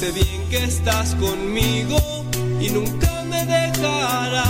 sé bien que estás conmigo y nunca me dejarás.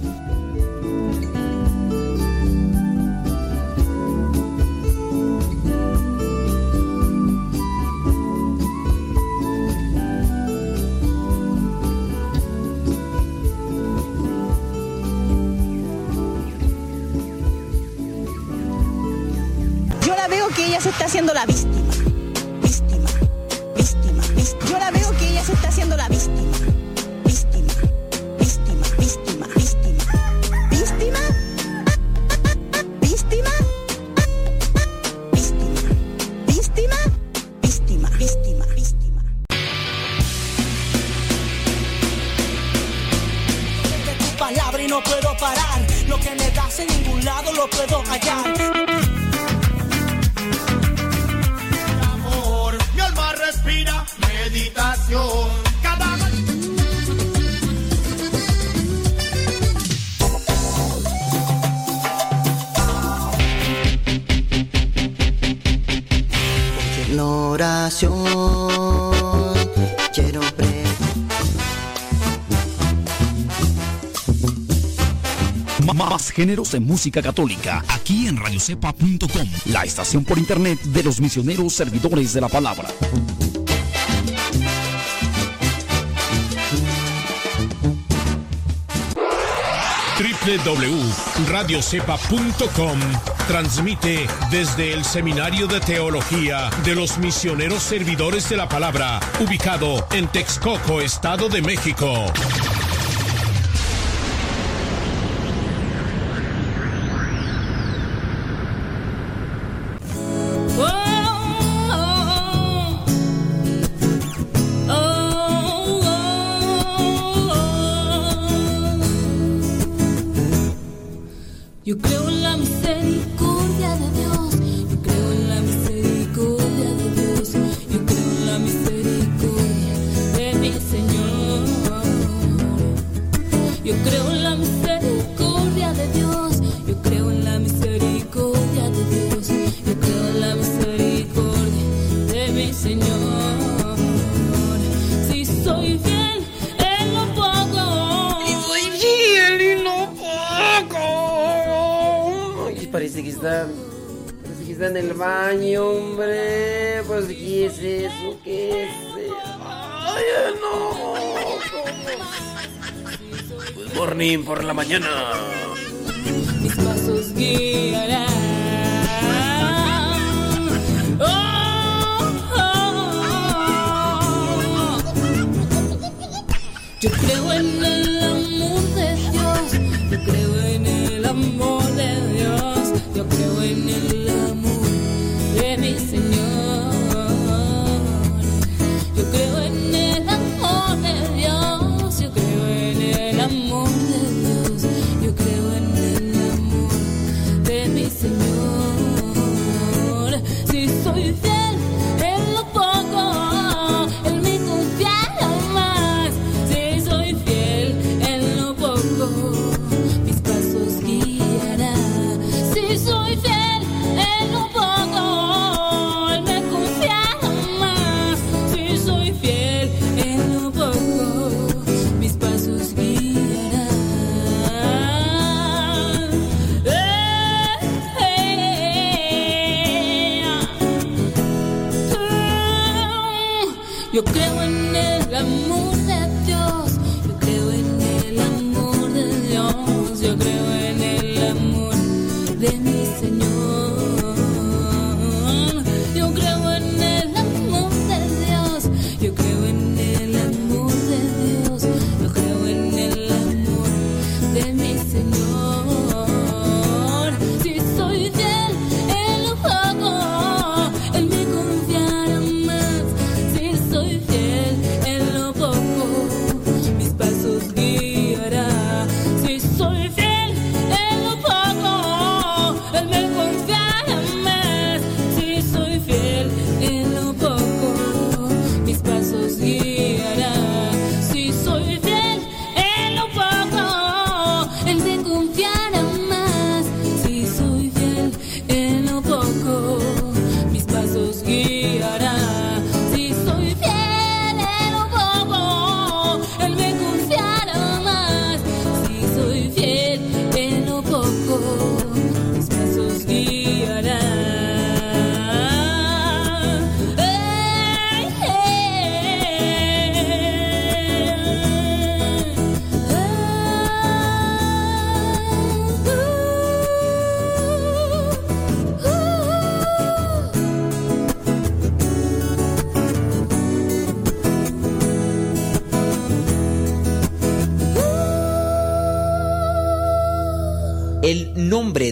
haciendo las géneros en música católica, aquí en radiocepa.com, la estación por internet de los misioneros servidores de la palabra. www.radiocepa.com transmite desde el Seminario de Teología de los Misioneros Servidores de la Palabra, ubicado en Texcoco, Estado de México.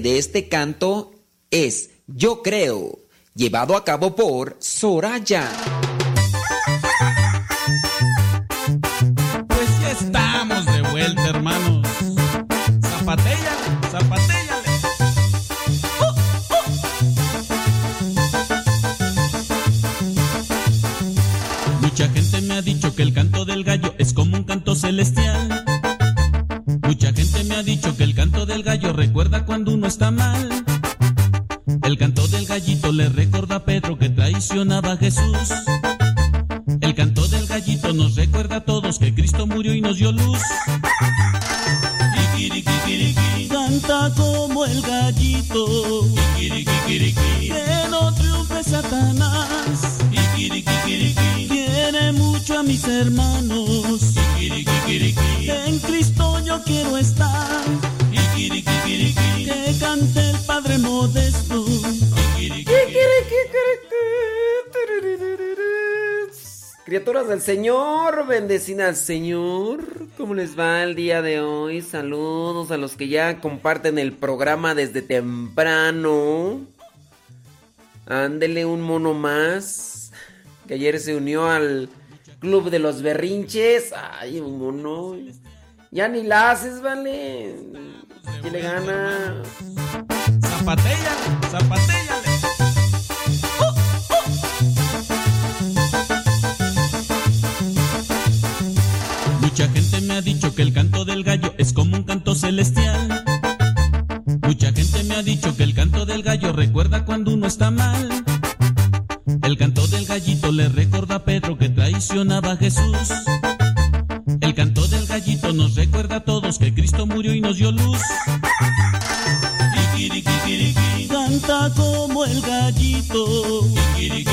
De este canto es Yo Creo, llevado a cabo por Soraya. Pues ya estamos de vuelta, hermanos. Zapatéllale, zapatéllale. Mucha gente me ha dicho que el canto del gallo es como un canto celestial. Mucha gente me ha dicho del gallo recuerda cuando uno está mal. El canto del gallito le recuerda a Pedro que traicionaba a Jesús. El canto del gallito nos recuerda a todos que Cristo murió y nos dio luz. Canta como el gallito. Que no triunfe Satanás. Quiere mucho a mis hermanos. En Cristo yo quiero estar. Que cante el Padre Modesto. Criaturas del Señor, bendecida al Señor. ¿Cómo les va el día de hoy? Saludos a los que ya comparten el programa desde temprano. Ándele un mono más. Que ayer se unió al Club de los Berrinches. Ay, un mono. Ya ni la haces, vale. ¿Quién le gana? Zapatéllale, zapatéllale. Mucha gente me ha dicho que el canto del gallo es como un canto celestial. Mucha gente me ha dicho que el canto del gallo recuerda cuando uno está mal. El canto del gallito le recuerda a Pedro que traicionaba a Jesús. El canto del gallito nos recuerda a todos que Cristo murió y nos dio luz. Canta como el gallito. Que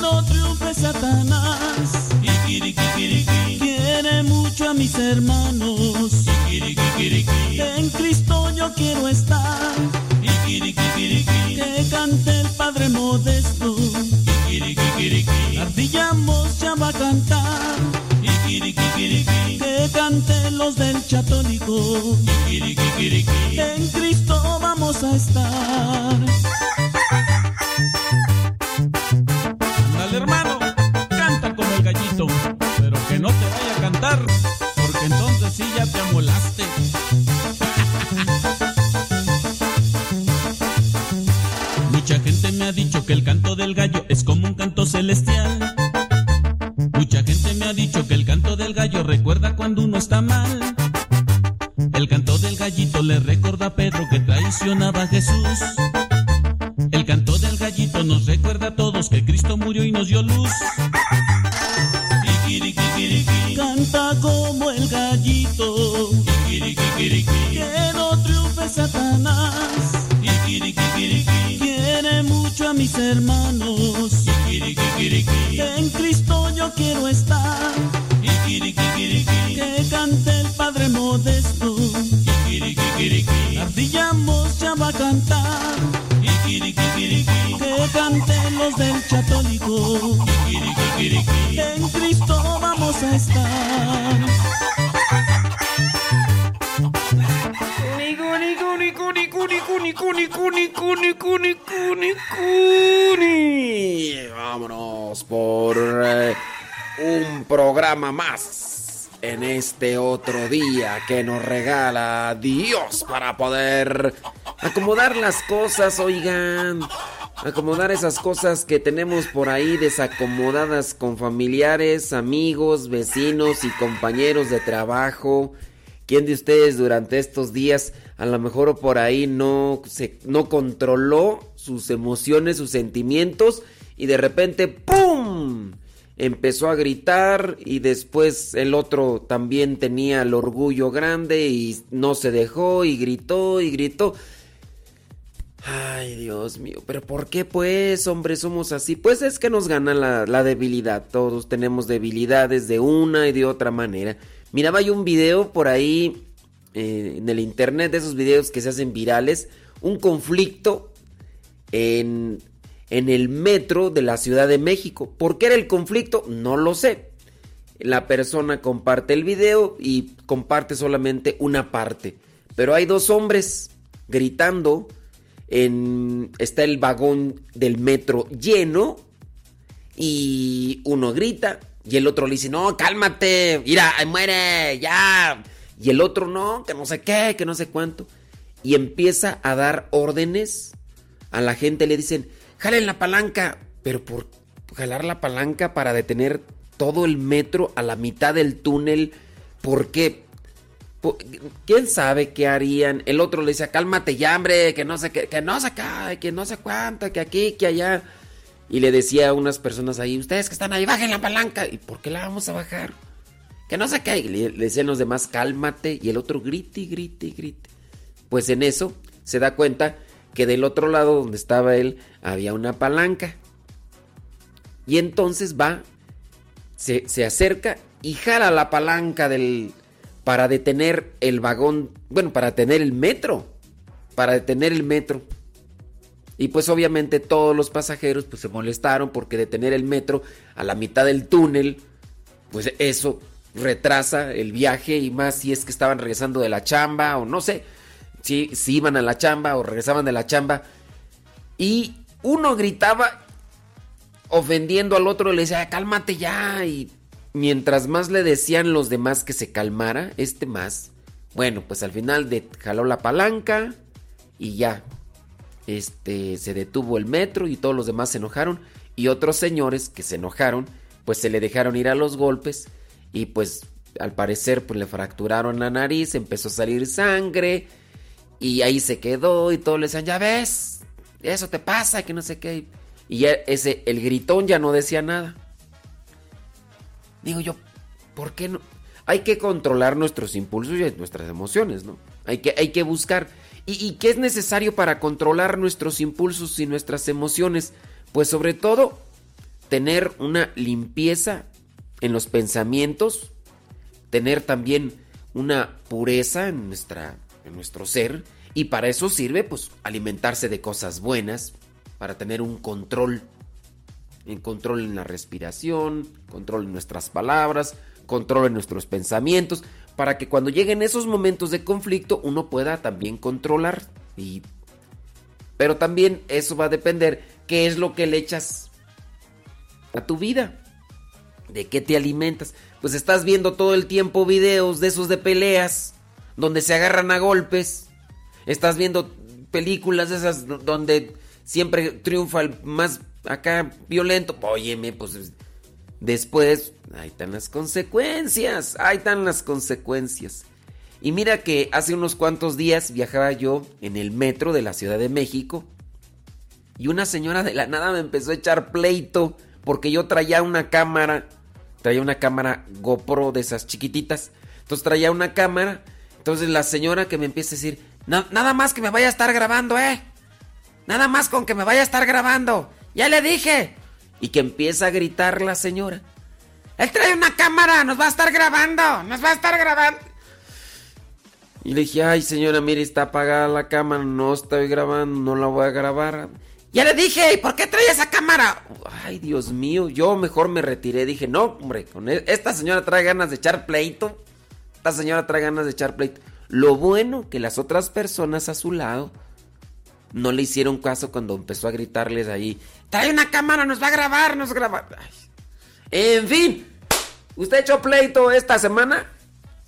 no triunfe Satanás. Quiere mucho a mis hermanos. En Cristo yo quiero estar. Que cante el Padre Modesto. Ardillamos ya va a cantar. Que canten los del. Kikirikikiriki, En Cristo vamos a estar. Ándale, hermano, canta como el gallito, pero que no te vaya a cantar, porque entonces sí ya te amolaste. Mucha gente me ha dicho que el canto del gallo es como un canto celestial. Ha dicho que el canto del gallo recuerda cuando uno está mal. El canto del gallito le recuerda a Pedro que traicionaba a Jesús. El canto del gallito nos recuerda a todos que Cristo murió y nos dio luz. Canta como el gallito. Que no triunfe Satanás. Quiere mucho a mis hermanos. En Cristo yo quiero estar. Que cante el Padre Modesto. Ardillamos ya va a cantar. Que canten los del Chatólico. En Cristo vamos a estar. Vámonos por eh, un programa más en este otro día que nos regala Dios para poder acomodar las cosas, oigan. Acomodar esas cosas que tenemos por ahí desacomodadas con familiares, amigos, vecinos y compañeros de trabajo. ¿Quién de ustedes durante estos días a lo mejor por ahí no, se, no controló sus emociones, sus sentimientos y de repente ¡pum! Empezó a gritar y después el otro también tenía el orgullo grande y no se dejó y gritó y gritó. Ay, Dios mío, pero ¿por qué pues, hombre, somos así? Pues es que nos gana la, la, debilidad. Todos tenemos debilidades de una y de otra manera. Miraba yo un video por ahí eh, en el internet, de esos videos que se hacen virales, un conflicto en, en el metro de la Ciudad de México. ¿Por qué era el conflicto? No lo sé. La persona comparte el video y comparte solamente una parte. Pero hay dos hombres gritando está el vagón del metro lleno y uno grita y el otro le dice, no, cálmate, mira, muere, ya. Y el otro, no, que no sé qué, que no sé cuánto. Y empieza a dar órdenes. A la gente le dicen, jalen la palanca. Pero por jalar la palanca para detener todo el metro a la mitad del túnel. ¿Por qué? ¿Quién sabe qué harían? El otro le dice, cálmate ya, hombre, que no sé qué, que no sé qué, que no sé cuánto, que aquí, que allá. Y le decía a unas personas ahí, ustedes que están ahí, bajen la palanca. ¿Y por qué la vamos a bajar? Que no sé qué. Y le, decían los demás, cálmate. Y el otro grite, grite, grite. Pues en eso se da cuenta que del otro lado donde estaba él había una palanca. Y entonces va, se, se acerca y jala la palanca del, para detener el vagón, bueno, para detener el metro, para detener el metro. Y pues obviamente todos los pasajeros pues se molestaron porque detener el metro a la mitad del túnel, pues eso retrasa el viaje y más si es que estaban regresando de la chamba o no sé, si, si iban a la chamba o regresaban de la chamba. Y uno gritaba ofendiendo al otro, le decía, cálmate ya. Y mientras más le decían los demás que se calmara, este más. Bueno, pues al final jaló la palanca y ya. Este se detuvo el metro y todos los demás se enojaron. Y otros señores que se enojaron, pues se le dejaron ir a los golpes. Y pues al parecer pues le fracturaron la nariz, empezó a salir sangre. Y ahí se quedó y todos le decían, ya ves, eso te pasa, que no sé qué. Y ya ese, el gritón ya no decía nada. Digo yo, ¿por qué no? Hay que controlar nuestros impulsos y nuestras emociones, ¿no? Hay que, hay que buscar. ¿Y, ¿Y qué es necesario para controlar nuestros impulsos y nuestras emociones? Pues sobre todo, tener una limpieza en los pensamientos, tener también una pureza en, nuestra, en nuestro ser. Y para eso sirve, pues, alimentarse de cosas buenas, para tener un control en control en la respiración, control en nuestras palabras, control en nuestros pensamientos, para que cuando lleguen esos momentos de conflicto uno pueda también controlar. Y... Pero también eso va a depender qué es lo que le echas a tu vida, de qué te alimentas. Pues estás viendo todo el tiempo videos de esos de peleas, donde se agarran a golpes. Estás viendo películas esas donde siempre triunfa el más acá violento. Óyeme, pues después, ahí están las consecuencias, ahí están las consecuencias. Y mira que hace unos cuantos días viajaba yo en el metro de la Ciudad de México y una señora de la nada me empezó a echar pleito porque yo traía una cámara, traía una cámara GoPro de esas chiquititas. Entonces traía una cámara, entonces la señora que me empieza a decir, nada más que me vaya a estar grabando, ¿eh? Nada más con que me vaya a estar grabando. Ya le dije. Y que empieza a gritar la señora. Él trae una cámara, nos va a estar grabando, nos va a estar grabando. Y le dije, ay señora, mire, está apagada la cámara, no estoy grabando, no la voy a grabar. Ya le dije, ¿y por qué trae esa cámara? Ay, Dios mío, yo mejor me retiré. Dije, no, hombre, con e-, esta señora trae ganas de echar pleito. Esta señora trae ganas de echar pleito. Lo bueno que las otras personas a su lado no le hicieron caso cuando empezó a gritarles ahí. Trae una cámara, nos va a grabar, nos graba. En fin, ¿usted echó pleito esta semana?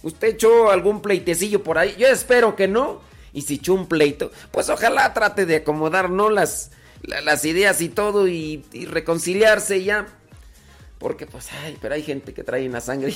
¿Usted echó algún pleitecillo por ahí? Yo espero que no. Y si echó un pleito, pues ojalá trate de acomodar, ¿no? Las, las ideas y todo y, reconciliarse ya. Porque pues, ay, pero hay gente que trae en la sangre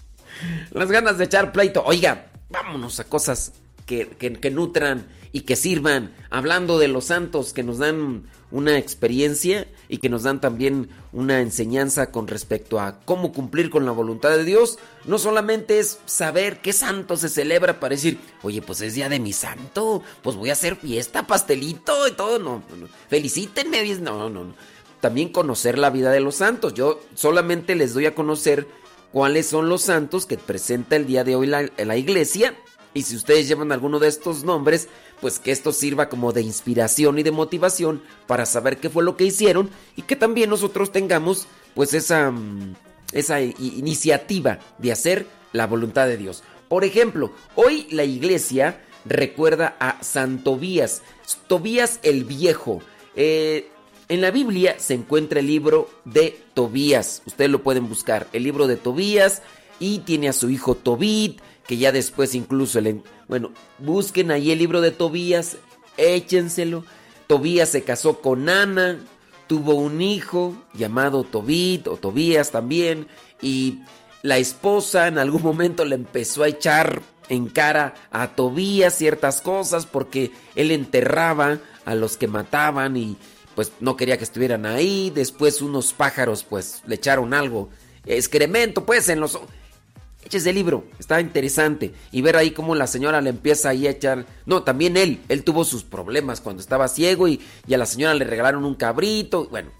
las ganas de echar pleito. Oiga, vámonos a cosas que, que, nutran y que sirvan. Hablando de los santos que nos dan una experiencia y que nos dan también una enseñanza con respecto a cómo cumplir con la voluntad de Dios. No solamente es saber qué santo se celebra para decir, oye, pues es día de mi santo, pues voy a hacer fiesta, pastelito y todo. No, no, no. felicítenme. No, no, no. También conocer la vida de los santos. Yo solamente les doy a conocer cuáles son los santos que presenta el día de hoy la, la iglesia y si ustedes llevan alguno de estos nombres, pues que esto sirva como de inspiración y de motivación para saber qué fue lo que hicieron y que también nosotros tengamos pues esa, mm, esa iniciativa de hacer la voluntad de Dios. Por ejemplo, hoy la iglesia recuerda a San Tobías, Tobías el Viejo. Eh, en la Biblia se encuentra el libro de Tobías, ustedes lo pueden buscar, el libro de Tobías y tiene a su hijo Tobit, que ya después incluso le... Bueno, busquen ahí el libro de Tobías, échenselo. Tobías se casó con Ana, tuvo un hijo llamado Tobit o Tobías también, y la esposa en algún momento le empezó a echar en cara a Tobías ciertas cosas porque él enterraba a los que mataban y pues no quería que estuvieran ahí. Después unos pájaros pues le echaron algo, excremento pues en los ese libro, está interesante. Y ver ahí cómo la señora le empieza ahí a echar. No, también él, él tuvo sus problemas cuando estaba ciego y, a la señora le regalaron un cabrito. Bueno,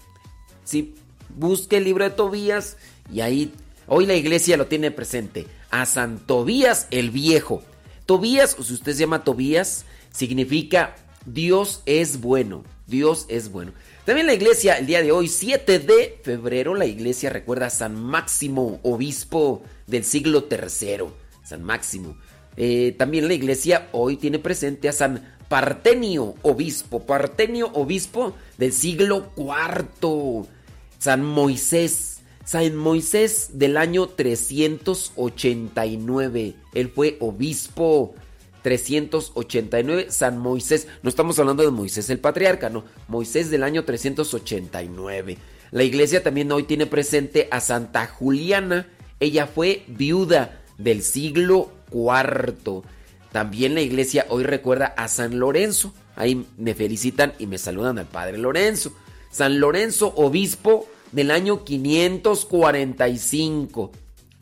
sí, busque el libro de Tobías y ahí, hoy la iglesia lo tiene presente. A San Tobías el Viejo. Tobías, o si usted se llama Tobías, significa Dios es bueno. Dios es bueno. También la iglesia, el día de hoy, 7 de febrero, la iglesia recuerda a San Máximo, obispo del siglo III. San Máximo. Eh, también la iglesia hoy tiene presente a San Partenio, obispo. Partenio, obispo del siglo IV. San Moisés. San Moisés del año 389. Él fue obispo 389, San Moisés. No estamos hablando de Moisés el patriarca, no. Moisés del año 389. La iglesia también hoy tiene presente a Santa Juliana. Ella fue viuda del siglo IV. También la iglesia hoy recuerda a San Lorenzo. Ahí me felicitan y me saludan al Padre Lorenzo. San Lorenzo, obispo del año 545.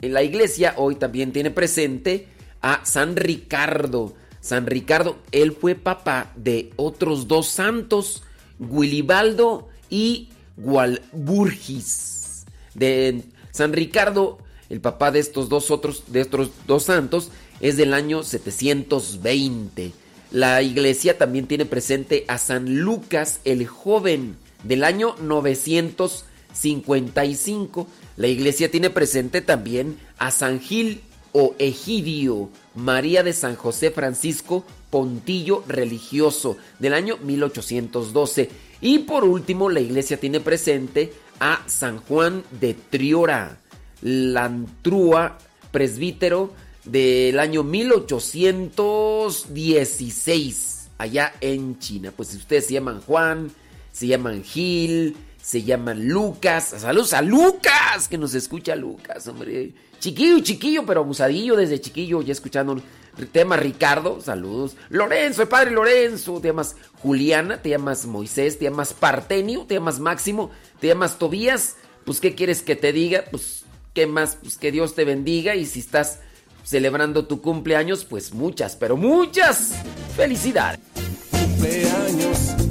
En la iglesia hoy también tiene presente a San Ricardo. San Ricardo, él fue papá de otros dos santos, Guilibaldo y Gualburgis. De San Ricardo, el papá de estos dos otros, de estos dos santos, es del año 720. La iglesia también tiene presente a San Lucas el joven del año 955. La iglesia tiene presente también a San Gil o Egidio María de San José Francisco Pontillo Religioso del año 1812. Y por último, la iglesia tiene presente a San Juan de Triora, Lantrúa, presbítero del año 1816, allá en China. Pues si ustedes se llaman Juan, se llaman Gil, se llaman Lucas. Saludos a Lucas, que nos escucha Lucas, hombre. Chiquillo, chiquillo, pero abusadillo desde chiquillo, ya escuchando. Te llamas Ricardo, saludos. Lorenzo, el padre Lorenzo. Te llamas Juliana, te llamas Moisés, te llamas Partenio, te llamas Máximo, te llamas Tobías. Pues, ¿qué quieres que te diga? Pues, ¿qué más? Pues que Dios te bendiga. Y si estás celebrando tu cumpleaños, pues muchas, pero muchas felicidades. Cumpleaños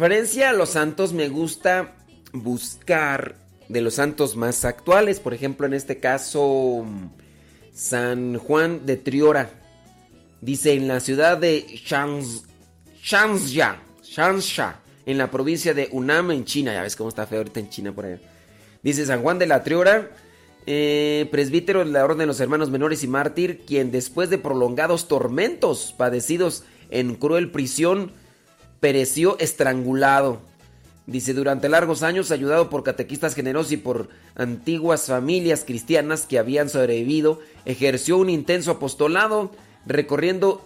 referencia a los santos me gusta buscar de los santos más actuales, por ejemplo en este caso San Juan de Triora. Dice en la ciudad de Shansha, Shansha, en la provincia de Unam en China, ya ves cómo está feo ahorita en China por allá. Dice San Juan de la Triora, eh, presbítero de la Orden de los Hermanos Menores y mártir, quien después de prolongados tormentos padecidos en cruel prisión, pereció estrangulado. Dice, durante largos años, ayudado por catequistas generosos y por antiguas familias cristianas que habían sobrevivido, ejerció un intenso apostolado, recorriendo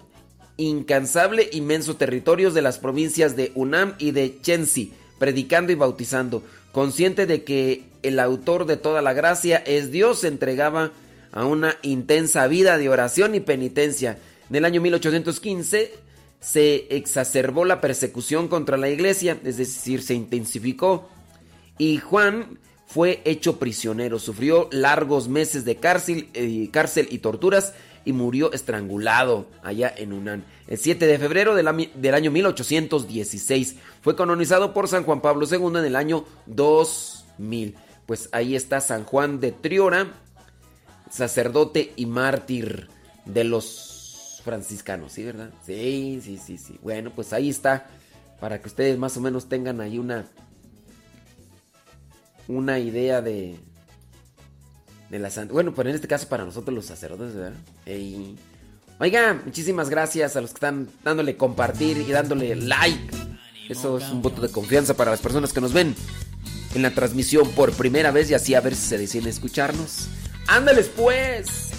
incansable inmenso territorios de las provincias de Unam y de Chensi, predicando y bautizando. Consciente de que el autor de toda la gracia es Dios, se entregaba a una intensa vida de oración y penitencia. En el año 1815 se exacerbó la persecución contra la iglesia, es decir, se intensificó. Y Juan fue hecho prisionero, sufrió largos meses de cárcel, eh, cárcel y torturas y murió estrangulado allá en Unán. El 7 de febrero del, del, año 1816 fue canonizado por San Juan Pablo II en el año 2000. Pues ahí está San Juan de Triora, sacerdote y mártir de los franciscanos, ¿sí, verdad? Sí, sí, sí, sí. Bueno, pues ahí está. Para que ustedes más o menos tengan ahí una. Una idea de. De la. Bueno, pero en este caso para nosotros los sacerdotes, ¿verdad? Oiga, muchísimas gracias a los que están dándole compartir y dándole like. Eso es un voto de confianza para las personas que nos ven en la transmisión por primera vez y así a ver si se deciden escucharnos. ¡Ándales pues!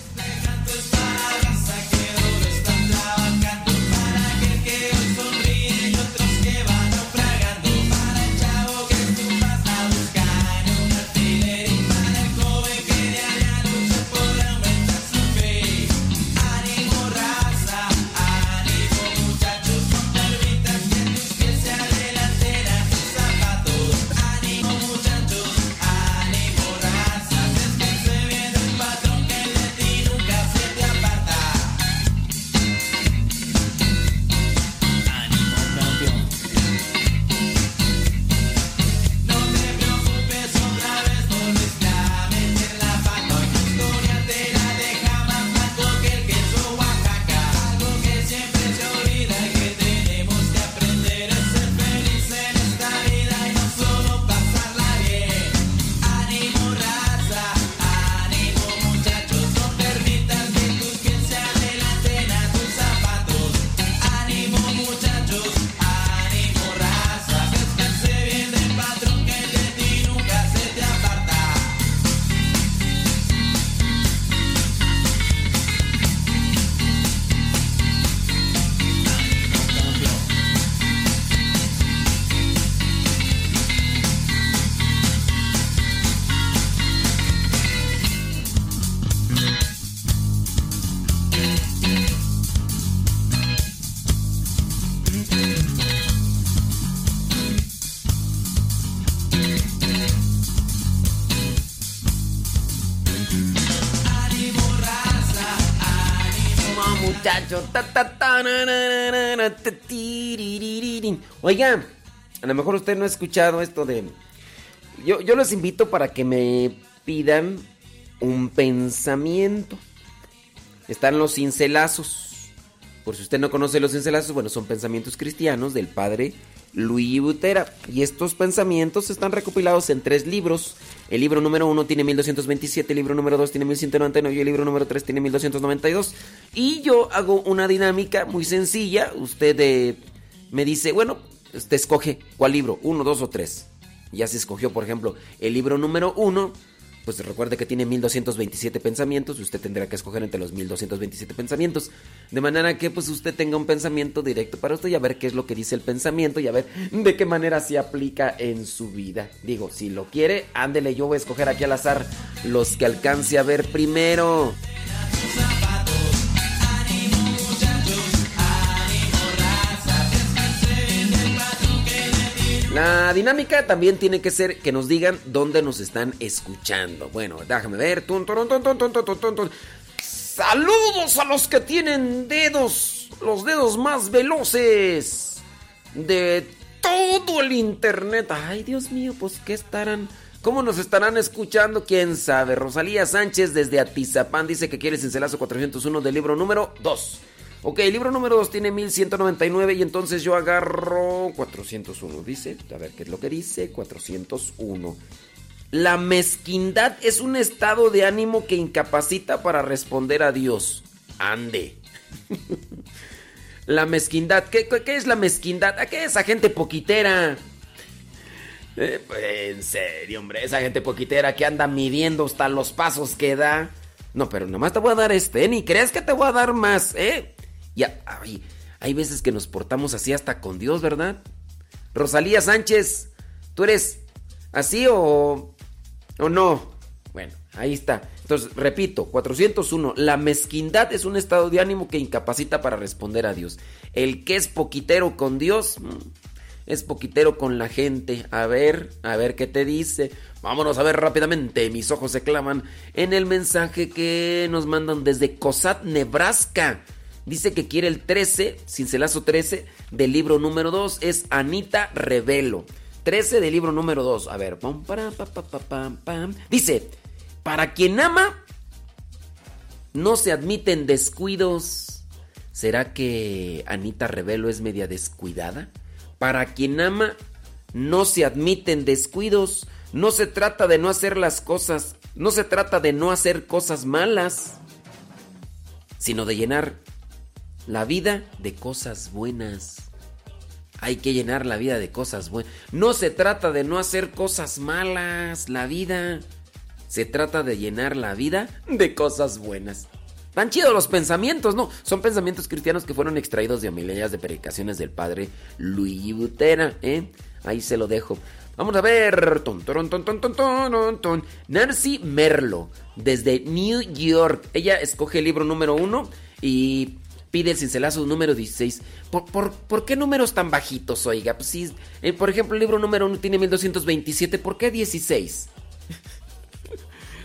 Oiga, a lo mejor usted no ha escuchado esto de... Yo, yo los invito para que me pidan un pensamiento. Están los cincelazos. Por si usted no conoce los cincelazos, bueno, son pensamientos cristianos del padre Luis Butera. Y estos pensamientos están recopilados en tres libros. El libro número uno tiene 1227, el libro número 2 tiene 1199 y el libro número 3 tiene 1292. Y yo hago una dinámica muy sencilla. Usted eh, me dice, bueno, usted escoge cuál libro, uno, dos o tres. Ya se escogió, por ejemplo, el libro número uno pues recuerde que tiene 1227 pensamientos y usted tendrá que escoger entre los 1227 pensamientos. De manera que pues usted tenga un pensamiento directo para usted y a ver qué es lo que dice el pensamiento y a ver de qué manera se aplica en su vida. Digo, si lo quiere, ándele, yo voy a escoger aquí al azar los que alcance a ver primero. La dinámica también tiene que ser que nos digan dónde nos están escuchando. Bueno, déjame ver. Saludos a los que tienen dedos, los dedos más veloces de todo el internet. Ay, Dios mío, pues ¿qué estarán? ¿Cómo nos estarán escuchando? ¿Quién sabe? Rosalía Sánchez desde Atizapán dice que quiere cincelazo 401 del libro número 2. Ok, el libro número 2 tiene 1199 y entonces yo agarro 401. Dice, a ver qué es lo que dice, 401. La mezquindad es un estado de ánimo que incapacita para responder a Dios. Ande. la mezquindad, ¿Qué, ¿qué, es la mezquindad? ¿A qué es esa gente poquitera? Eh, pues, en serio, hombre, esa gente poquitera que anda midiendo hasta los pasos que da. No, pero nomás te voy a dar este, ni crees que te voy a dar más, ¿eh? Ya, hay, hay veces que nos portamos así hasta con Dios, ¿verdad? Rosalía Sánchez, ¿tú eres así o, o no? Bueno, ahí está. Entonces, repito, 401. La mezquindad es un estado de ánimo que incapacita para responder a Dios. El que es poquitero con Dios, mm, es poquitero con la gente. A ver, a ver qué te dice. Vámonos a ver rápidamente. Mis ojos se claman en el mensaje que nos mandan desde Cosat, Nebraska. Dice que quiere el 13, cincelazo 13, del libro número 2. Es Anita Revelo. 13 del libro número 2. A ver, pam, para, pa, pa, pam. Dice, para quien ama, no se admiten descuidos. ¿Será que Anita Revelo es media descuidada? Para quien ama, no se admiten descuidos. No se trata de no hacer las cosas, no se trata de no hacer cosas malas, sino de llenar la vida de cosas buenas. Hay que llenar la vida de cosas buenas. No se trata de no hacer cosas malas, la vida. Se trata de llenar la vida de cosas buenas. Tan chidos los pensamientos, ¿no? Son pensamientos cristianos que fueron extraídos de homilías de predicaciones del padre Luis Butera, ¿eh? Ahí se lo dejo. Vamos a ver. Ton, ton, ton, Nancy Merlo, desde New York. Ella escoge el libro número uno y pide el cincelazo número 16. ¿Por, por, qué números tan bajitos, oiga? Pues sí, eh, por ejemplo, el libro número uno tiene 1227. ¿Por qué 16?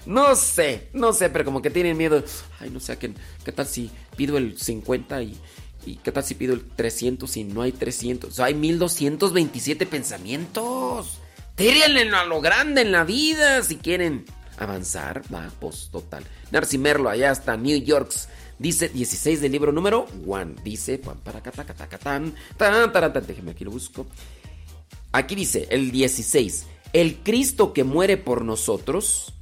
No sé, no sé, pero como que tienen miedo. Ay, no sé, ¿qué, qué tal si pido el 50 y, y qué tal si pido el 300 y no hay 300? O sea, hay 1227 pensamientos. Tírenle a lo grande en la vida si quieren avanzar. Va, pues total. Narcy Merlo, allá está, New York. Dice 16 del libro número 1. Dice, para tan, déjeme aquí lo busco. Aquí dice el 16. El Cristo que muere por nosotros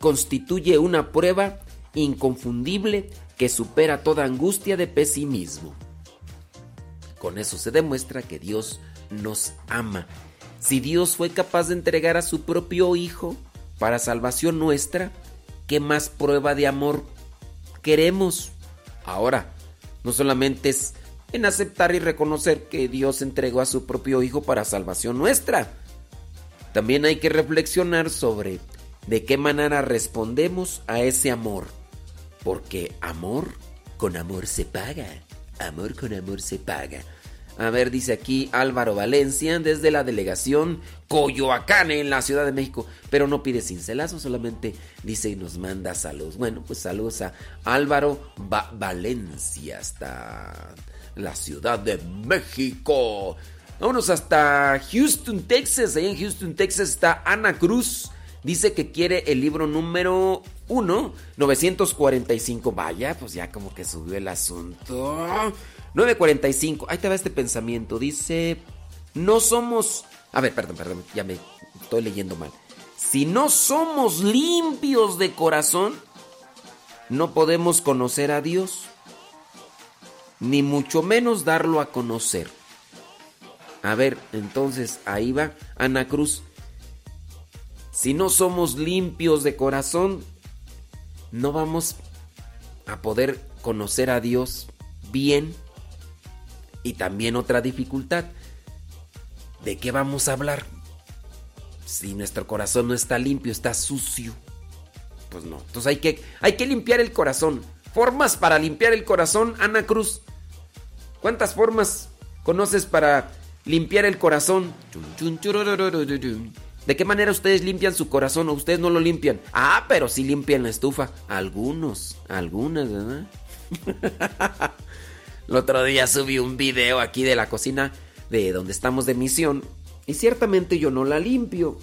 constituye una prueba inconfundible que supera toda angustia de pesimismo. Con eso se demuestra que Dios nos ama. Si Dios fue capaz de entregar a su propio Hijo para salvación nuestra, ¿qué más prueba de amor queremos? Ahora, no solamente es en aceptar y reconocer que Dios entregó a su propio Hijo para salvación nuestra, también hay que reflexionar sobre de qué manera respondemos a ese amor. Porque amor con amor se paga. Amor con amor se paga. A ver, dice aquí Álvaro Valencia desde la delegación Coyoacán en la Ciudad de México. Pero no pide cincelazo, solamente dice y nos manda saludos. Bueno, pues saludos a Álvaro Valencia hasta la Ciudad de México. Vámonos hasta Houston, Texas. Ahí en Houston, Texas está Ana Cruz. Dice que quiere el libro número 1, 945. Vaya, pues ya como que subió el asunto. 945. Ahí te va este pensamiento. Dice, no somos... A ver, perdón, perdón, ya me estoy leyendo mal. Si no somos limpios de corazón, no podemos conocer a Dios, ni mucho menos darlo a conocer. A ver, entonces ahí va Ana Cruz. Si no somos limpios de corazón, no vamos a poder conocer a Dios bien. Y también otra dificultad. ¿De qué vamos a hablar? Si nuestro corazón no está limpio, está sucio. Pues no. Entonces hay que, hay que limpiar el corazón. Formas para limpiar el corazón, Ana Cruz. ¿Cuántas formas conoces para limpiar el corazón? ¿De qué manera ustedes limpian su corazón o ustedes no lo limpian? Ah, pero sí limpian la estufa. Algunos, algunas, ¿verdad? El otro día subí un video aquí de la cocina. de donde estamos de misión y ciertamente yo no la limpio.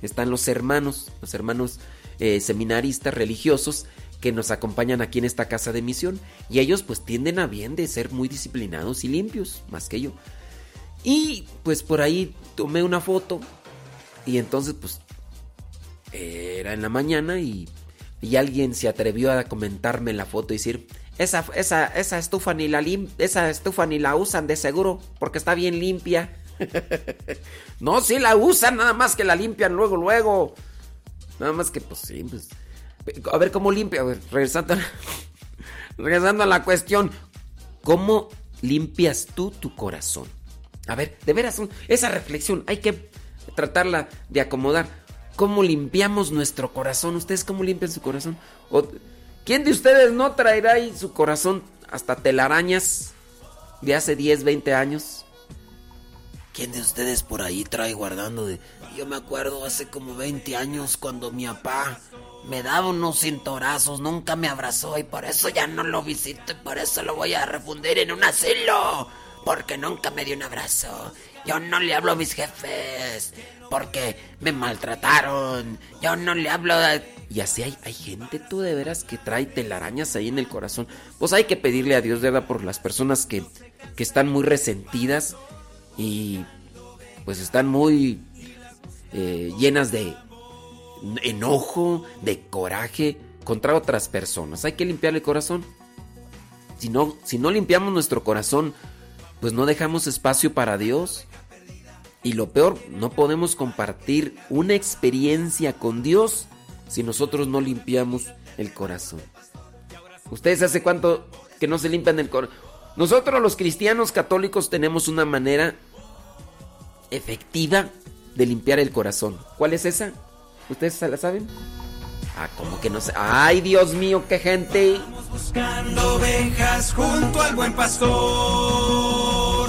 Están los hermanos, los hermanos eh, seminaristas religiosos que nos acompañan aquí en esta casa de misión y ellos pues tienden a bien de ser muy disciplinados y limpios, más que yo. Y pues por ahí tomé una foto y entonces pues era en la mañana y, y alguien se atrevió a comentarme la foto y decir, esa, esa, esa estufa ni la lim esa estufa ni la usan de seguro porque está bien limpia. no, sí la usan, nada más que la limpian luego, luego. Nada más que pues sí, pues. A ver cómo limpia, a ver, regresando, regresando a la cuestión, ¿cómo limpias tú tu corazón? A ver, de veras, esa reflexión hay que tratarla de acomodar. ¿Cómo limpiamos nuestro corazón? ¿Ustedes cómo limpian su corazón? ¿O ¿Quién de ustedes no traerá ahí su corazón hasta telarañas de hace 10, 20 años? ¿Quién de ustedes por ahí trae guardando de... Yo me acuerdo hace como 20 años cuando mi papá me daba unos cintorazos, nunca me abrazó y por eso ya no lo visito y por eso lo voy a refundir en un asilo. Porque nunca me dio un abrazo. Yo no le hablo a mis jefes porque me maltrataron. Yo no le hablo a... Y así hay, hay gente, tú de veras, que trae telarañas ahí en el corazón. Pues hay que pedirle a Dios, ¿verdad? Por las personas que, que están muy resentidas y pues están muy eh, llenas de enojo, de coraje contra otras personas. Hay que limpiar el corazón. Si no, si no limpiamos nuestro corazón, pues no dejamos espacio para Dios. Y lo peor, no podemos compartir una experiencia con Dios si nosotros no limpiamos el corazón. ¿Ustedes hace cuánto que no se limpian el corazón? Nosotros los cristianos católicos tenemos una manera efectiva de limpiar el corazón. ¿Cuál es esa? ¿Ustedes la saben? Ah, ¿cómo que no sé? ¡Ay, Dios mío, qué gente! Vamos buscando ovejas junto al buen pastor.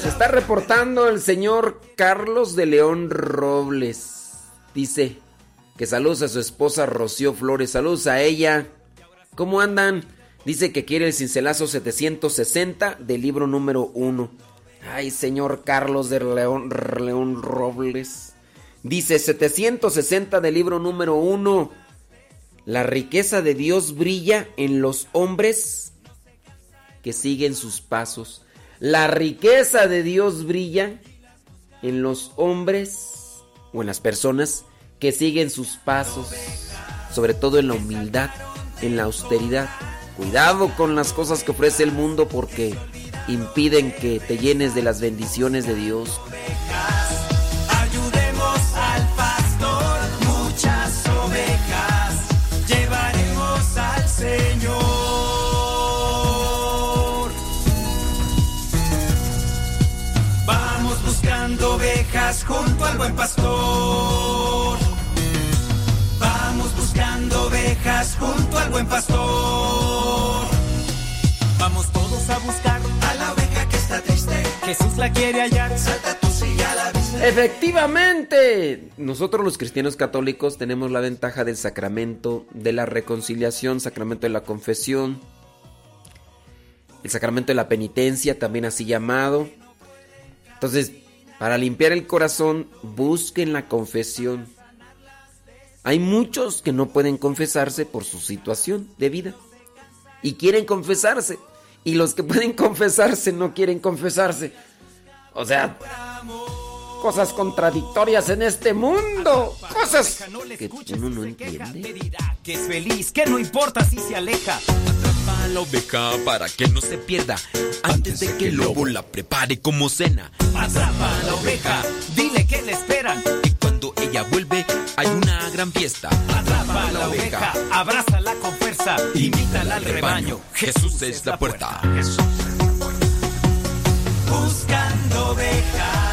Se está reportando el señor Carlos de León Robles. Dice que saludos a su esposa Rocío Flores. Saludos a ella. ¿Cómo andan? Dice que quiere el cincelazo 760 del libro número 1. Ay, señor Carlos de León, León Robles. Dice 760 del libro número 1. La riqueza de Dios brilla en los hombres que siguen sus pasos. La riqueza de Dios brilla en los hombres o en las personas que siguen sus pasos, sobre todo en la humildad, en la austeridad. Cuidado con las cosas que ofrece el mundo porque impiden que te llenes de las bendiciones de Dios. Junto al buen pastor. Vamos buscando ovejas junto al buen pastor. Vamos todos a buscar a la oveja que está triste. Jesús la quiere hallar. Salta tú si ya la viste. Efectivamente, nosotros los cristianos católicos tenemos la ventaja del sacramento de la reconciliación, sacramento de la confesión, el sacramento de la penitencia, también así llamado. Entonces, para limpiar el corazón, busquen la confesión. Hay muchos que no pueden confesarse por su situación de vida y quieren confesarse. Y los que pueden confesarse no quieren confesarse. O sea, cosas contradictorias en este mundo. Cosas que uno no entiende. Que es feliz, que no importa si se aleja. Atrapa a la oveja para que no se pierda antes de que el lobo la prepare como cena. Atrapa a la oveja, dile que le esperan. Y cuando ella vuelve hay una gran fiesta. Atrapa a la oveja, abrázala con fuerza. invítala al rebaño. Jesús es la puerta. Buscando ovejas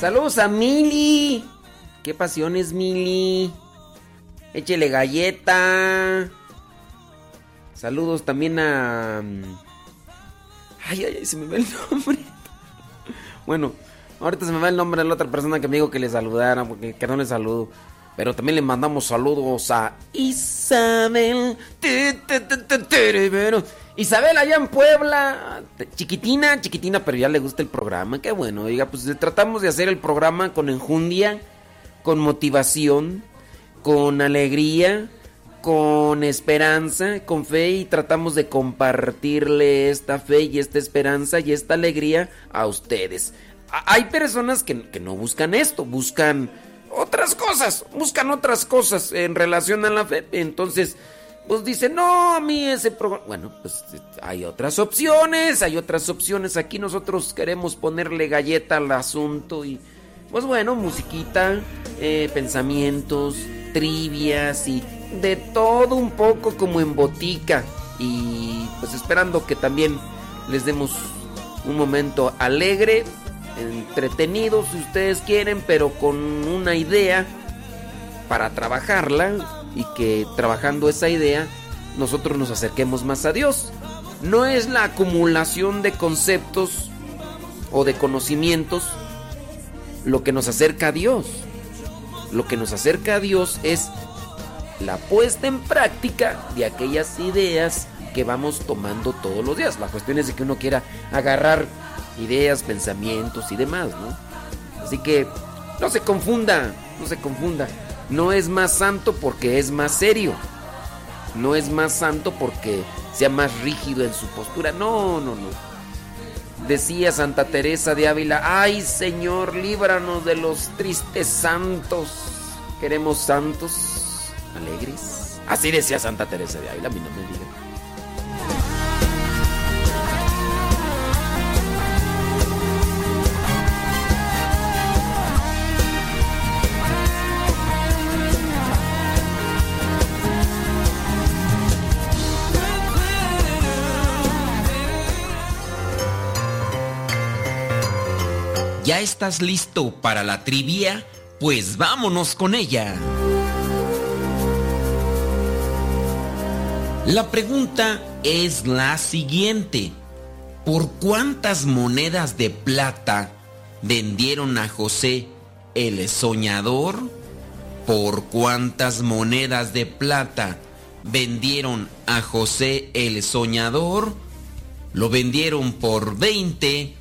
Saludos a Mili. Qué pasiones, Mili. Échele galleta. Saludos también a. mm, Ay, ay, ay, se me va el nombre. Bueno, ahorita se me va el nombre de la otra persona que me dijo que le saludara, porque que no le saludo. Pero también le mandamos saludos a Isabel. Isabel allá en Puebla. Chiquitina, chiquitina, pero ya le gusta el programa. Qué bueno. Diga, pues tratamos de hacer el programa con enjundia, con motivación, con alegría, con esperanza, con fe y tratamos de compartirle esta fe y esta esperanza y esta alegría a ustedes. Hay personas que, que no buscan esto, buscan otras cosas, buscan otras cosas en relación a la fe. Entonces, pues dicen, no, a mí ese programa... Bueno, pues hay otras opciones, hay otras opciones. Aquí nosotros queremos ponerle galleta al asunto y... Pues bueno, musiquita, eh, pensamientos, trivias y de todo un poco como en botica. Y pues esperando que también les demos un momento alegre, entretenido si ustedes quieren, pero con una idea para trabajarla y que trabajando esa idea nosotros nos acerquemos más a Dios. No es la acumulación de conceptos o de conocimientos lo que nos acerca a Dios. Lo que nos acerca a Dios es la puesta en práctica de aquellas ideas que vamos tomando todos los días. La cuestión es de que uno quiera agarrar ideas, pensamientos y demás, ¿no? Así que no se confunda, no se confunda. No es más santo porque es más serio. No es más santo porque sea más rígido en su postura. No, no, no. Decía Santa Teresa de Ávila, ay Señor, líbranos de los tristes santos. Queremos santos alegres. Así decía Santa Teresa de Ávila, a mí no me digan. ¿Ya estás listo para la trivia? Pues vámonos con ella. La pregunta es la siguiente. ¿Por cuántas monedas de plata vendieron a José el soñador? ¿Por cuántas monedas de plata vendieron a José el soñador? ¿Lo vendieron por 20?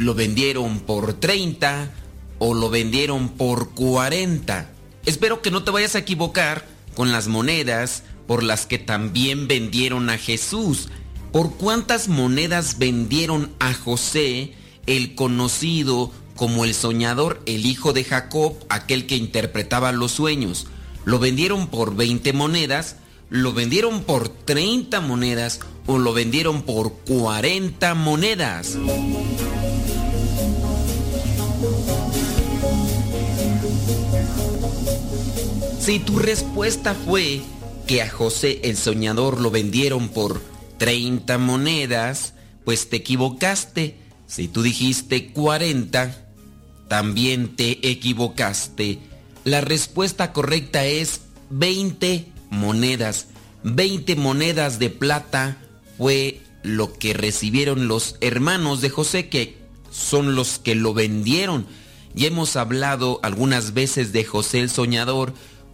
¿Lo vendieron por 30? ¿O lo vendieron por 40? Espero que no te vayas a equivocar con las monedas por las que también vendieron a Jesús. ¿Por cuántas monedas vendieron a José, el conocido como el soñador, el hijo de Jacob, aquel que interpretaba los sueños? ¿Lo vendieron por 20 monedas? ¿Lo vendieron por 30 monedas? ¿O lo vendieron por 40 monedas? Si tu respuesta fue que a José el soñador lo vendieron por 30 monedas, pues te equivocaste. Si tú dijiste 40, también te equivocaste. La respuesta correcta es 20 monedas. 20 monedas de plata fue lo que recibieron los hermanos de José, que son los que lo vendieron. Ya hemos hablado algunas veces de José el soñador,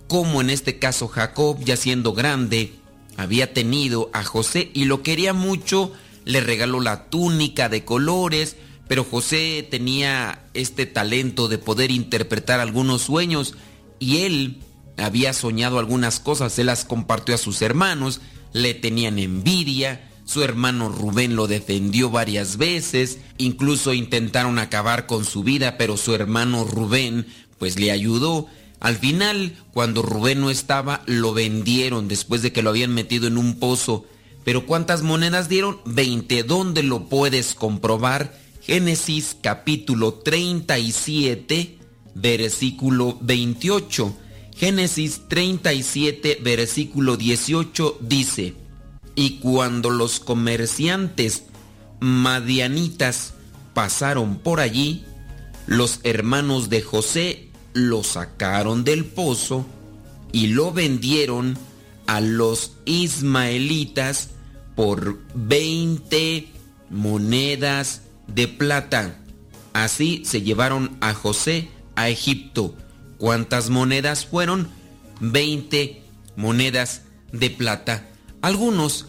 como en este caso Jacob, ya siendo grande, había tenido a José y lo quería mucho, le regaló la túnica de colores, pero José tenía este talento de poder interpretar algunos sueños y él había soñado algunas cosas, se las compartió a sus hermanos, le tenían envidia, su hermano Rubén lo defendió varias veces, incluso intentaron acabar con su vida, pero su hermano Rubén pues le ayudó al final, cuando Rubén no estaba, lo vendieron después de que lo habían metido en un pozo. Pero ¿cuántas monedas dieron? 20. ¿Dónde lo puedes comprobar? Génesis capítulo 37, versículo 28. Génesis 37, versículo 18 dice, Y cuando los comerciantes madianitas pasaron por allí, los hermanos de José lo sacaron del pozo y lo vendieron a los ismaelitas por 20 monedas de plata. Así se llevaron a José a Egipto. ¿Cuántas monedas fueron? 20 monedas de plata. Algunos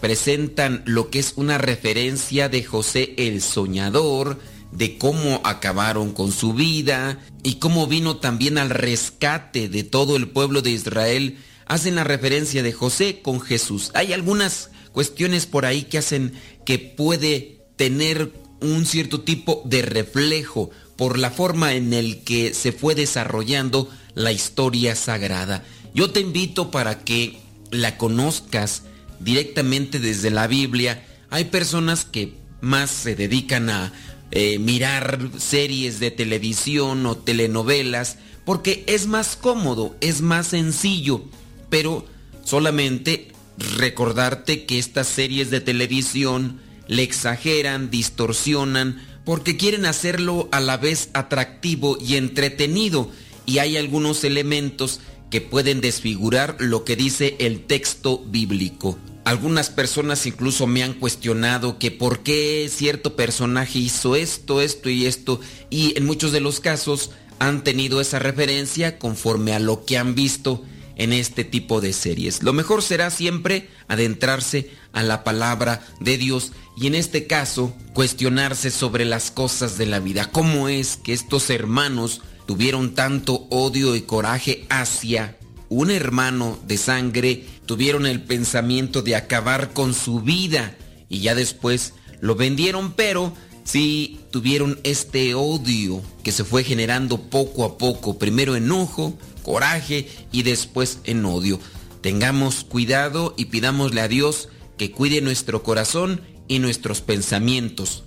presentan lo que es una referencia de José el soñador, de cómo acabaron con su vida y cómo vino también al rescate de todo el pueblo de Israel, hacen la referencia de José con Jesús. Hay algunas cuestiones por ahí que hacen que puede tener un cierto tipo de reflejo por la forma en el que se fue desarrollando la historia sagrada. Yo te invito para que la conozcas directamente desde la Biblia. Hay personas que más se dedican a eh, mirar series de televisión o telenovelas, porque es más cómodo, es más sencillo, pero solamente recordarte que estas series de televisión le exageran, distorsionan, porque quieren hacerlo a la vez atractivo y entretenido, y hay algunos elementos que pueden desfigurar lo que dice el texto bíblico. Algunas personas incluso me han cuestionado que por qué cierto personaje hizo esto, esto y esto, y en muchos de los casos han tenido esa referencia conforme a lo que han visto en este tipo de series. Lo mejor será siempre adentrarse a la palabra de Dios y en este caso cuestionarse sobre las cosas de la vida. ¿Cómo es que estos hermanos tuvieron tanto odio y coraje hacia un hermano de sangre, tuvieron el pensamiento de acabar con su vida y ya después lo vendieron, pero sí tuvieron este odio que se fue generando poco a poco, primero enojo, coraje y después en odio. Tengamos cuidado y pidámosle a Dios que cuide nuestro corazón y nuestros pensamientos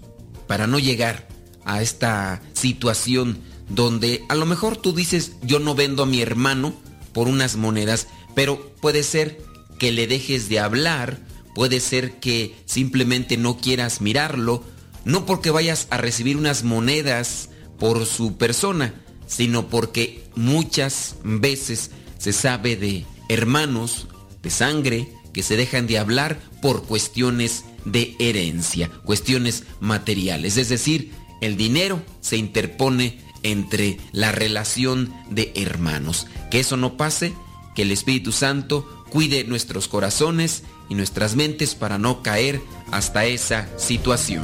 para no llegar a esta situación donde a lo mejor tú dices yo no vendo a mi hermano por unas monedas, pero puede ser que le dejes de hablar, puede ser que simplemente no quieras mirarlo, no porque vayas a recibir unas monedas por su persona, sino porque muchas veces se sabe de hermanos de sangre que se dejan de hablar por cuestiones de herencia, cuestiones materiales. Es decir, el dinero se interpone entre la relación de hermanos. Que eso no pase, que el Espíritu Santo cuide nuestros corazones y nuestras mentes para no caer hasta esa situación.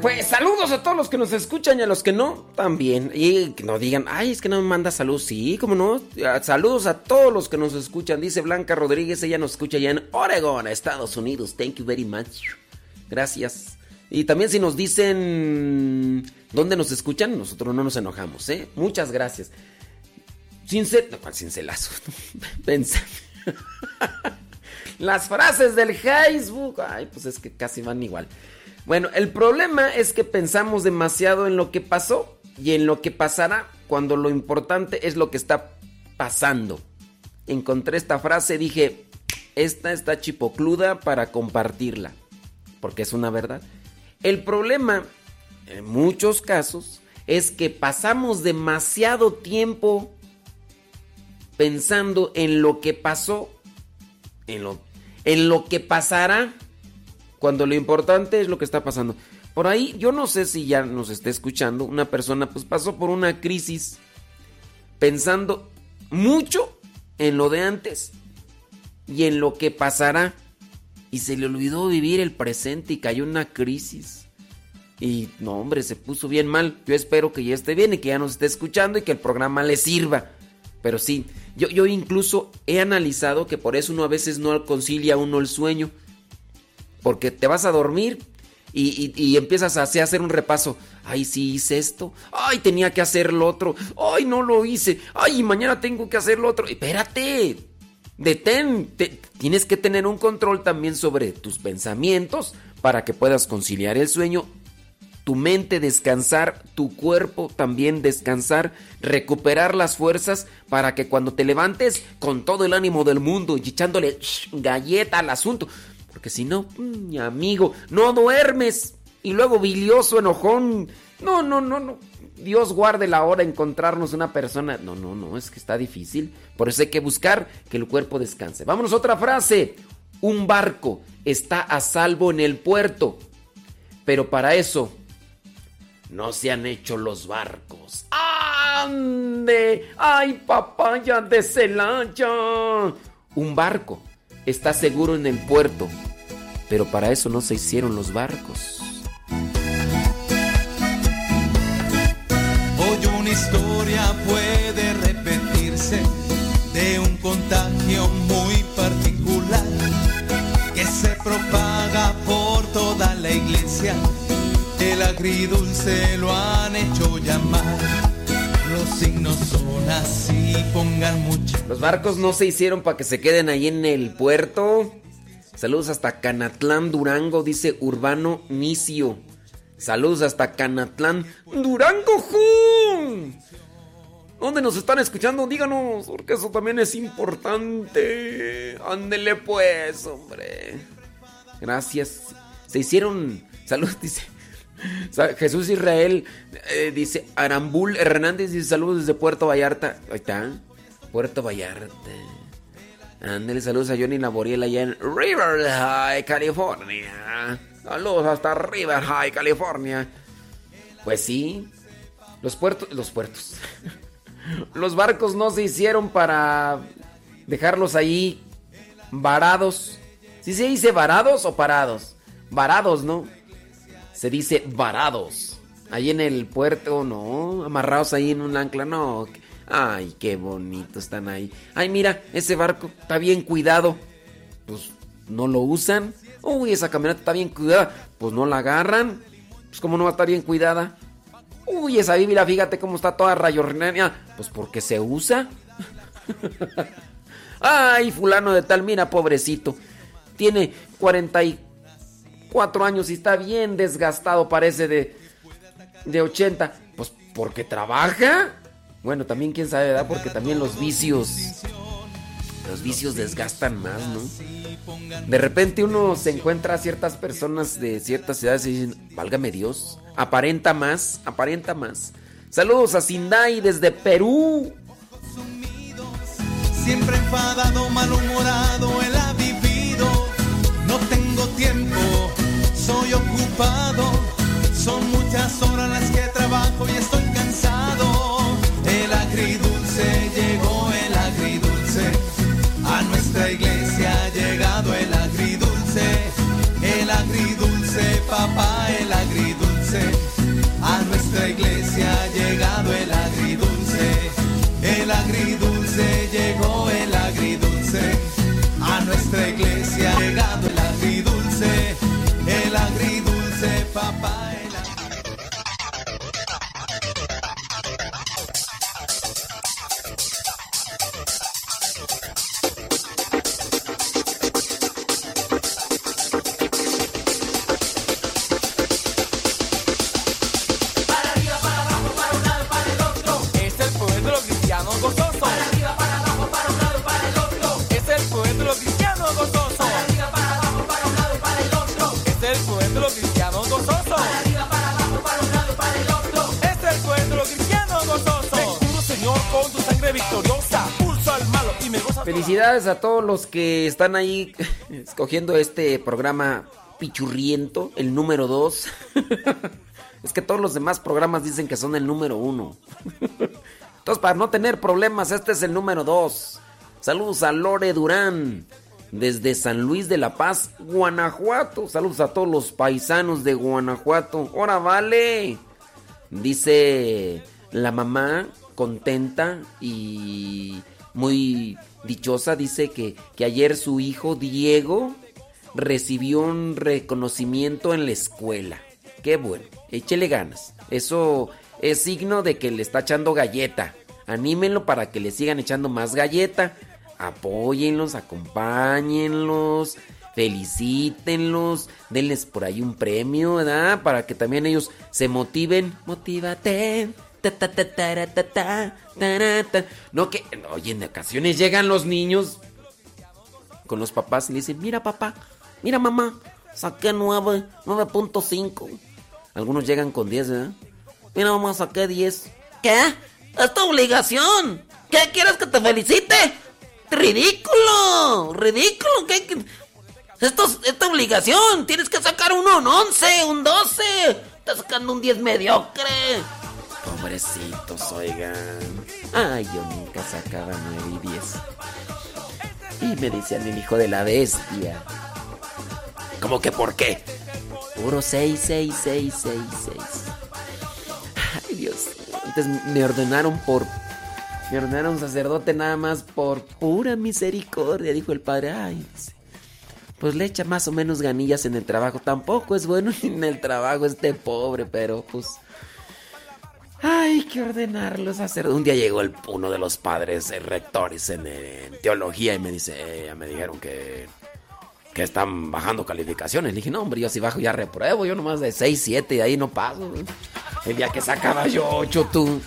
Pues, saludos a todos los que nos escuchan y a los que no, también. Y que no digan, ay, es que no me manda salud. Sí, como no. Saludos a todos los que nos escuchan. Dice Blanca Rodríguez, ella nos escucha allá en Oregon, Estados Unidos. Thank you very much. Gracias. Y también si nos dicen dónde nos escuchan, nosotros no nos enojamos, ¿eh? Muchas gracias. Cincel... No, ¿cuál cincelazo? Las frases del Facebook. Ay, pues es que casi van igual. Bueno, el problema es que pensamos demasiado en lo que pasó y en lo que pasará cuando lo importante es lo que está pasando. Encontré esta frase, dije, esta está chipocluda para compartirla, porque es una verdad. El problema, en muchos casos, es que pasamos demasiado tiempo pensando en lo que pasó, en lo, en lo que pasará cuando lo importante es lo que está pasando. Por ahí, yo no sé si ya nos está escuchando, una persona pues pasó por una crisis pensando mucho en lo de antes y en lo que pasará. Y se le olvidó vivir el presente y cayó en una crisis. Y no, hombre, se puso bien mal. Yo espero que ya esté bien y que ya nos esté escuchando y que el programa le sirva. Pero sí, yo, yo incluso he analizado que por eso uno a veces no concilia uno el sueño. Porque te vas a dormir y, y- empiezas a hacer un repaso. Ay, sí hice esto. Ay, tenía que hacer lo otro. Ay, no lo hice. Ay, mañana tengo que hacer lo otro. Espérate. Detén. Tienes que tener un control también sobre tus pensamientos para que puedas conciliar el sueño. Tu mente descansar, tu cuerpo también descansar, recuperar las fuerzas para que cuando te levantes con todo el ánimo del mundo y echándole galleta al asunto, porque si no, mm, mi amigo, no duermes. Y luego bilioso, enojón. No, no, no, no. Dios guarde la hora encontrarnos una persona. No, no, no, es que está difícil. Por eso hay que buscar que el cuerpo descanse. Vámonos a otra frase. Un barco está a salvo en el puerto. Pero para eso no se han hecho los barcos. ¡Ande! ¡Ay, papaya de Celaya! Un barco está seguro en el puerto, pero para eso no se hicieron los barcos. Hoy una historia puede repetirse de un contagio muy particular que se propaga por toda la iglesia. El agridulce lo han hecho llamar. Los signos son así, pongan mucho. Los barcos no se hicieron para que se queden ahí en el puerto. Saludos hasta Canatlán, Durango, dice Urbano Nicio. Saludos hasta Canatlán, Durango. ¡ju! ¿Dónde nos están escuchando? Díganos, porque eso también es importante. Ándele pues, hombre. Gracias. Se hicieron. Saludos, dice. Jesús Israel eh, dice Arambul Hernández dice saludos desde Puerto Vallarta. Ahí está. Puerto Vallarta. Ándale, saludos a Johnny Laboriel allá en Riverside, California. Saludos hasta Riverside, California. Pues sí. Los puertos. Los puertos. Los barcos no se hicieron para dejarlos ahí varados. ¿Sí se dice varados o parados? Varados, ¿no? Se dice varados. Ahí en el puerto, no. Amarrados ahí en un ancla, no. Ay, qué bonito están ahí. Ay, mira, ese barco está bien cuidado. Pues no lo usan. Uy, esa camioneta está bien cuidada. Pues no la agarran. Pues como no va a estar bien cuidada. Uy, esa bíblia, fíjate cómo está toda rayornenia. Pues porque se usa. Ay, fulano de tal, mira, pobrecito. Tiene 44 años y está bien desgastado, parece de, de 80. Pues porque trabaja. Bueno, también quién sabe, ¿verdad? Porque también los vicios. Los vicios desgastan más, ¿no? De repente uno se encuentra a ciertas personas de ciertas ciudades y dicen, válgame Dios, aparenta más, aparenta más. Saludos a Sindai desde Perú. Siempre enfadado, malhumorado, él ha vivido. No tengo tiempo, soy ocupado. Son muchas horas las que trabajo y estoy cansado. El agridulce llegó, el agridulce. A nuestra iglesia ha llegado el agridulce. El agridulce, papá, el agridulce. A nuestra iglesia ha llegado el agridulce. El agridulce llegó el agridulce. A nuestra iglesia Felicidades a todos los que están ahí escogiendo este programa pichurriento, el número 2. es que todos los demás programas dicen que son el número 1. Entonces, para no tener problemas, este es el número 2. Saludos a Lore Durán, desde San Luis de la Paz, Guanajuato. Saludos a todos los paisanos de Guanajuato. ¡Hora vale! Dice la mamá, contenta y muy dichosa, dice que, que ayer su hijo Diego recibió un reconocimiento en la escuela. Qué bueno, échele ganas. Eso es signo de que le está echando galleta. Anímenlo para que le sigan echando más galleta. Apóyenlos, acompáñenlos, felicítenlos, denles por ahí un premio, ¿verdad? Para que también ellos se motiven. Motívate. No que, oye, en ocasiones llegan los niños con los papás y le dicen, mira papá, mira mamá, saqué 9, 9.5. Algunos llegan con 10, ¿verdad? Mira mamá, saqué 10. ¿Qué? Es tu obligación. ¿Qué quieres que te felicite? ¡Ridículo! ¡Ridículo! ¿Qué? Esto es, es tu obligación. Tienes que sacar un 11, un 12. Estás sacando un 10 mediocre. Pobrecitos, oigan. Ay, yo nunca sacaba 9 y 10. Y me decían el hijo de la bestia. ¿Cómo que por qué? Puro 6, 6, 6, 6, 6. Ay, Dios. Antes me ordenaron por. Me ordenaron sacerdote nada más por pura misericordia, dijo el padre. Ay, pues le echa más o menos ganillas en el trabajo. Tampoco es bueno en el trabajo este pobre, pero pues. Ay, que ordenarlo sacerdote. Un día llegó uno de los padres eh, rectores en, en teología y me dice, eh, me dijeron que que están bajando calificaciones. Le dije, no, hombre, yo si bajo ya repruebo. Yo nomás de 6, 7 y ahí no paso. El día que sacaba yo 8, tú.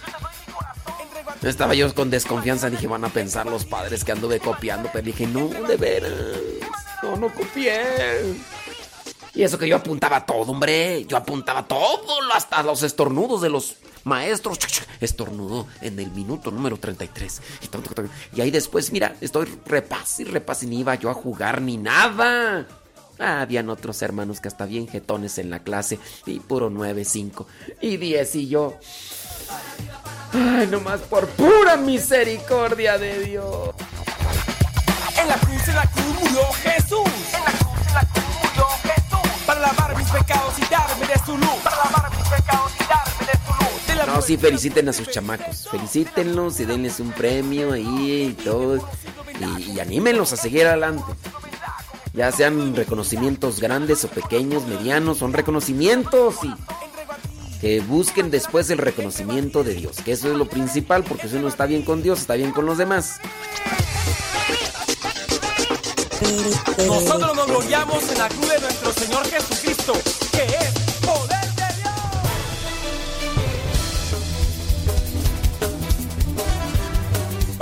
Estaba yo con desconfianza. Dije, van a pensar los padres que anduve copiando. Pero dije, no, de veras. No, no copié. Y eso que yo apuntaba todo, hombre. Yo apuntaba todo, hasta los estornudos de los maestros. Estornudo en el minuto número 33. Y, ahí después, mira, estoy repas y repas y ni iba yo a jugar ni nada. Ah, habían otros hermanos que hasta bien jetones en la clase. Y puro 9, 5 y 10 y yo. Ay, nomás por pura misericordia de Dios. En la cruz, en la cruz murió Jesús. En la cruz, en la cruz Jesús. Para lavar mis pecados y darme de su luz. Para lavar mis pecados y darme de su luz. No, sí, feliciten a sus chamacos. Felicítenlos y denles un premio ahí y todo. Y, y anímenlos a seguir adelante. Ya sean reconocimientos grandes o pequeños, medianos, son reconocimientos y Que busquen después el reconocimiento de Dios, que eso es lo principal, porque si uno está bien con Dios, está bien con los demás. Nosotros nos gloriamos en la cruz de nuestro Señor Jesucristo, que es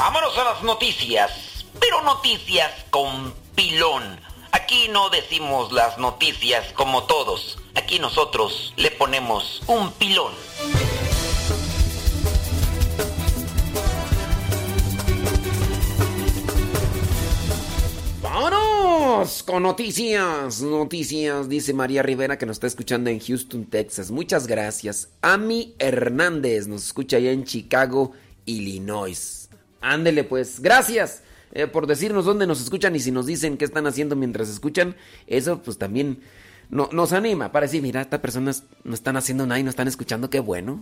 Vámonos a las noticias, pero noticias con pilón. Aquí no decimos las noticias como todos. Aquí nosotros le ponemos un pilón. ¡Vámonos! Con noticias, noticias, dice María Rivera que nos está escuchando en Houston, Texas. Muchas gracias. Ami Hernández nos escucha allá en Chicago, Illinois. Ándele pues, gracias eh, por decirnos dónde nos escuchan y si nos dicen qué están haciendo mientras escuchan. Eso pues también no- nos anima para decir, mira, estas personas no están haciendo nada y no están escuchando, qué bueno.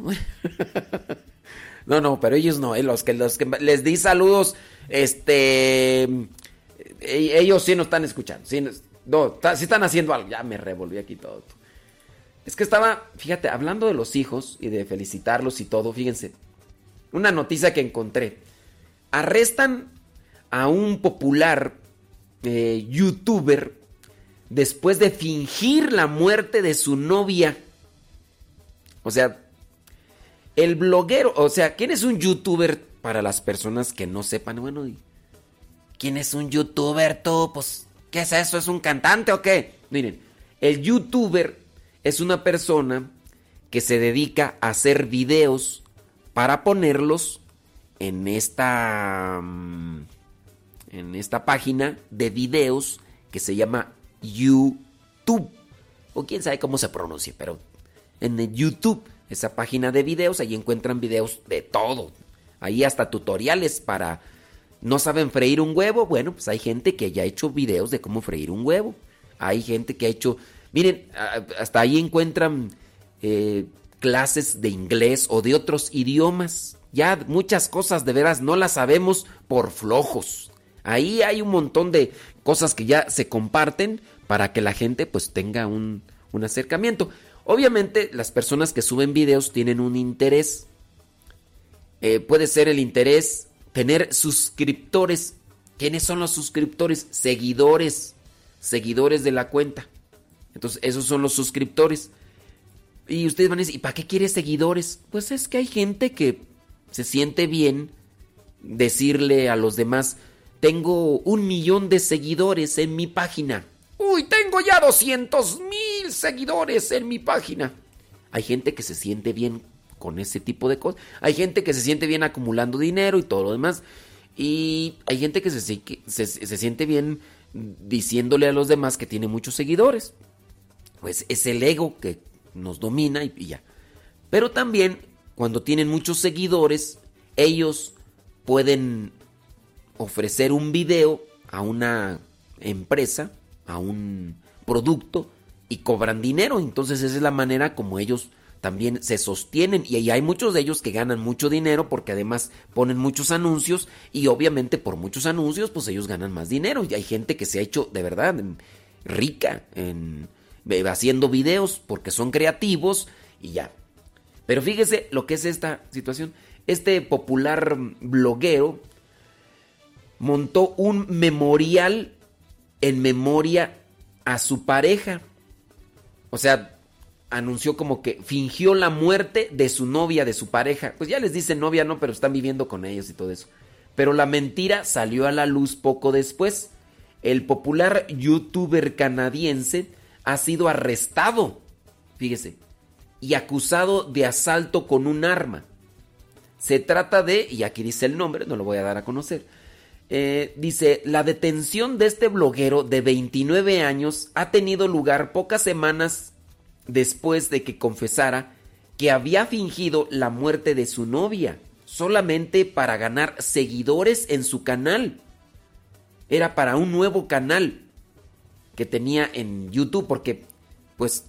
no, no, pero ellos no, eh, los que, los que les di saludos, este... E- Ellos sí no están escuchando. Sí, no, sí están haciendo algo. Ya me revolví aquí todo. Es que estaba, fíjate, hablando de los hijos y de felicitarlos y todo, fíjense. Una noticia que encontré. Arrestan a un popular eh, youtuber después de fingir la muerte de su novia. O sea, el bloguero, o sea, ¿quién es un youtuber para las personas que no sepan? Bueno, ¿quién es un youtuber tú? Pues, ¿qué es eso? ¿Es un cantante o qué? Miren, el youtuber es una persona que se dedica a hacer videos para ponerlos en esta mm, en esta página de videos que se llama YouTube o quién sabe cómo se pronuncia, pero en el YouTube, esa página de videos, ahí encuentran videos de todo. Ahí hasta tutoriales para no saben freír un huevo, bueno, pues hay gente que ya ha hecho videos de cómo freír un huevo. Hay gente que ha hecho, miren, hasta ahí encuentran eh, clases de inglés o de otros idiomas. Ya muchas cosas de veras no las sabemos por flojos. Ahí hay un montón de cosas que ya se comparten para que la gente pues tenga un, un acercamiento. Obviamente las personas que suben videos tienen un interés. Eh, puede ser el interés tener suscriptores. ¿Quiénes son los suscriptores? Seguidores. Seguidores de la cuenta. Entonces, esos son los suscriptores. Y ustedes van a decir, ¿y para qué quieres seguidores? Pues es que hay gente que se siente bien decirle a los demás, tengo un millón de seguidores en mi página. Uy, tengo ya 200 mil seguidores en mi página. Hay gente que se siente bien con ese tipo de cosas. Hay gente que se siente bien acumulando dinero y todo lo demás. Y hay gente que se, se- se siente bien diciéndole a los demás que tiene muchos seguidores. Pues es el ego que nos domina y, y ya. Pero también cuando tienen muchos seguidores, ellos pueden ofrecer un video a una empresa, a un producto y cobran dinero. Entonces esa es la manera como ellos también se sostienen y hay muchos de ellos que ganan mucho dinero porque además ponen muchos anuncios y obviamente por muchos anuncios pues ellos ganan más dinero y hay gente que se ha hecho de verdad rica en eh, haciendo videos porque son creativos y ya. Pero fíjese lo que es esta situación. Este popular bloguero montó un memorial en memoria a su pareja. O sea, anunció como que fingió la muerte de su novia, de su pareja. Pues ya les dicen novia, no, pero están viviendo con ellos y todo eso. Pero la mentira salió a la luz poco después. El popular youtuber canadiense ha sido arrestado, fíjese, y acusado de asalto con un arma. Se trata de, y aquí dice el nombre, no lo voy a dar a conocer, eh, dice, la detención de este bloguero de 29 años ha tenido lugar pocas semanas después de que confesara que había fingido la muerte de su novia solamente para ganar seguidores en su canal. Era para un nuevo canal que tenía en YouTube porque pues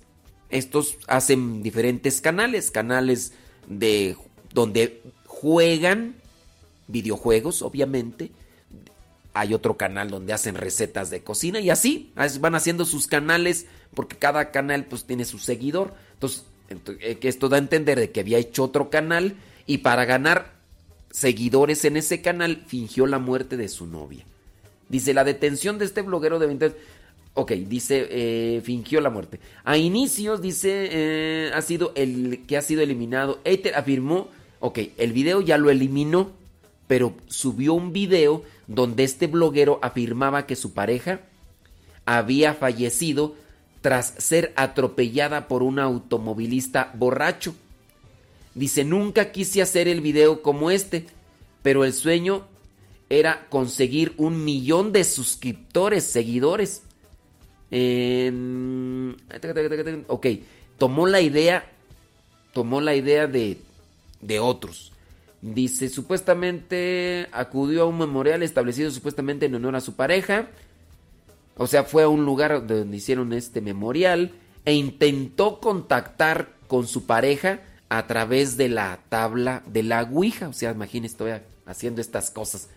estos hacen diferentes canales, canales de donde juegan videojuegos, obviamente. Hay otro canal donde hacen recetas de cocina y así as- van haciendo sus canales porque cada canal pues tiene su seguidor. Entonces Ento- eh, esto da a entender de que había hecho otro canal y para ganar seguidores en ese canal fingió la muerte de su novia. Dice, la detención de este bloguero de 20 Ok, dice, eh, fingió la muerte. A inicios, dice, eh, ha sido el que ha sido eliminado. Ether afirmó, ok, el video ya lo eliminó, pero subió un video donde este bloguero afirmaba que su pareja había fallecido tras ser atropellada por un automovilista borracho. Dice, nunca quise hacer el video como este, pero el sueño era conseguir un millón de suscriptores, seguidores. Em, ok, tomó la idea, tomó la idea de, de otros. Dice, supuestamente acudió a un memorial establecido supuestamente en honor a su pareja. O sea, fue a un lugar donde hicieron este memorial e intentó contactar con su pareja a través de la tabla de la Ouija. O sea, imagínense, estoy haciendo estas cosas.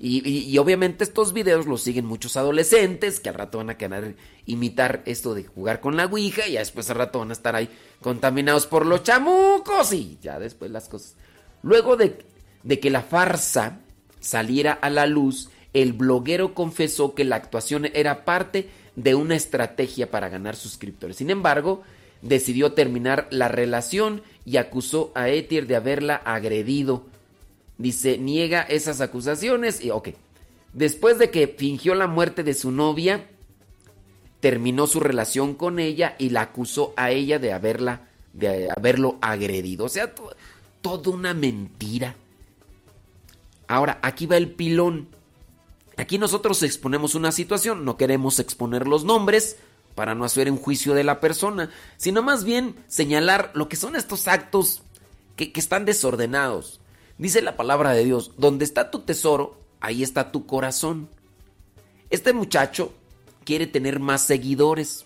Y, obviamente estos videos los siguen muchos adolescentes que al rato van a querer imitar esto de jugar con la Ouija y ya después al rato van a estar ahí contaminados por los chamucos y ya después las cosas. Luego de, de que la farsa saliera a la luz, el bloguero confesó que la actuación era parte de una estrategia para ganar suscriptores. Sin embargo, decidió terminar la relación y acusó a Etier de haberla agredido. Dice, niega esas acusaciones y ok. Después de que fingió la muerte de su novia, terminó su relación con ella y la acusó a ella de haberla de haberlo agredido. O sea, to- toda una mentira. Ahora, aquí va el pilón. Aquí nosotros exponemos una situación, no queremos exponer los nombres para no hacer un juicio de la persona, sino más bien señalar lo que son estos actos que, que están desordenados. Dice la palabra de Dios, donde está tu tesoro, ahí está tu corazón. Este muchacho quiere tener más seguidores.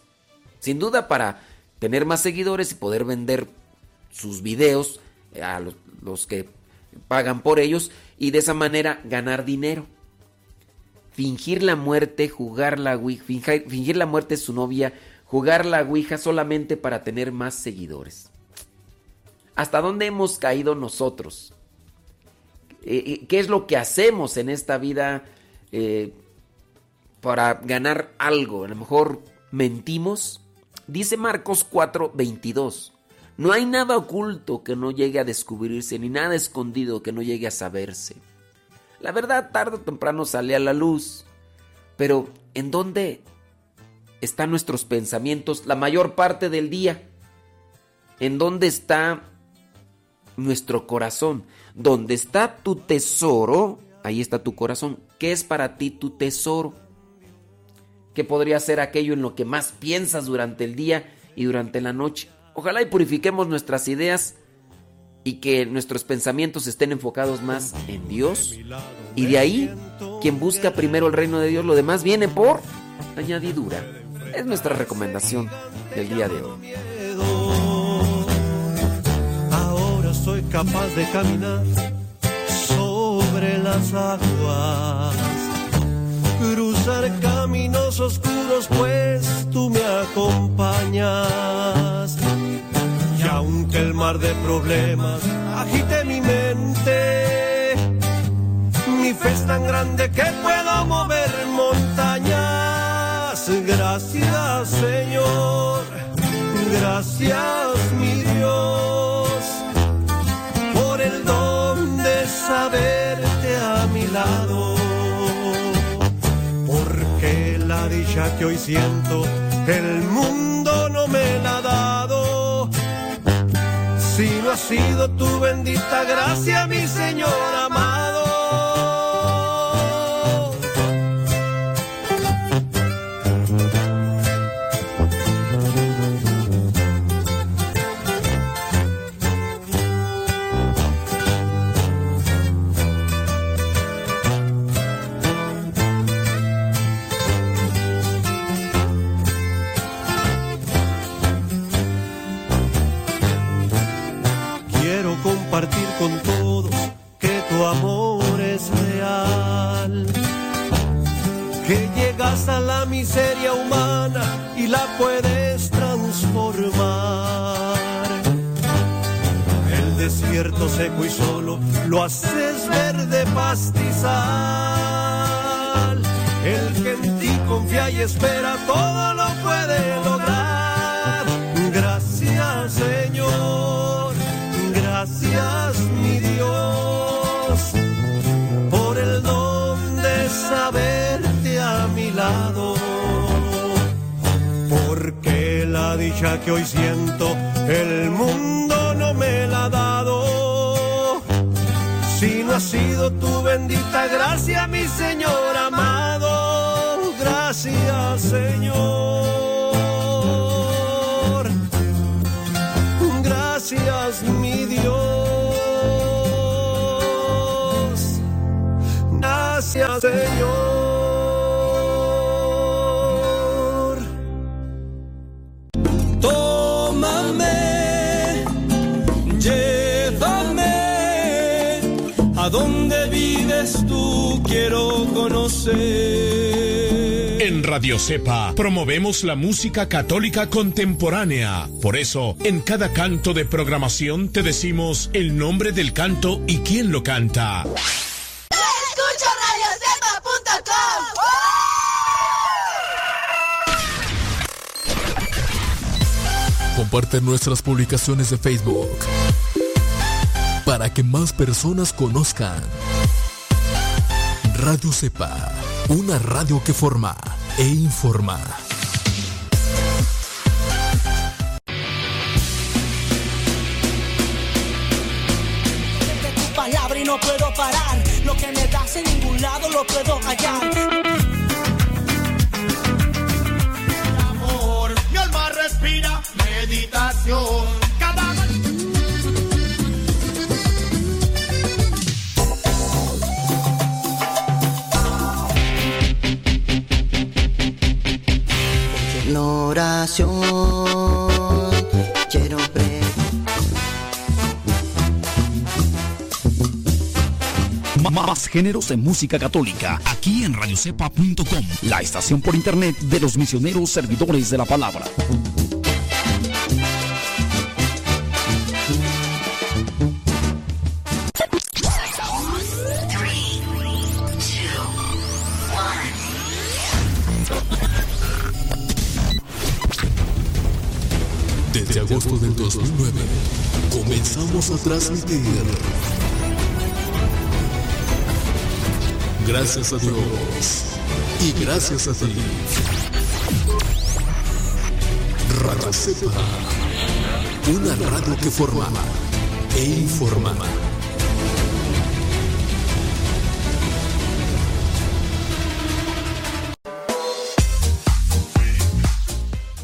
Sin duda para tener más seguidores y poder vender sus videos eh, a los, que pagan por ellos y de esa manera ganar dinero. Fingir la muerte, jugar la ouija, fingir, fingir la muerte de su novia, jugar la ouija solamente para tener más seguidores. ¿Hasta dónde hemos caído nosotros? Eh, ¿Qué es lo que hacemos en esta vida eh, para ganar algo? A lo mejor mentimos. Dice Marcos 4:22. No hay nada oculto que no llegue a descubrirse, ni nada escondido que no llegue a saberse. La verdad tarde o temprano sale a la luz. Pero ¿en dónde están nuestros pensamientos la mayor parte del día? ¿En dónde está nuestro corazón? Donde está tu tesoro, ahí está tu corazón. ¿Qué es para ti tu tesoro? ¿Qué podría ser aquello en lo que más piensas durante el día y durante la noche? Ojalá y purifiquemos nuestras ideas y que nuestros pensamientos estén enfocados más en Dios. Y de ahí, quien busca primero el reino de Dios, lo demás viene por añadidura. Es nuestra recomendación del día de hoy. Capaz de caminar sobre las aguas, cruzar caminos oscuros, pues tú me acompañas. Y aunque el mar de problemas agite mi mente, mi fe es tan grande que puedo mover montañas. Gracias, Señor. Gracias, mi Dios, saberte a mi lado. Porque la dicha que hoy siento, el mundo no me la ha dado. Si no ha sido tu bendita gracia, mi Señor amado. Que llegas a la miseria humana y la puedes transformar. desierto seco y solo lo haces verde pastizal. El que en ti confía y espera todo lo puede Porque la dicha que hoy siento, el mundo no me la ha dado. Si no ha sido tu bendita gracia, mi Señor amado, gracias Señor. Gracias mi Dios. Gracias Señor. Quiero conocer. En Radio Cepa promovemos la música católica contemporánea. Por eso, en cada canto de programación te decimos el nombre del canto y quién lo canta. Escucho radiocepa.com. Comparte nuestras publicaciones de Facebook para que más personas conozcan. Radio Cepa, una radio que forma e informa. tu palabra y no puedo parar. Lo que me das en ningún lado lo puedo hallar. amor. Mi alma respira meditación. Ma- Más géneros de música católica, aquí en radiocepa.com, la estación por internet de los misioneros servidores de la palabra. Desde agosto del 2009 comenzamos a transmitir. Gracias a Dios y gracias a ti. Radio Cepa, una radio que forma e informa.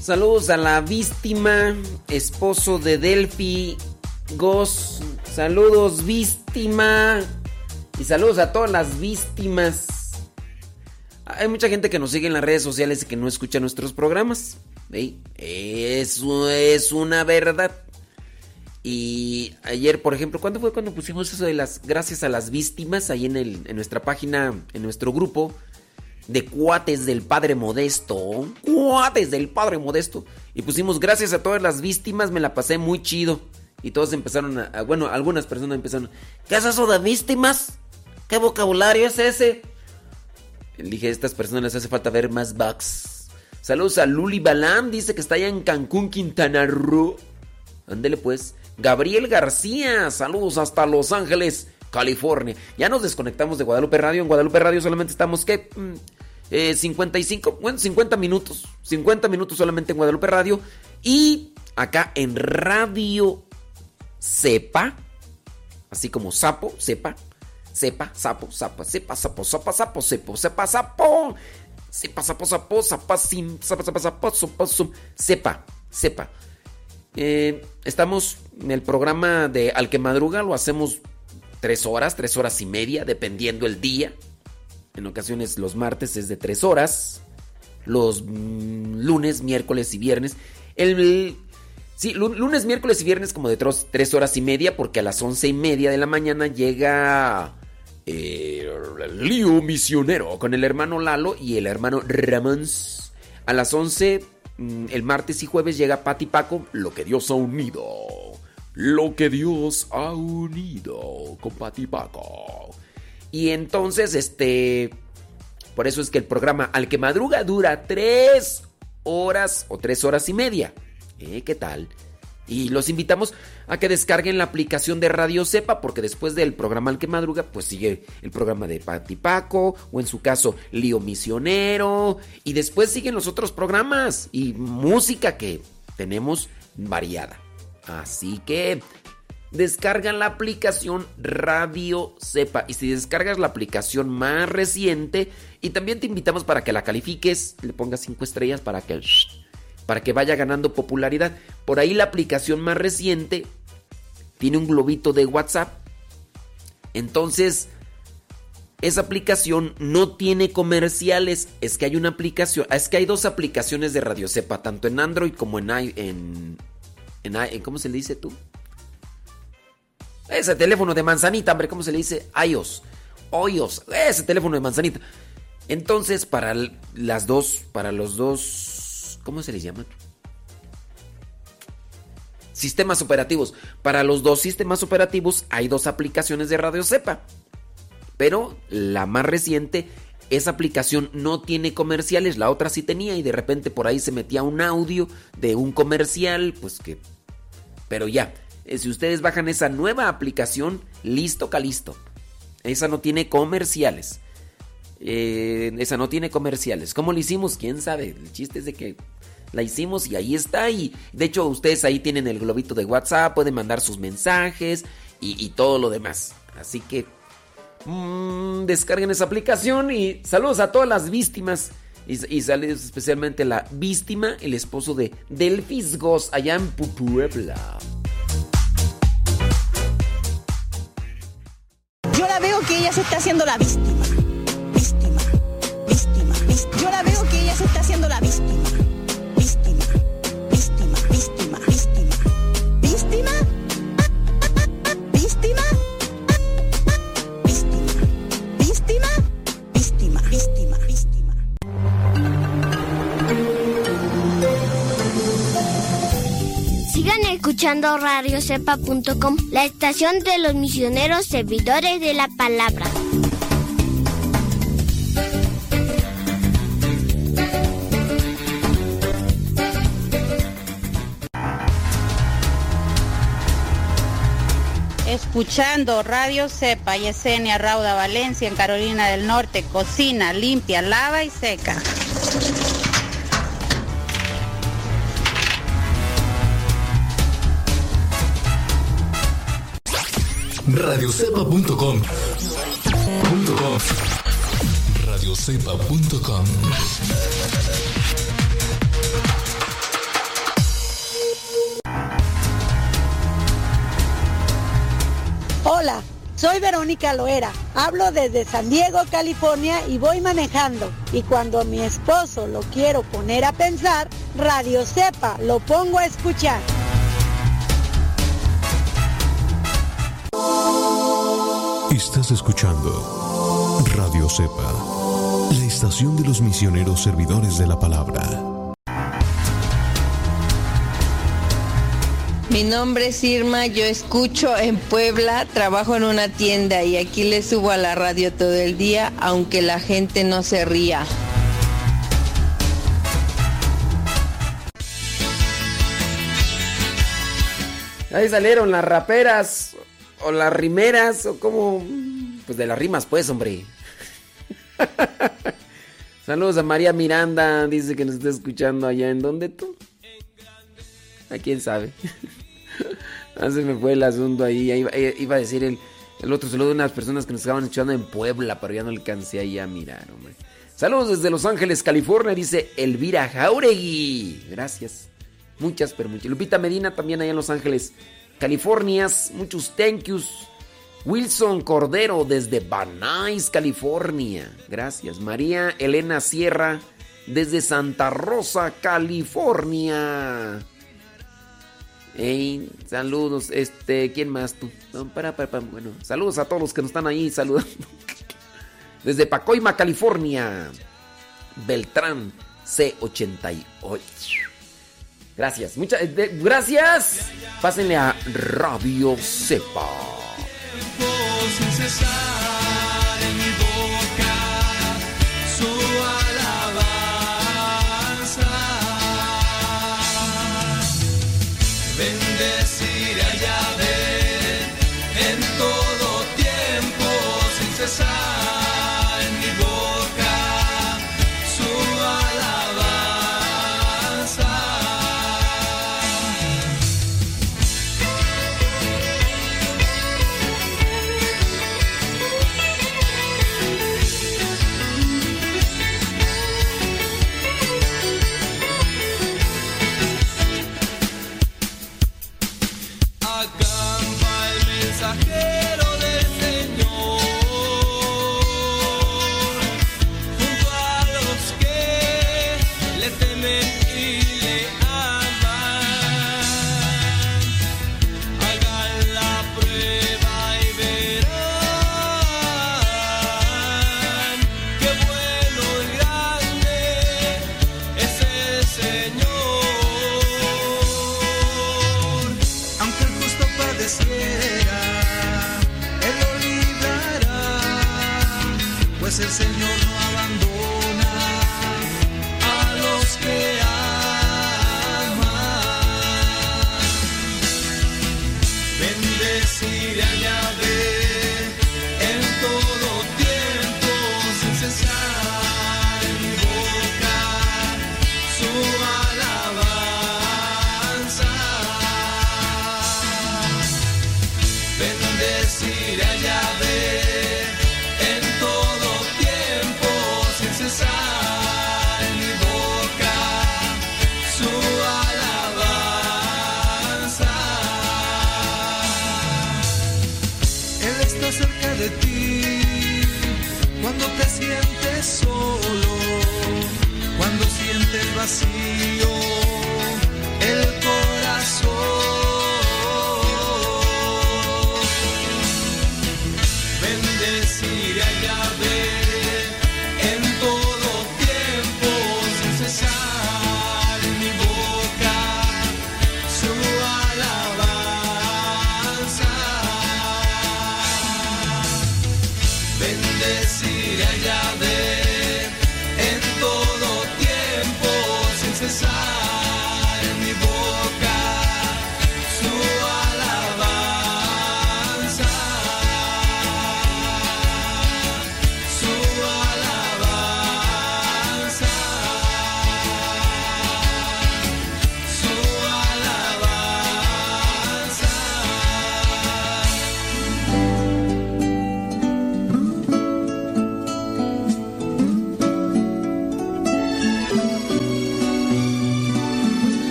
Saludos a la víctima, esposo de Delphi, Gos. Saludos, víctima. Y saludos a todas las víctimas. Hay mucha gente que nos sigue en las redes sociales y que no escucha nuestros programas. Eso es una verdad. Y ayer, por ejemplo, ¿cuándo fue cuando pusimos eso de las gracias a las víctimas ahí en nuestra página, en nuestro grupo de cuates del Padre Modesto? Cuates del Padre Modesto. Y pusimos gracias a todas las víctimas, me la pasé muy chido. Y todos empezaron a, a- bueno, algunas personas empezaron, ¿qué es eso de víctimas? ¿Qué vocabulario es ese? Le dije, a estas personas les hace falta ver más bugs. Saludos a Luli Balam, dice que está allá en Cancún, Quintana Roo. Ándele pues. Gabriel García, saludos hasta Los Ángeles, California. Ya nos desconectamos de Guadalupe Radio. En Guadalupe Radio solamente estamos, ¿qué? Mm, eh, 55, bueno, 50 minutos. 50 minutos solamente en Guadalupe Radio. Y acá en Radio Cepa, así como sapo, sepa, sepa, sapo, sapa, sepa, sapo, sapa, sapo, sepo, sepa, sapo, sepa, sapo, sapo, sapa, sim, sapa, sapa, sapo, sopa, sum, sepa, sepa. Eh, estamos en el programa de Al que Madruga, lo hacemos tres horas, tres horas y media, dependiendo el día. En ocasiones los martes es de tres horas. Los mm, lunes, miércoles y viernes. El, sí, lu- lunes, miércoles y viernes como de tros- tres horas y media, porque a las once y media de la mañana llega eh, lío misionero con el hermano Lalo y el hermano Ramón. A las 11, mm, el martes y jueves llega Pati Paco, lo que Dios ha unido. lo que Dios ha unido con Pati Paco. Y entonces, este. Por eso es que el programa Al que madruga dura tres horas o tres horas y media. ¿Eh? ¿Qué tal? Y los invitamos a que descarguen la aplicación de Radio Cepa, porque después del programa Al que Madruga, pues sigue el programa de Pati Paco, o en su caso, Lío Misionero, y después siguen los otros programas y música que tenemos variada. Así que descargan la aplicación Radio Cepa. Y si descargas la aplicación más reciente, y también te invitamos para que la califiques, le pongas cinco estrellas para que para que vaya ganando popularidad. Por ahí la aplicación más reciente tiene un globito de WhatsApp. Entonces, esa aplicación no tiene comerciales. Es que hay una aplicación, es que hay dos aplicaciones de Radio Cepa, tanto en Android como en, en, en, ¿cómo se le dice tú? Ese teléfono de manzanita, hombre, ¿cómo se le dice? iOS. iOS, ese teléfono de manzanita. Entonces, para las dos, para los dos ¿Cómo se les llama? Sistemas operativos. Para los dos sistemas operativos hay dos aplicaciones de Radio Cepa. Pero la más reciente, esa aplicación no tiene comerciales, la otra sí tenía y de repente por ahí se metía un audio de un comercial, pues que... Pero ya, eh, si ustedes bajan esa nueva aplicación, listo, calisto. Esa no tiene comerciales. Eh, esa no tiene comerciales. ¿Cómo lo hicimos? ¿Quién sabe? El chiste es de que la hicimos y ahí está. Y de hecho ustedes ahí tienen el globito de WhatsApp, pueden mandar sus mensajes y, todo lo demás. Así que mm, descarguen esa aplicación y saludos a todas las víctimas. Y, saludos especialmente a la víctima, el esposo de Delfisgos allá en Puebla. Yo la veo que ella se está haciendo la. Víctima, víctima, víctima. Yo la veo que ella se está haciendo la víctima. Escuchando radiocepa.com, la estación de los misioneros servidores de la palabra. Escuchando Radio Cepa, Yesenia Rauda Valencia en Carolina del Norte, cocina limpia, lava y seca. radiocepa.com radiocepa.com Hola, soy Verónica Loera. Hablo desde San Diego, California y voy manejando. Y cuando mi esposo lo quiero poner a pensar, Radio Cepa lo pongo a escuchar. Estás escuchando Radio Cepa, la estación de los misioneros servidores de la palabra. Mi nombre es Irma, yo escucho en Puebla, trabajo en una tienda y aquí le subo a la radio todo el día, aunque la gente no se ría. Ahí salieron las raperas o las rimeras, o como. Pues de las rimas, pues, hombre. Saludos a María Miranda, dice que nos está escuchando allá. ¿En dónde tú? ¿A quién sabe? ah, se me fue el asunto ahí. Iba, a decir el, el otro saludo de unas personas que nos estaban escuchando en Puebla, pero ya no alcancé ahí a mirar, hombre. Saludos desde Los Ángeles, California, dice Elvira Jauregui. Gracias. Muchas, pero muchas. Lupita Medina también allá en Los Ángeles. Californias, muchos thank yous. Wilson Cordero desde Banais, California. Gracias. María Elena Sierra desde Santa Rosa, California. Hey, saludos. Este, ¿quién más tú? para, bueno, saludos a todos los que nos están ahí saludando. Desde Pacoima, California. Beltrán C88. Gracias, muchas gracias. Pásenle a Radio Cepa.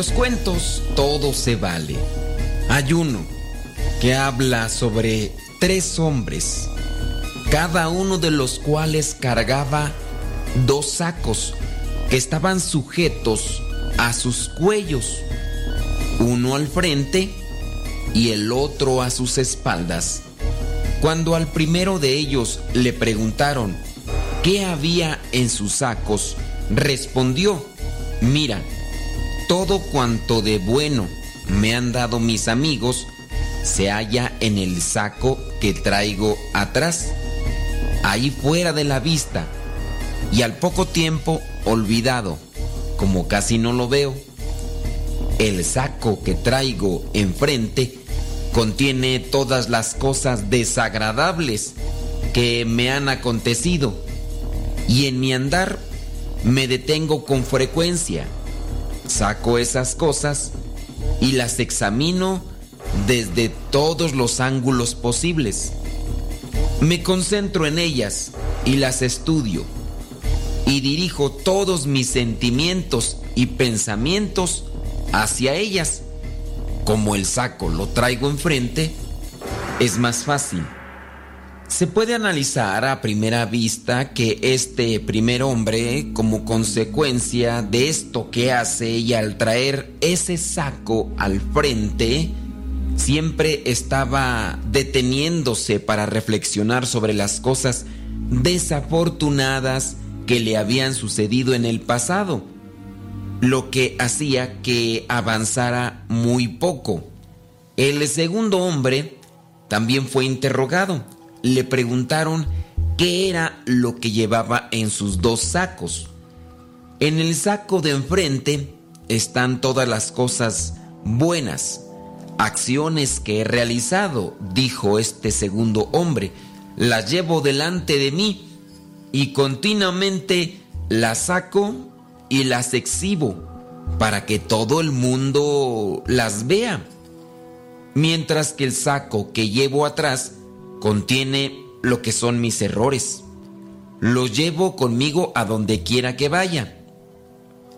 Los cuentos todo se vale. Hay uno que habla sobre tres hombres, cada uno de los cuales cargaba dos sacos que estaban sujetos a sus cuellos, uno al frente y el otro a sus espaldas. Cuando al primero de ellos le preguntaron qué había en sus sacos, respondió, mira, todo cuanto de bueno me han dado mis amigos se halla en el saco que traigo atrás, ahí fuera de la vista, y al poco tiempo olvidado, como casi no lo veo. El saco que traigo enfrente contiene todas las cosas desagradables que me han acontecido y en mi andar me detengo con frecuencia. Saco esas cosas y las examino desde todos los ángulos posibles. Me concentro en ellas y las estudio y dirijo todos mis sentimientos y pensamientos hacia ellas. Como el saco lo traigo enfrente, es más fácil. Se puede analizar a primera vista que este primer hombre, como consecuencia de esto que hace y al traer ese saco al frente, siempre estaba deteniéndose para reflexionar sobre las cosas desafortunadas que le habían sucedido en el pasado, lo que hacía que avanzara muy poco. El segundo hombre también fue interrogado. Le preguntaron qué era lo que llevaba en sus dos sacos. En el saco de enfrente están todas las cosas buenas, acciones que he realizado, dijo este segundo hombre. Las llevo delante de mí y continuamente las saco y las exhibo para que todo el mundo las vea. Mientras que el saco que llevo atrás contiene lo que son mis errores. Los llevo conmigo a donde quiera que vaya.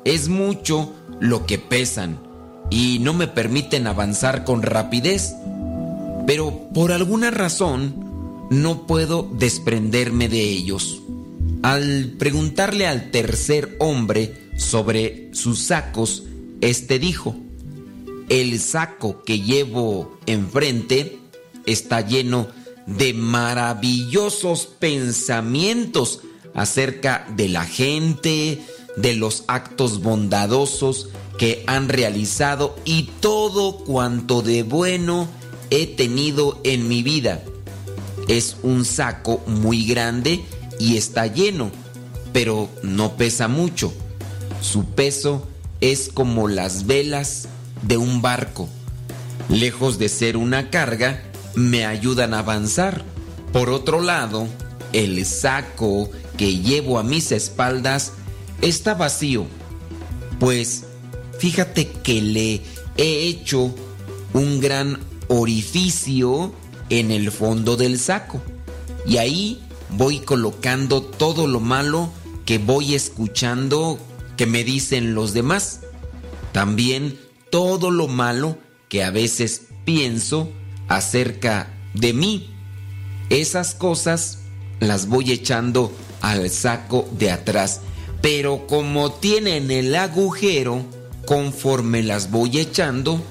Es mucho lo que pesan y no me permiten avanzar con rapidez. Pero por alguna razón no puedo desprenderme de ellos. Al preguntarle al tercer hombre sobre sus sacos, este dijo, el saco que llevo enfrente está lleno de maravillosos pensamientos acerca de la gente, de los actos bondadosos que han realizado y todo cuanto de bueno he tenido en mi vida. Es un saco muy grande y está lleno, pero no pesa mucho. Su peso es como las velas de un barco. Lejos de ser una carga, me ayudan a avanzar. Por otro lado, el saco que llevo a mis espaldas está vacío, pues fíjate que le he hecho un gran orificio en el fondo del saco y ahí voy colocando todo lo malo que voy escuchando que me dicen los demás. También todo lo malo que a veces pienso acerca de mí. Esas cosas las voy echando al saco de atrás. Pero como tienen el agujero, conforme las voy echando,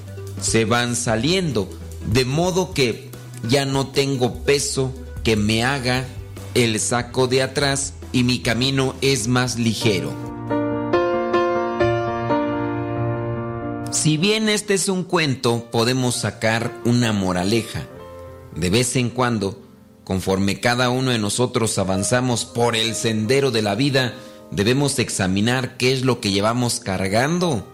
se van saliendo. De modo que ya no tengo peso que me haga el saco de atrás y mi camino es más ligero. Si bien este es un cuento, podemos sacar una moraleja. De vez en cuando, conforme cada uno de nosotros avanzamos por el sendero de la vida, debemos examinar qué es lo que llevamos cargando.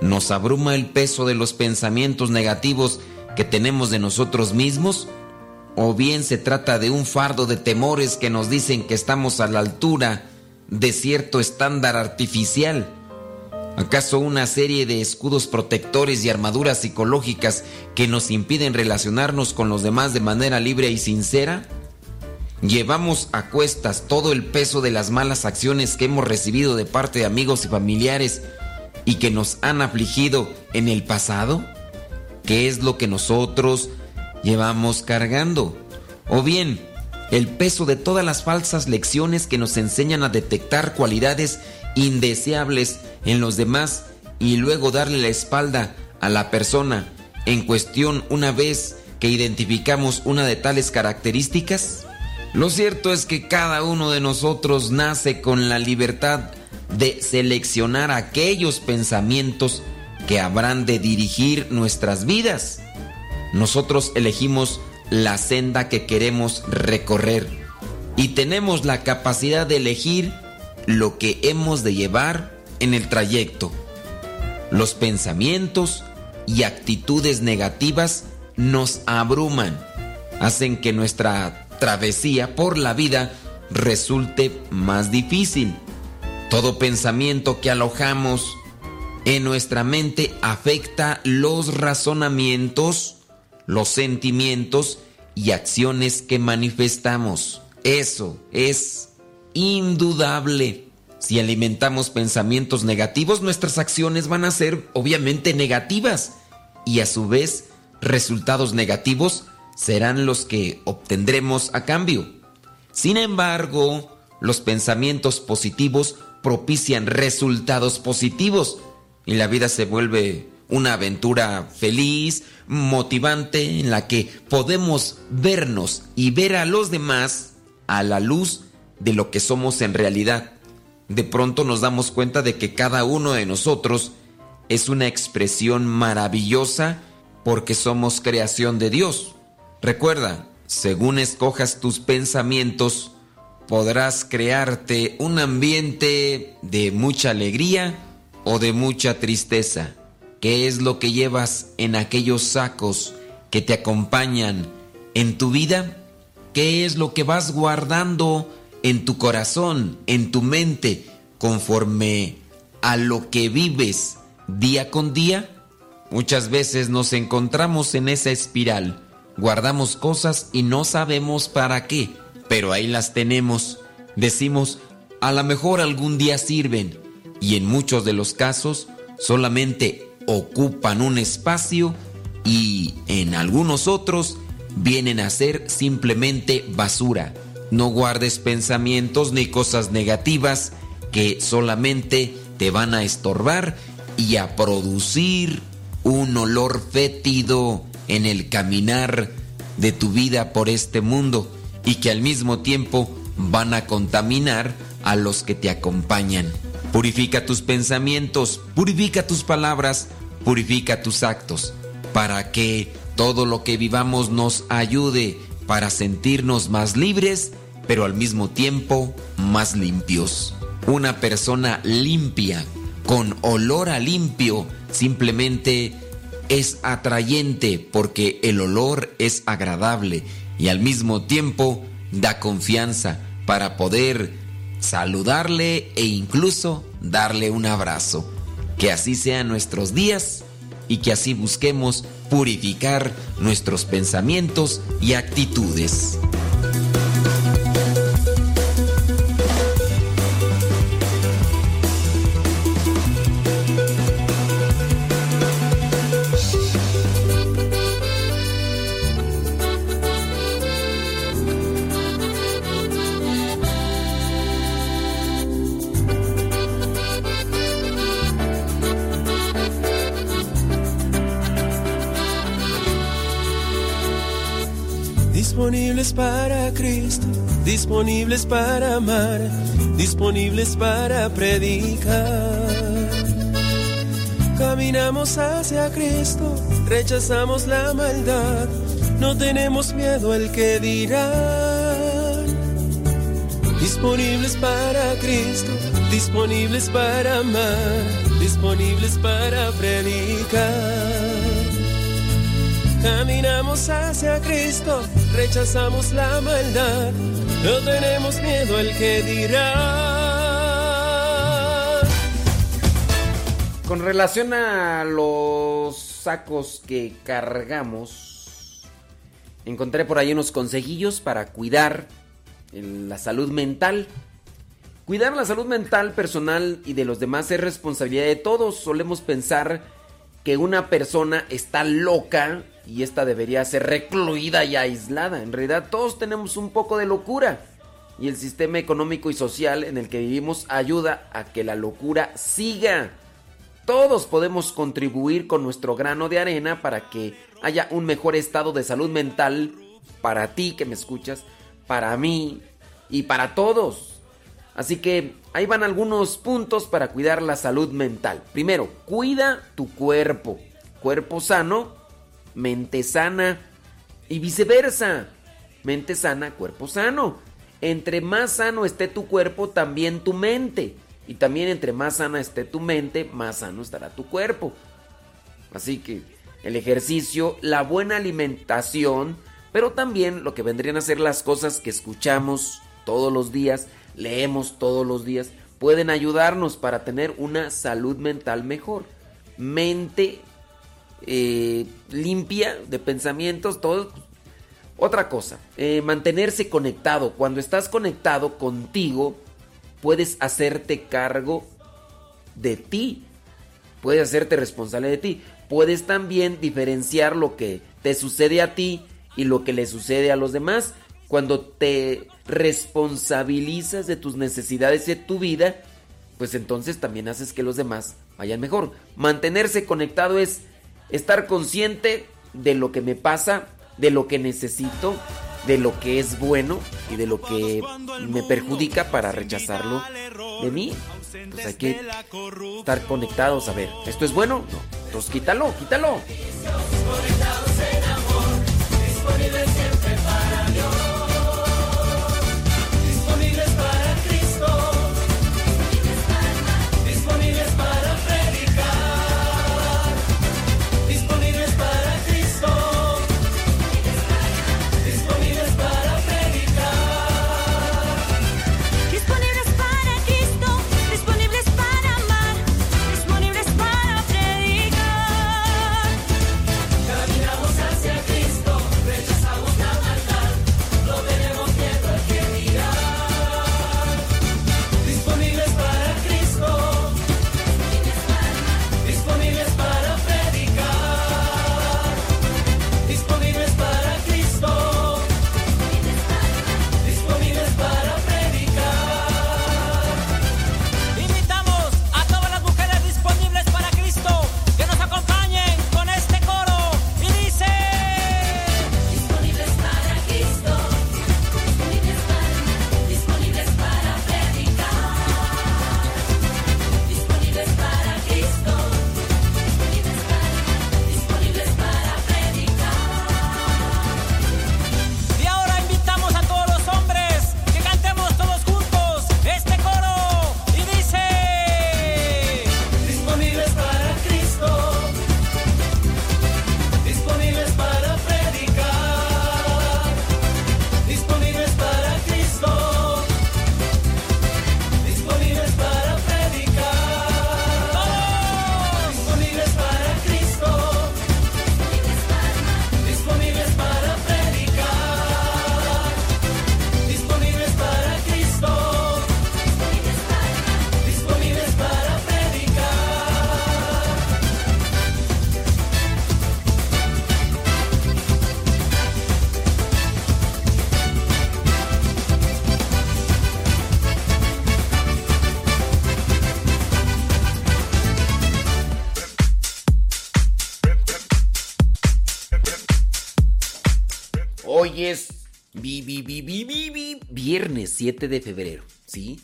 ¿Nos abruma el peso de los pensamientos negativos que tenemos de nosotros mismos? o bien se trata de un fardo de temores que nos dicen que estamos a la altura de cierto estándar artificial. ¿Acaso una serie de escudos protectores y armaduras psicológicas que nos impiden relacionarnos con los demás de manera libre y sincera? ¿Llevamos a cuestas todo el peso de las malas acciones que hemos recibido de parte de amigos y familiares y que nos han afligido en el pasado? ¿Qué es lo que nosotros llevamos cargando? O bien, el peso de todas las falsas lecciones que nos enseñan a detectar cualidades indeseables en los demás y luego darle la espalda a la persona en cuestión una vez que identificamos una de tales características? Lo cierto es que cada uno de nosotros nace con la libertad de seleccionar aquellos pensamientos que habrán de dirigir nuestras vidas. Nosotros elegimos la senda que queremos recorrer y tenemos la capacidad de elegir lo que hemos de llevar en el trayecto. Los pensamientos y actitudes negativas nos abruman, hacen que nuestra travesía por la vida resulte más difícil. Todo pensamiento que alojamos en nuestra mente afecta los razonamientos, los sentimientos y acciones que manifestamos. Eso es indudable. Si alimentamos pensamientos negativos, nuestras acciones van a ser obviamente negativas y a su vez resultados negativos serán los que obtendremos a cambio. Sin embargo, los pensamientos positivos propician resultados positivos y la vida se vuelve una aventura feliz, motivante, en la que podemos vernos y ver a los demás a la luz de lo que somos en realidad. De pronto nos damos cuenta de que cada uno de nosotros es una expresión maravillosa porque somos creación de Dios. Recuerda, según escojas tus pensamientos, podrás crearte un ambiente de mucha alegría o de mucha tristeza. ¿Qué es lo que llevas en aquellos sacos que te acompañan en tu vida? ¿Qué es lo que vas guardando en tu corazón, en tu mente, conforme a lo que vives día con día? Muchas veces nos encontramos en esa espiral, guardamos cosas y no sabemos para qué, pero ahí las tenemos. Decimos, a lo mejor algún día sirven y en muchos de los casos solamente ocupan un espacio y en algunos otros vienen a ser simplemente basura. No guardes pensamientos ni cosas negativas que solamente te van a estorbar y a producir un olor fétido en el caminar de tu vida por este mundo y que al mismo tiempo van a contaminar a los que te acompañan. Purifica tus pensamientos, purifica tus palabras, purifica tus actos, para que todo lo que vivamos nos ayude para sentirnos más libres, pero al mismo tiempo más limpios. Una persona limpia, con olor a limpio, simplemente es atrayente porque el olor es agradable y al mismo tiempo da confianza para poder saludarle e incluso darle un abrazo. Que así sean nuestros días y que así busquemos purificar nuestros pensamientos y actitudes. Disponibles para amar, disponibles para predicar. Caminamos hacia Cristo, rechazamos la maldad, no tenemos miedo al que dirán. Disponibles para Cristo, disponibles para amar, disponibles para predicar. Caminamos hacia Cristo, rechazamos la maldad, no tenemos miedo al que dirá. Con relación a los sacos que cargamos, encontré por ahí unos consejillos para cuidar la salud mental. Cuidar la salud mental, personal y de los demás es responsabilidad de todos. Solemos pensar que una persona está loca y esta debería ser recluida y aislada. En realidad todos tenemos un poco de locura y el sistema económico y social en el que vivimos ayuda a que la locura siga. Todos podemos contribuir con nuestro grano de arena para que haya un mejor estado de salud mental para ti que me escuchas, para mí y para todos. Así que ahí van algunos puntos para cuidar la salud mental. Primero, cuida tu cuerpo. Cuerpo sano, mente sana y viceversa. Mente sana, cuerpo sano. Entre más sano esté tu cuerpo, también tu mente. Y también entre más sana esté tu mente, más sano estará tu cuerpo. Así que el ejercicio, la buena alimentación, pero también lo que vendrían a ser las cosas que escuchamos todos los días, leemos todos los días, pueden ayudarnos para tener una salud mental mejor. Mente eh, limpia de pensamientos, todo. Otra cosa, eh, mantenerse conectado. Cuando estás conectado contigo, puedes hacerte cargo de ti. Puedes hacerte responsable de ti. Puedes también diferenciar lo que te sucede a ti y lo que le sucede a los demás. Cuando te responsabilizas de tus necesidades de tu vida, pues entonces también haces que los demás vayan mejor. Mantenerse conectado es estar consciente de lo que me pasa, de lo que necesito, de lo que es bueno y de lo que me perjudica para rechazarlo de mí. Pues hay que estar conectados a ver, ¿esto es bueno? No. Entonces quítalo, quítalo. Viernes 7 de febrero, ¿sí?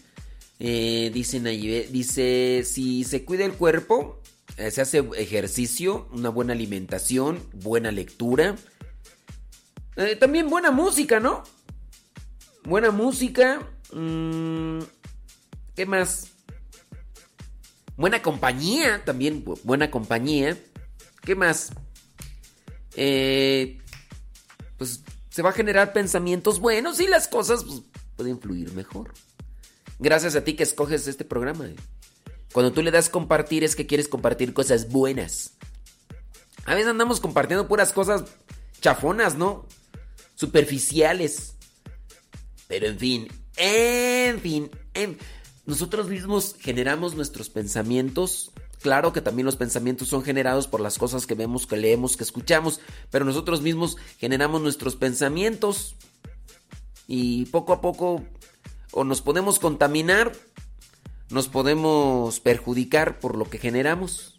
Eh, dicen dice, si se cuida el cuerpo, eh, se hace ejercicio, una buena alimentación, buena lectura. Eh, también buena música, ¿no? Buena música. Mm, ¿Qué más? Buena compañía, también buena compañía. ¿Qué más? pues se va a generar pensamientos buenos y las cosas pues, pueden fluir mejor. Gracias a ti que escoges este programa. Eh. Cuando tú le das compartir es que quieres compartir cosas buenas. A veces andamos compartiendo puras cosas chafonas, ¿no? Superficiales. Pero en fin, en fin, nosotros mismos generamos nuestros pensamientos. Claro que también los pensamientos son generados por las cosas que vemos, que leemos, que escuchamos, pero nosotros mismos generamos nuestros pensamientos y poco a poco o nos podemos contaminar, nos podemos perjudicar por lo que generamos.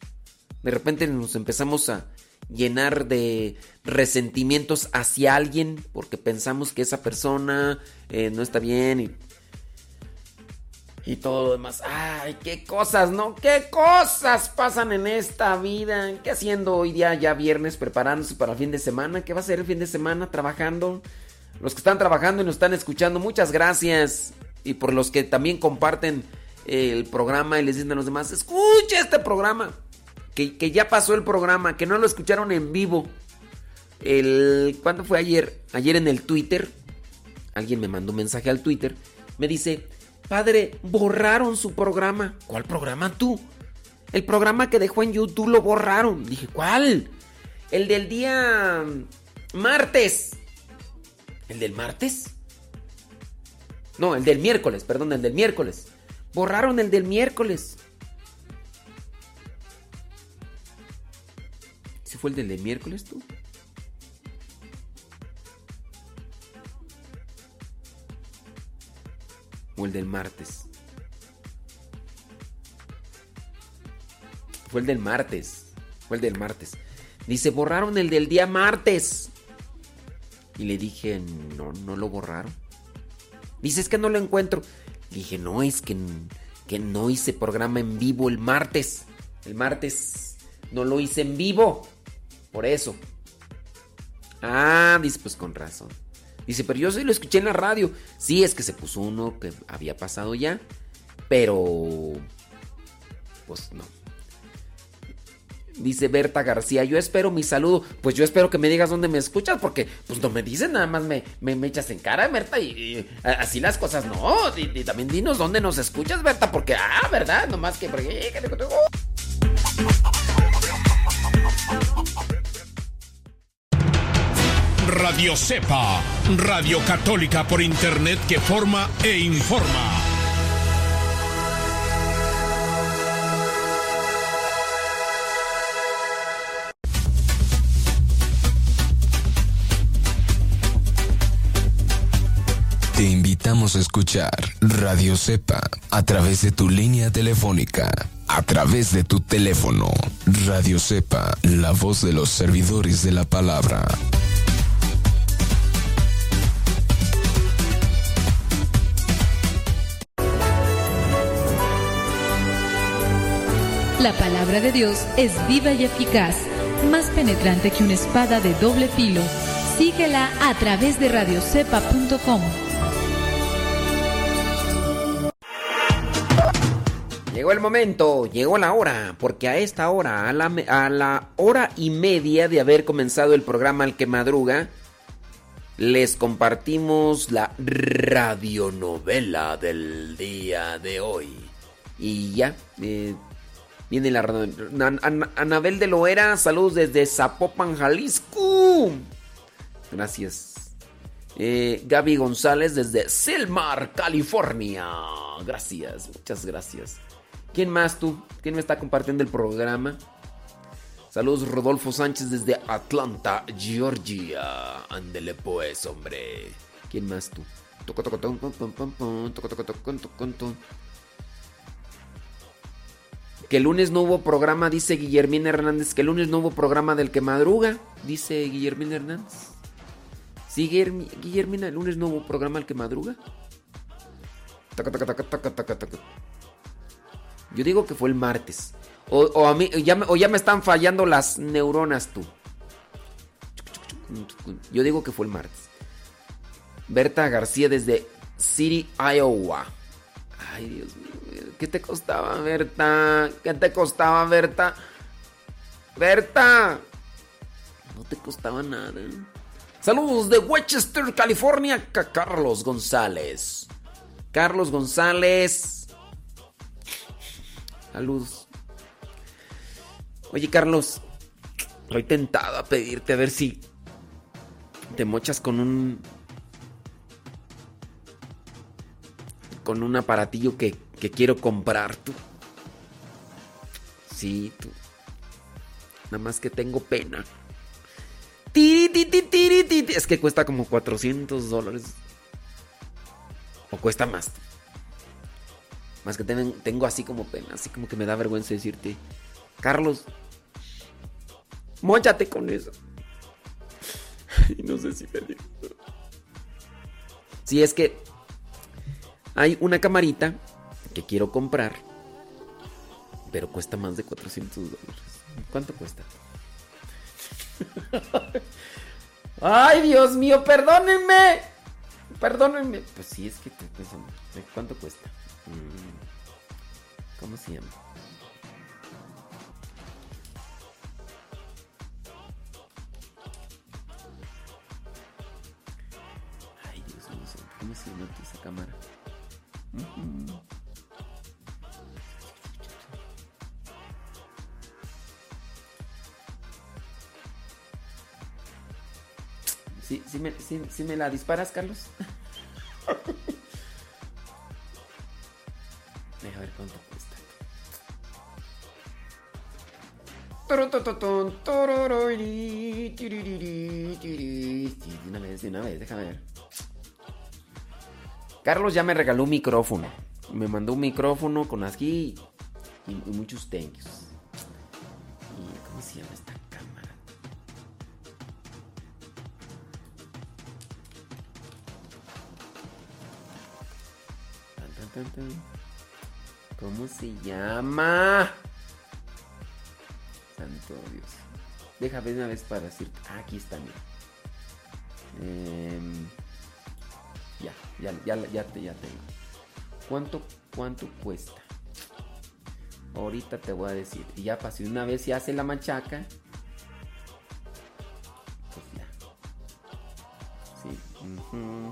De repente nos empezamos a llenar de resentimientos hacia alguien porque pensamos que esa persona eh, no está bien y, y todo lo demás. Ay, qué cosas, ¿no? ¿Qué cosas pasan en esta vida? ¿Qué haciendo hoy día ya viernes preparándose para el fin de semana? ¿Qué va a ser el fin de semana trabajando? Los que están trabajando y nos están escuchando, muchas gracias. Y por los que también comparten el programa y les dicen a los demás, escucha este programa. Que, que ya pasó el programa, que no lo escucharon en vivo. El, ¿Cuándo fue ayer? Ayer en el Twitter. Alguien me mandó un mensaje al Twitter. Me dice, padre, borraron su programa. ¿Cuál programa tú? El programa que dejó en YouTube lo borraron. Dije, ¿cuál? El del día martes. ¿El del martes? No, el del miércoles, perdón, el del miércoles. Borraron el del miércoles. ¿Ese fue el del miércoles tú? ¿O el del martes? Fue el del martes. Fue el del martes. Dice, borraron el del día martes. Y le dije, no, no lo borraron. Dice, es que no lo encuentro. dije, no, es que, que no hice programa en vivo el martes. El martes no lo hice en vivo. Por eso. Ah, dice, pues con razón. Dice, pero yo sí lo escuché en la radio. Sí, es que se puso uno que había pasado ya. Pero... Pues no. Dice Berta García, yo espero mi saludo. Pues yo espero que me digas dónde me escuchas, porque pues no me dices, nada más me, me, echas en cara, Berta, y, así las cosas no. Y, y, también dinos dónde nos escuchas, Berta, porque, ah, ¿verdad? Nomás que... Radio Cepa, Radio Católica por Internet que forma e informa. Te invitamos a escuchar Radio Cepa a través de tu línea telefónica, a través de tu teléfono. Radio Cepa, la voz de los servidores de la palabra. La palabra de Dios es viva y eficaz, más penetrante que una espada de doble filo. Síguela a través de radiocepa.com. Llegó el momento, llegó la hora, porque a esta hora, a la, a la hora y media de haber comenzado el programa Al que Madruga, les compartimos la radionovela del día de hoy. Y ya, eh, viene la An An Anabel de Loera, saludos desde Zapopan, Jalisco. Gracias. Eh, Gaby González desde Selmar, California. Gracias, muchas gracias. ¿Quién más tú? ¿Quién me está compartiendo el programa? Saludos Rodolfo Sánchez desde Atlanta, Georgia. Ándele pues, hombre. ¿Quién más tú? Que el lunes no hubo programa, dice Guillermina Hernández. Que el lunes no hubo programa del que madruga, dice Guillermina Hernández. Sí, Guillermina, el lunes no hubo programa del que madruga. Yo digo que fue el martes. O, o a mí, ya, o ya me están fallando las neuronas tú. Yo digo que fue el martes. Berta García desde City, Iowa. Ay, Dios mío. ¿Qué te costaba, Berta? ¿Qué te costaba, Berta? Berta. No te costaba nada. Saludos de Westchester, California, Carlos González. Carlos González. Saludos. Oye, Carlos, estoy tentado a pedirte a ver si te mochas con un. con un aparatillo que que quiero comprar tú. Sí, tú. Nada más que tengo pena. Es que cuesta como 400 dólares. O cuesta más. Más que tengo así como pena, así como que me da vergüenza decirte, Carlos, mochate con eso. Y no sé si me digo. Si es que hay una camarita quiero comprar, pero cuesta más de 400 dólares. ¿Cuánto cuesta? Ay, Dios mío, perdónenme. Perdónenme. Pues sí, es que ¿Cuánto cuesta? Mm, ¿Cómo se llama? Ay, Dios mío, ¿cómo se llama esa cámara? ¿Sí, sí, me, sí, me la disparas, Carlos? Deja ver cuánto cuesta. Una vez, de una vez, déjame ver. Carlos ya me regaló un micrófono. Me mandó un micrófono con aquí y, y muchos thank yous. ¿Cómo se llama? Santo Dios. Déjame una vez para decirte. Ah, aquí está, mira. Em, ya, ya, ya, ya, ya tengo. ¿Cuánto, ¿Cuánto cuesta? Ahorita te voy a decir. Y ya pasé una vez y hace la machaca. Pues ya. Sí. Em,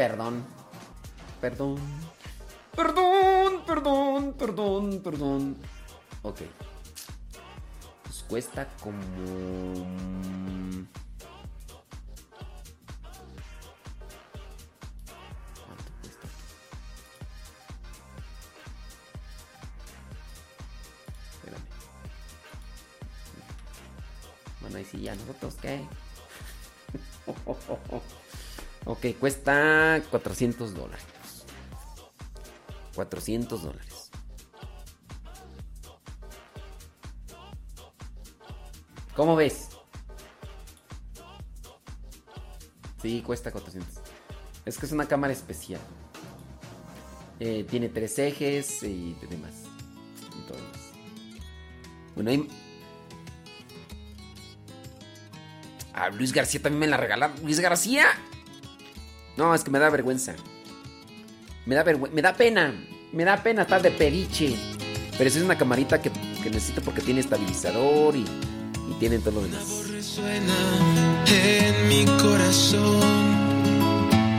perdón. Perdón. Perdón, perdón, perdón, perdón. Ok. Pues cuesta como... ¿Cuánto cuesta? Espérame. Bueno, ahí sí, ya nosotros qué. ok, cuesta 400 dólares. 400 dólares. ¿Cómo ves? Sí, cuesta 400. Es que es una cámara especial. Eh, tiene tres ejes y demás. Bueno, ahí... Ah, Luis García también me la regalaron. ¿Luis García? No, es que me da vergüenza. Me da vergüenza, me da pena. Me da pena estar de pediche. Pero esa es una camarita que, que necesito porque tiene estabilizador y, y tiene todo lo demás. Resuena en mi corazón.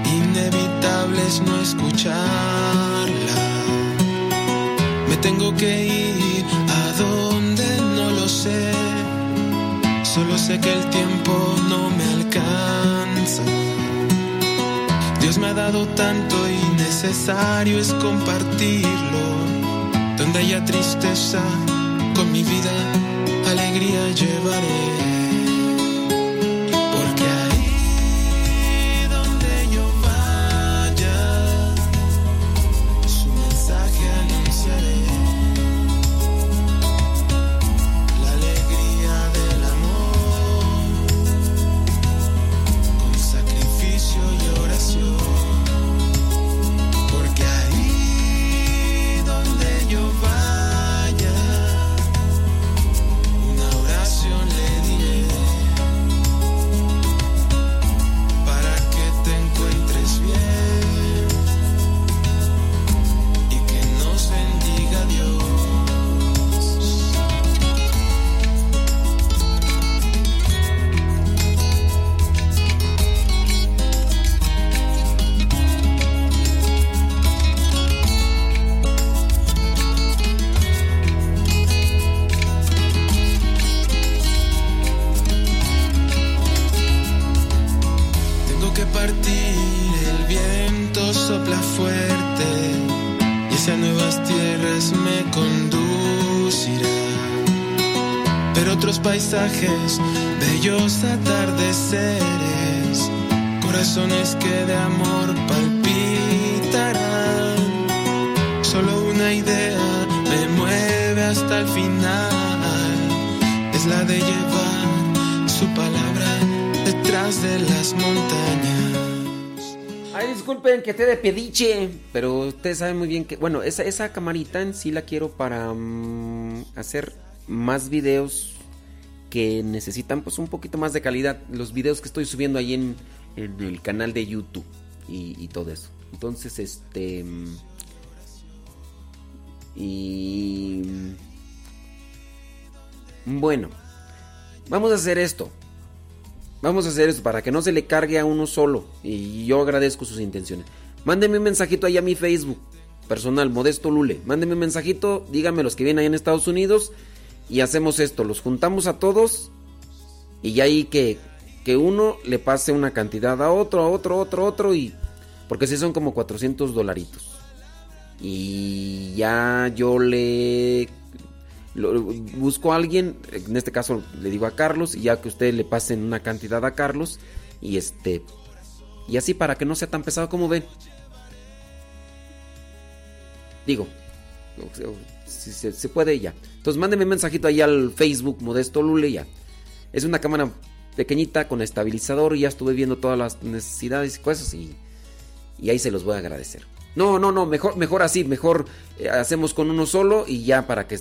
Inevitable es no escucharla. Me tengo que ir a donde no lo sé. Solo sé que el tiempo no me me ha dado tanto y necesario es compartirlo. Donde haya tristeza, con mi vida alegría llevaré. Pero ustedes saben muy bien que, bueno, esa, esa camarita en sí la quiero para mm, hacer más videos que necesitan pues un poquito más de calidad. Los videos que estoy subiendo ahí en, en el canal de YouTube y, y todo eso. Entonces, este... mm, Y... mm, Bueno, vamos a hacer esto. Vamos a hacer esto para que no se le cargue a uno solo. Y yo agradezco sus intenciones. Mándenme un mensajito ahí a mi Facebook personal, Modesto Lule. Mándenme un mensajito, díganme los que vienen ahí en Estados Unidos. Y hacemos esto, los juntamos a todos. Y ya ahí que, que uno le pase una cantidad a otro, a otro, a otro, a otro. Y, porque si son como 400 dolaritos. Y ya yo le busco a alguien, en este caso le digo a Carlos, y ya que ustedes le pasen una cantidad a Carlos, y este, y así para que no sea tan pesado como ven. Digo, si se, se puede ya. Entonces mándenme un mensajito ahí al Facebook Modesto Lule ya. Es una cámara pequeñita con estabilizador y ya estuve viendo todas las necesidades y cosas y, y ahí se los voy a agradecer. No, no, no, mejor, mejor así, mejor eh, hacemos con uno solo y ya para que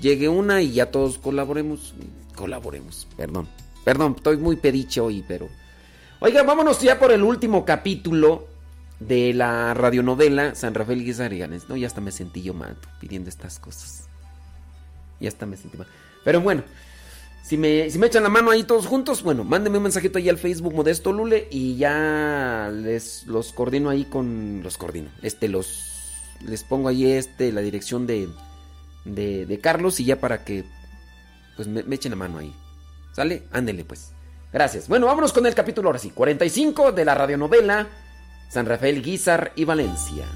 llegue una y ya todos colaboremos. Colaboremos, perdón. Perdón, estoy muy pediche hoy, pero... Oiga, vámonos ya por el último capítulo de la radionovela San Rafael Guizariganes. No, ya hasta me sentí yo mal pidiendo estas cosas. Ya hasta me sentí mal. Pero bueno, si me, si me echan la mano ahí todos juntos, bueno, mándenme un mensajito ahí al Facebook Modesto Lule y ya les los coordino ahí con. Los coordino. Este, los. Les pongo ahí este, la dirección de, de, de Carlos y ya para que. Pues me, me echen la mano ahí. ¿Sale? Ándele pues. Gracias. Bueno, vámonos con el capítulo ahora sí. 45 de la radionovela San Rafael Guizar y Valencia.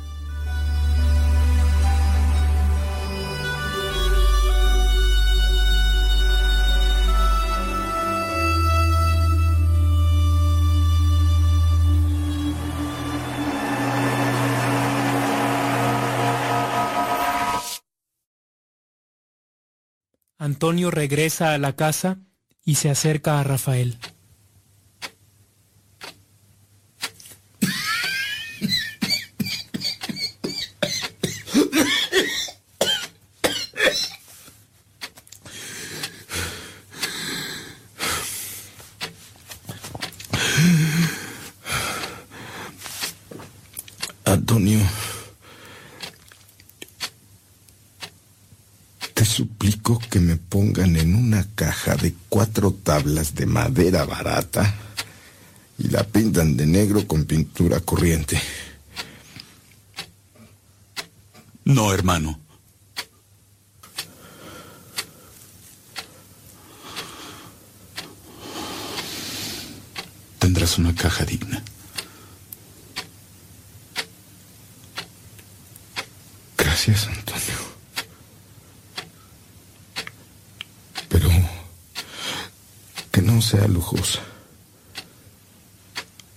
Antonio regresa a la casa y se acerca a Rafael. Antonio, te suplico que me pongan en una caja de cuatro tablas de madera barata y la pintan de negro con pintura corriente. No, hermano. Tendrás una caja digna. Gracias, Antonio. Pero que no sea lujosa.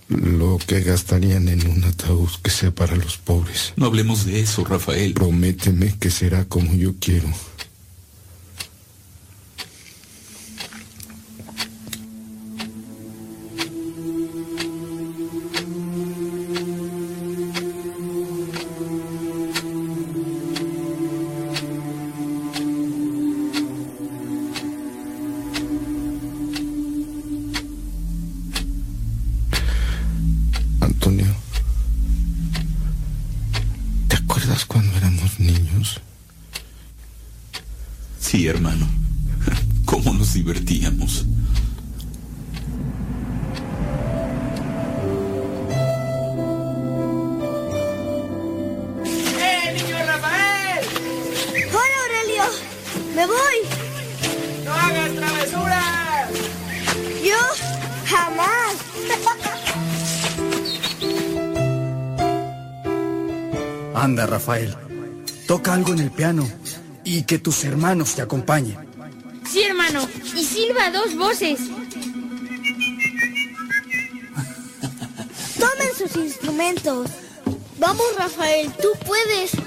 Lo que gastarían en un ataúd que sea para los pobres. No hablemos de eso, Rafael. Prométeme que será como yo quiero. Tus hermanos te acompañen. Sí, hermano. Y silba dos voces. Tomen sus instrumentos. Vamos, Rafael, tú puedes.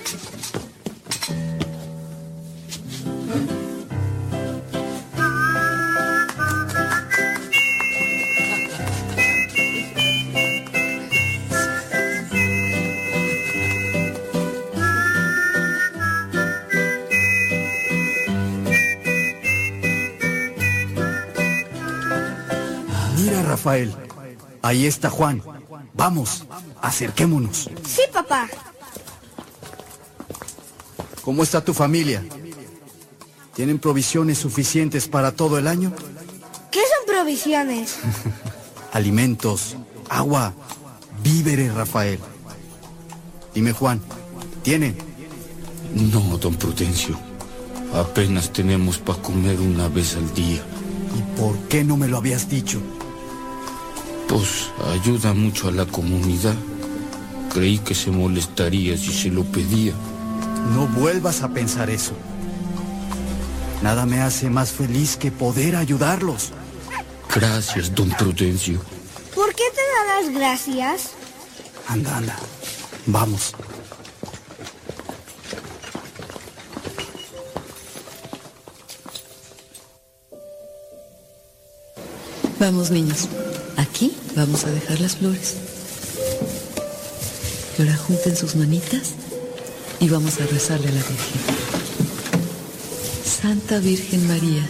Rafael. Ahí está Juan. Vamos, acerquémonos. Sí, papá. ¿Cómo está tu familia? ¿Tienen provisiones suficientes para todo el año? ¿Qué son provisiones? Alimentos, agua, víveres, Rafael. Dime, Juan, ¿tienen? No, don Prudencio. Apenas tenemos para comer una vez al día. ¿Y por qué no me lo habías dicho? Pues ayuda mucho a la comunidad. Creí que se molestaría si se lo pedía. No vuelvas a pensar eso. Nada me hace más feliz que poder ayudarlos. Gracias, don Prudencio. ¿Por qué te da las gracias? Anda, anda. Vamos. Vamos, niños. Vamos a dejar las flores. Y ahora junten sus manitas y vamos a rezarle a la Virgen. Santa Virgen María,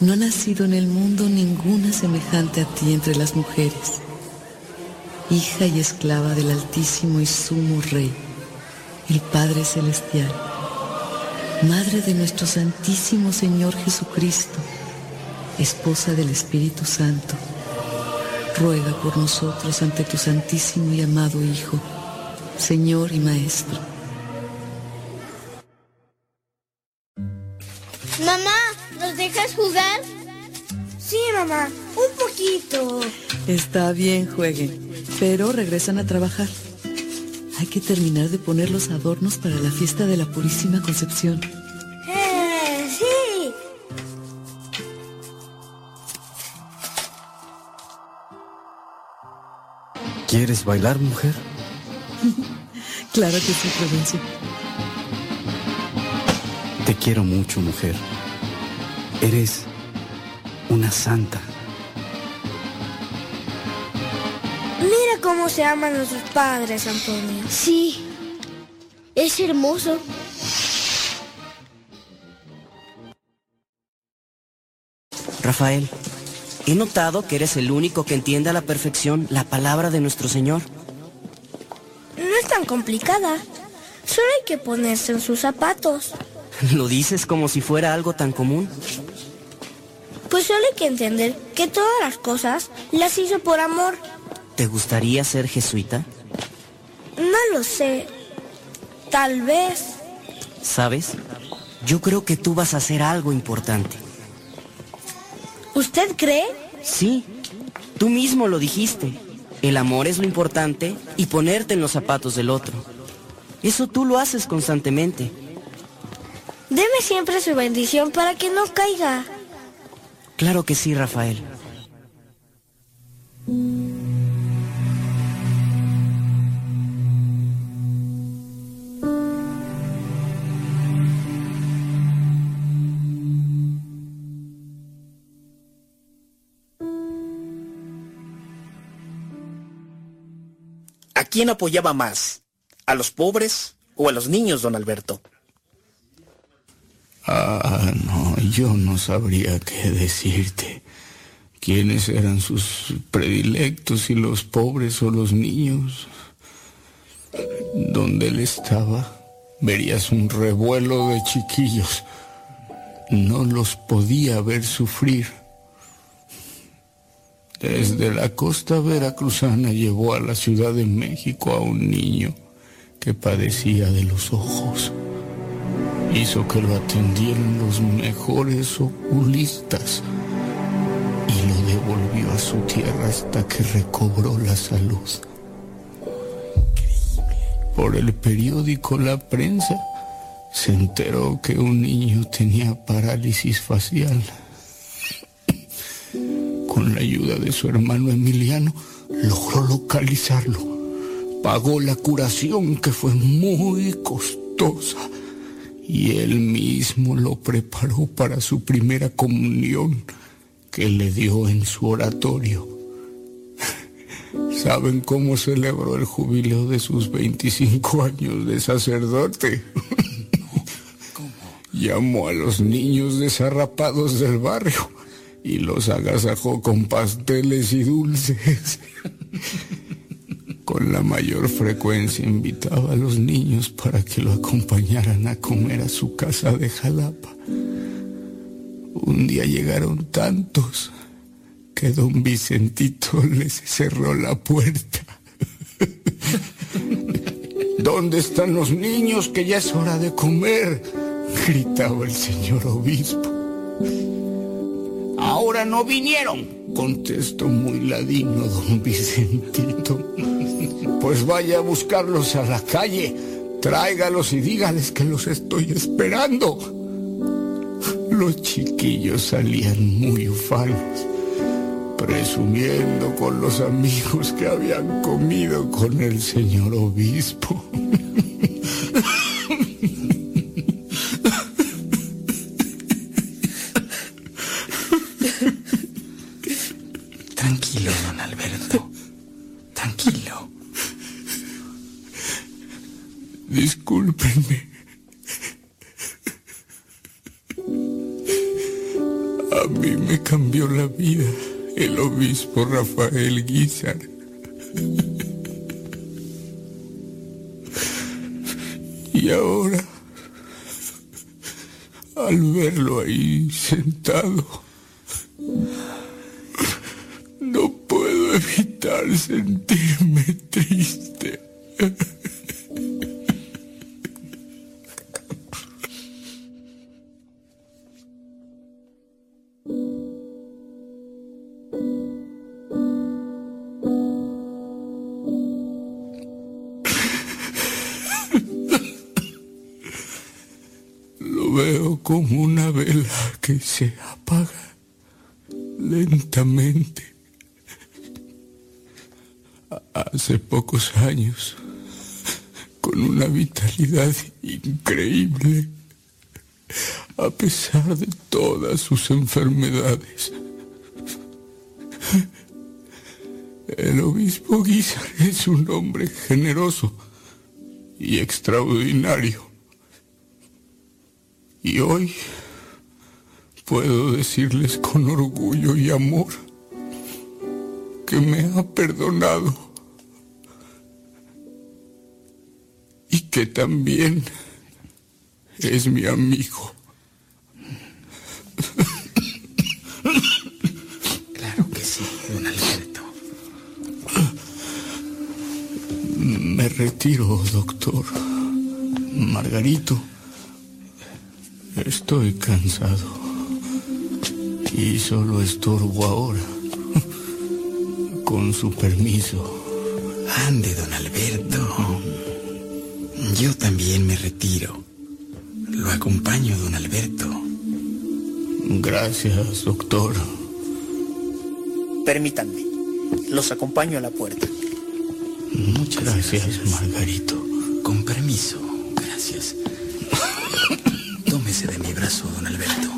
no ha nacido en el mundo ninguna semejante a ti entre las mujeres, hija y esclava del Altísimo y Sumo Rey, el Padre Celestial, Madre de nuestro Santísimo Señor Jesucristo, esposa del Espíritu Santo, ruega por nosotros ante tu Santísimo y amado Hijo, Señor y Maestro. Mamá, ¿nos dejas jugar? Sí, mamá, un poquito. Está bien, jueguen, pero regresan a trabajar. Hay que terminar de poner los adornos para la fiesta de la Purísima Concepción. ¿Quieres bailar, mujer? Claro que sí, Prudencio. Te quiero mucho, mujer. Eres una santa. Mira cómo se aman nuestros padres, Antonio. Sí, es hermoso. Rafael, he notado que eres el único que entiende a la perfección la palabra de nuestro Señor. No es tan complicada. Solo hay que ponerse en sus zapatos. Lo dices como si fuera algo tan común. Pues solo hay que entender que todas las cosas las hizo por amor. ¿Te gustaría ser jesuita? No lo sé. Tal vez. ¿Sabes? Yo creo que tú vas a hacer algo importante. ¿Usted cree? Sí, tú mismo lo dijiste. El amor es lo importante y ponerte en los zapatos del otro. Eso tú lo haces constantemente. Deme siempre su bendición para que no caiga. Claro que sí, Rafael. Quién apoyaba más? ¿A los pobres o a los niños, don Alberto? Ah, no, yo no sabría qué decirte. ¿Quiénes eran sus predilectos, si los pobres o los niños? Donde él estaba, verías un revuelo de chiquillos. No los podía ver sufrir. Desde la costa veracruzana llevó a la Ciudad de México a un niño que padecía de los ojos. Hizo que lo atendieran los mejores oculistas y lo devolvió a su tierra hasta que recobró la salud. por el periódico La Prensa, se enteró que un niño tenía parálisis facial. Con la ayuda de su hermano Emiliano, logró localizarlo. Pagó la curación que fue muy costosa y él mismo lo preparó para su primera comunión que le dio en su oratorio. ¿Saben cómo celebró el jubileo de sus 25 años de sacerdote? Llamó a los niños desarrapados del barrio y los agasajó con pasteles y dulces. Con la mayor frecuencia invitaba a los niños para que lo acompañaran a comer a su casa de Jalapa. Un día llegaron tantos que don Vicentito les cerró la puerta. ¿Dónde están los niños que ya es hora de comer? gritaba el señor obispo. Ahora no vinieron, contestó muy ladino don Vicentito. Pues vaya a buscarlos a la calle, tráigalos y dígales que los estoy esperando. Los chiquillos salían muy ufanos, presumiendo con los amigos que habían comido con el señor obispo. A mí me cambió la vida el obispo Rafael Guizar. Y ahora, al verlo ahí sentado, no puedo evitar sentirme triste. Como una vela que se apaga lentamente. Hace pocos años, con una vitalidad increíble, a pesar de todas sus enfermedades. El obispo Guizar es un hombre generoso y extraordinario. Y hoy puedo decirles con orgullo y amor que me ha perdonado y que también es mi amigo. Claro que sí, don Alberto. Me retiro, doctor. Margarito, estoy cansado. Y solo estorbo ahora. Con su permiso. Ande, don Alberto. Yo también me retiro. Lo acompaño, don Alberto. Gracias, doctor. Permítanme. Los acompaño a la puerta. Muchas gracias, Margarito. Con permiso, gracias. De mi brazo, don Alberto.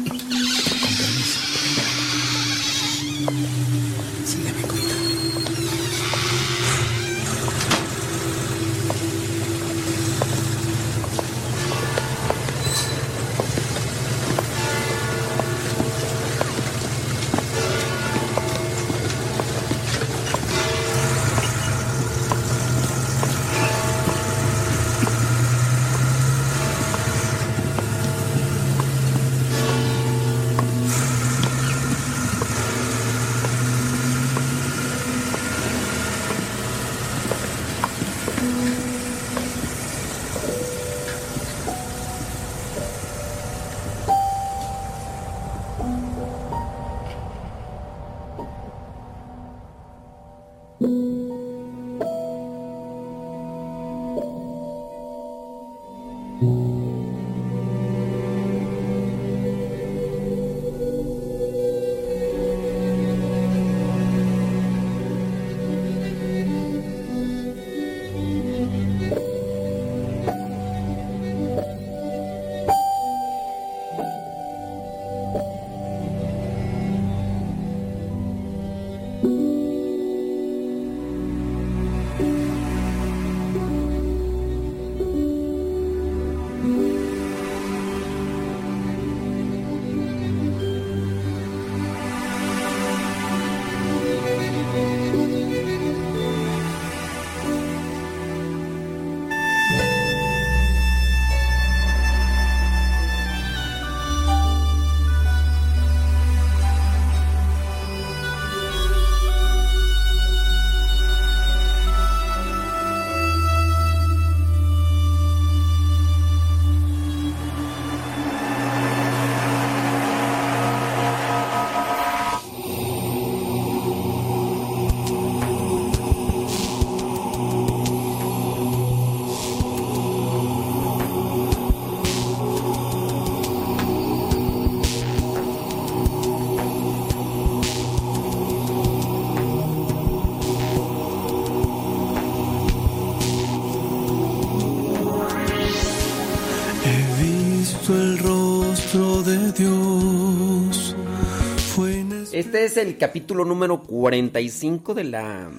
Este es el capítulo número 45 de la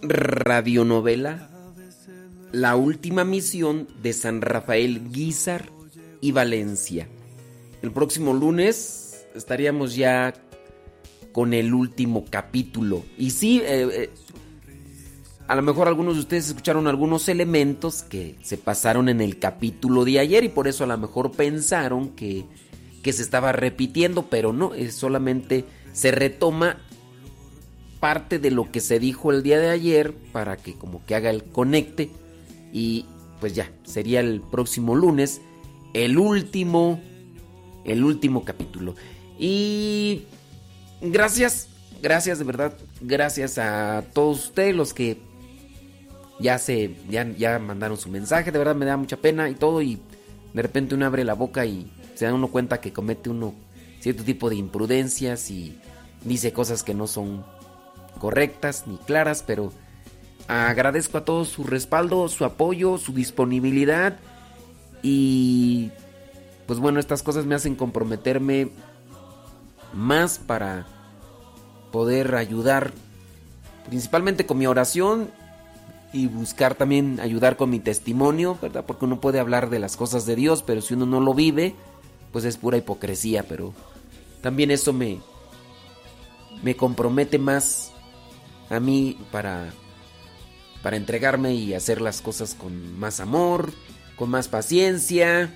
radionovela La última misión de San Rafael Guizar y Valencia. El próximo lunes estaríamos ya con el último capítulo. Y sí, eh, eh, a lo mejor algunos de ustedes escucharon algunos elementos que se pasaron en el capítulo de ayer y por eso a lo mejor pensaron que, que se estaba repitiendo, pero no, es solamente se retoma parte de lo que se dijo el día de ayer para que como que haga el conecte y pues ya, sería el próximo lunes el último el último capítulo. Y gracias, gracias de verdad, gracias a todos ustedes los que ya se ya, ya mandaron su mensaje, de verdad me da mucha pena y todo y de repente uno abre la boca y se da uno cuenta que comete uno cierto tipo de imprudencias y dice cosas que no son correctas ni claras, pero agradezco a todos su respaldo, su apoyo, su disponibilidad y pues bueno, estas cosas me hacen comprometerme más para poder ayudar principalmente con mi oración y buscar también ayudar con mi testimonio, ¿verdad? Porque uno puede hablar de las cosas de Dios, pero si uno no lo vive, pues es pura hipocresía, pero también eso me me compromete más a mí para para entregarme y hacer las cosas con más amor, con más paciencia.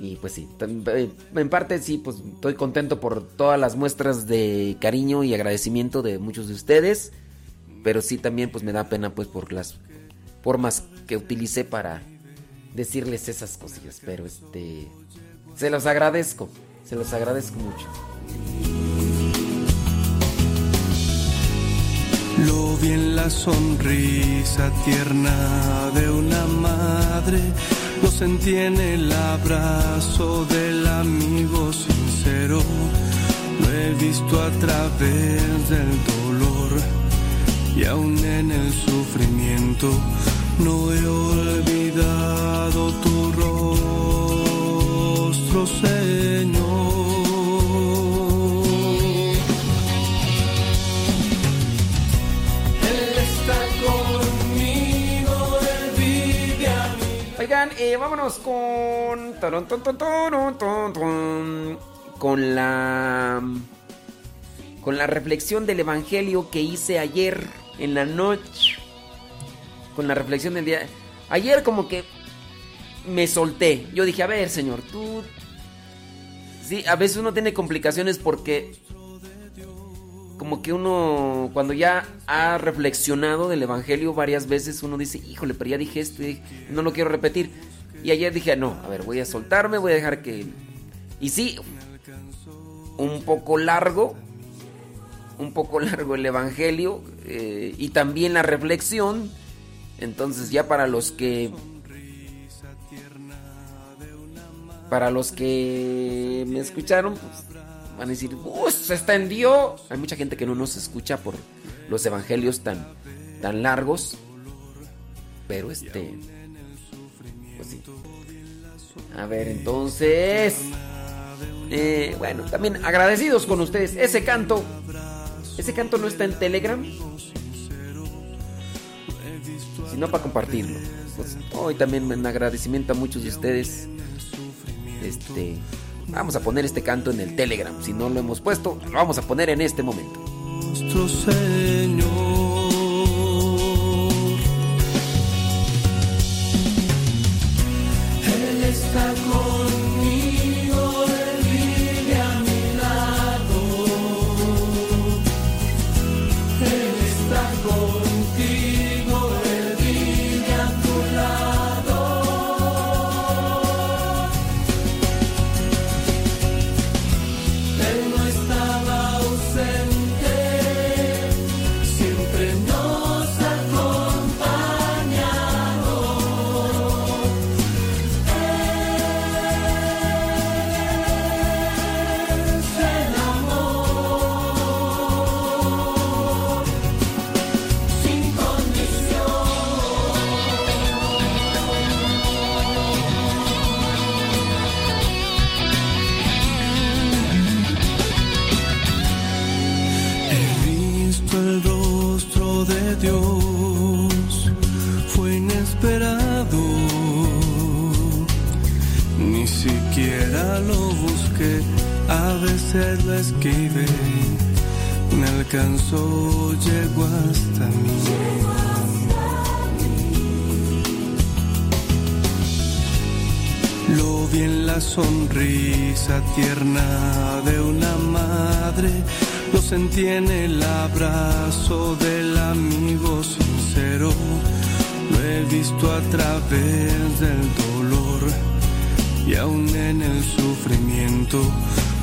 Y pues sí, en parte sí, pues estoy contento por todas las muestras de cariño y agradecimiento de muchos de ustedes. Pero sí también pues me da pena pues por las formas que utilicé para decirles esas cosillas. Pero este... Se los agradezco. Se los agradezco mucho. Lo vi en la sonrisa tierna de una madre, lo sentí en el abrazo del amigo sincero, lo he visto a través del dolor y aún en el sufrimiento no he olvidado tu rostro, Señor. Él está conmigo, Él vive a. Oigan, eh, vámonos con. turun, tun, tun, Con la. Con la reflexión del evangelio que hice ayer en la noche. Con la reflexión del día. Ayer, como que. Me solté. Yo dije, a ver, señor, tú. Sí, a veces uno tiene complicaciones porque. Como que uno, cuando ya ha reflexionado del Evangelio varias veces, uno dice, híjole, pero ya dije esto no lo quiero repetir. Y ayer dije, no, a ver, voy a soltarme, voy a dejar que... Y sí, un poco largo, un poco largo el Evangelio eh, y también la reflexión. Entonces ya para los que... Para los que me escucharon, pues van a decir, ¡Uh, se extendió! Hay mucha gente que no nos escucha por los evangelios tan, tan largos. Pero este. Pues sí. A ver, entonces. eh, bueno, también agradecidos con ustedes. Ese canto. Ese canto no está en Telegram. Sino para compartirlo. Pues, hoy también en agradecimiento a muchos de ustedes. Este. Vamos a poner este canto en el Telegram. Si no lo hemos puesto, lo vamos a poner en este momento. Nuestro Señor. Veces lo esquivé. Me alcanzó, llegó hasta mí. Lo vi en la sonrisa tierna de una madre, lo sentí en el abrazo del amigo sincero, lo he visto a través del dolor y aún en el sufrimiento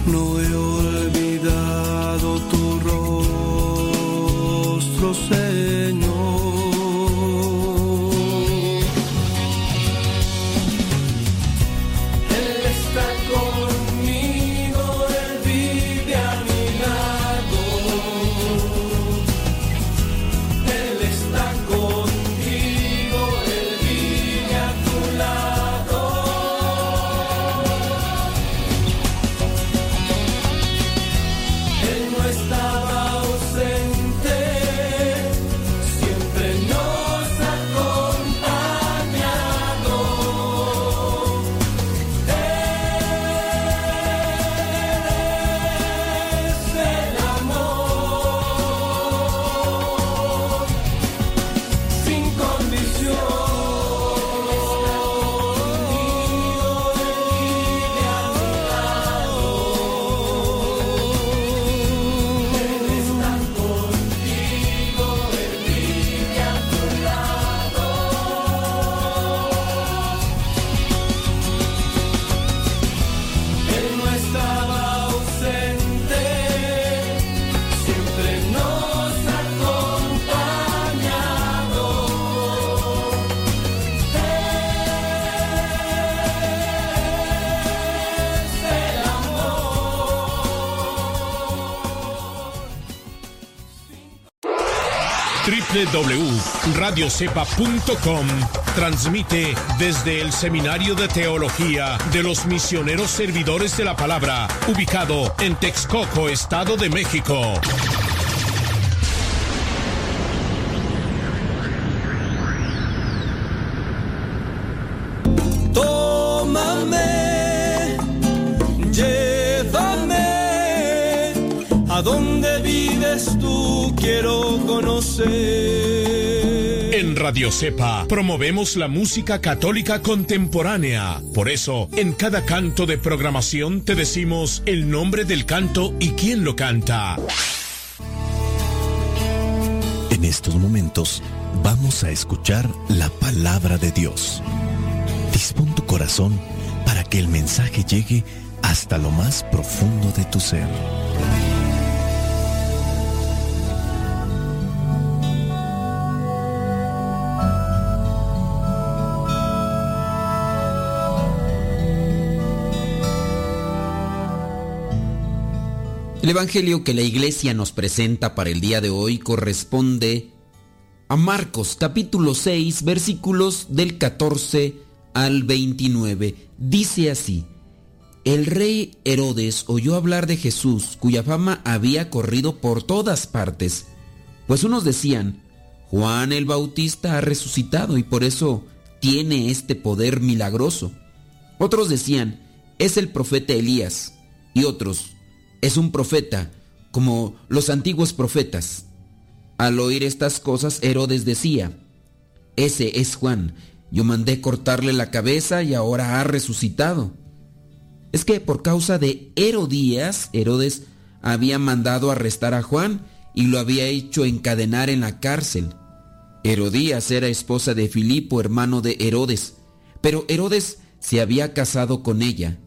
no he olvidado tu rostro, www.radiocepa.com transmite desde el Seminario de Teología de los Misioneros Servidores de la Palabra, ubicado en Texcoco, Estado de México. Tómame, llévame a donde vives tú, quiero conocer. Radio Cepa promovemos la música católica contemporánea. Por eso, en cada canto de programación te decimos el nombre del canto y quién lo canta. En estos momentos vamos a escuchar la palabra de Dios. Dispón tu corazón para que el mensaje llegue hasta lo más profundo de tu ser. El Evangelio que la iglesia nos presenta para el día de hoy corresponde a Marcos capítulo 6 versículos del 14 al 29. Dice así, el rey Herodes oyó hablar de Jesús cuya fama había corrido por todas partes, pues unos decían, Juan el Bautista ha resucitado y por eso tiene este poder milagroso. Otros decían, es el profeta Elías y otros, es un profeta, como los antiguos profetas. Al oír estas cosas, Herodes decía, ese es Juan, yo mandé cortarle la cabeza y ahora ha resucitado. Es que por causa de Herodías, Herodes había mandado arrestar a Juan y lo había hecho encadenar en la cárcel. Herodías era esposa de Filipo, hermano de Herodes, pero Herodes se había casado con ella.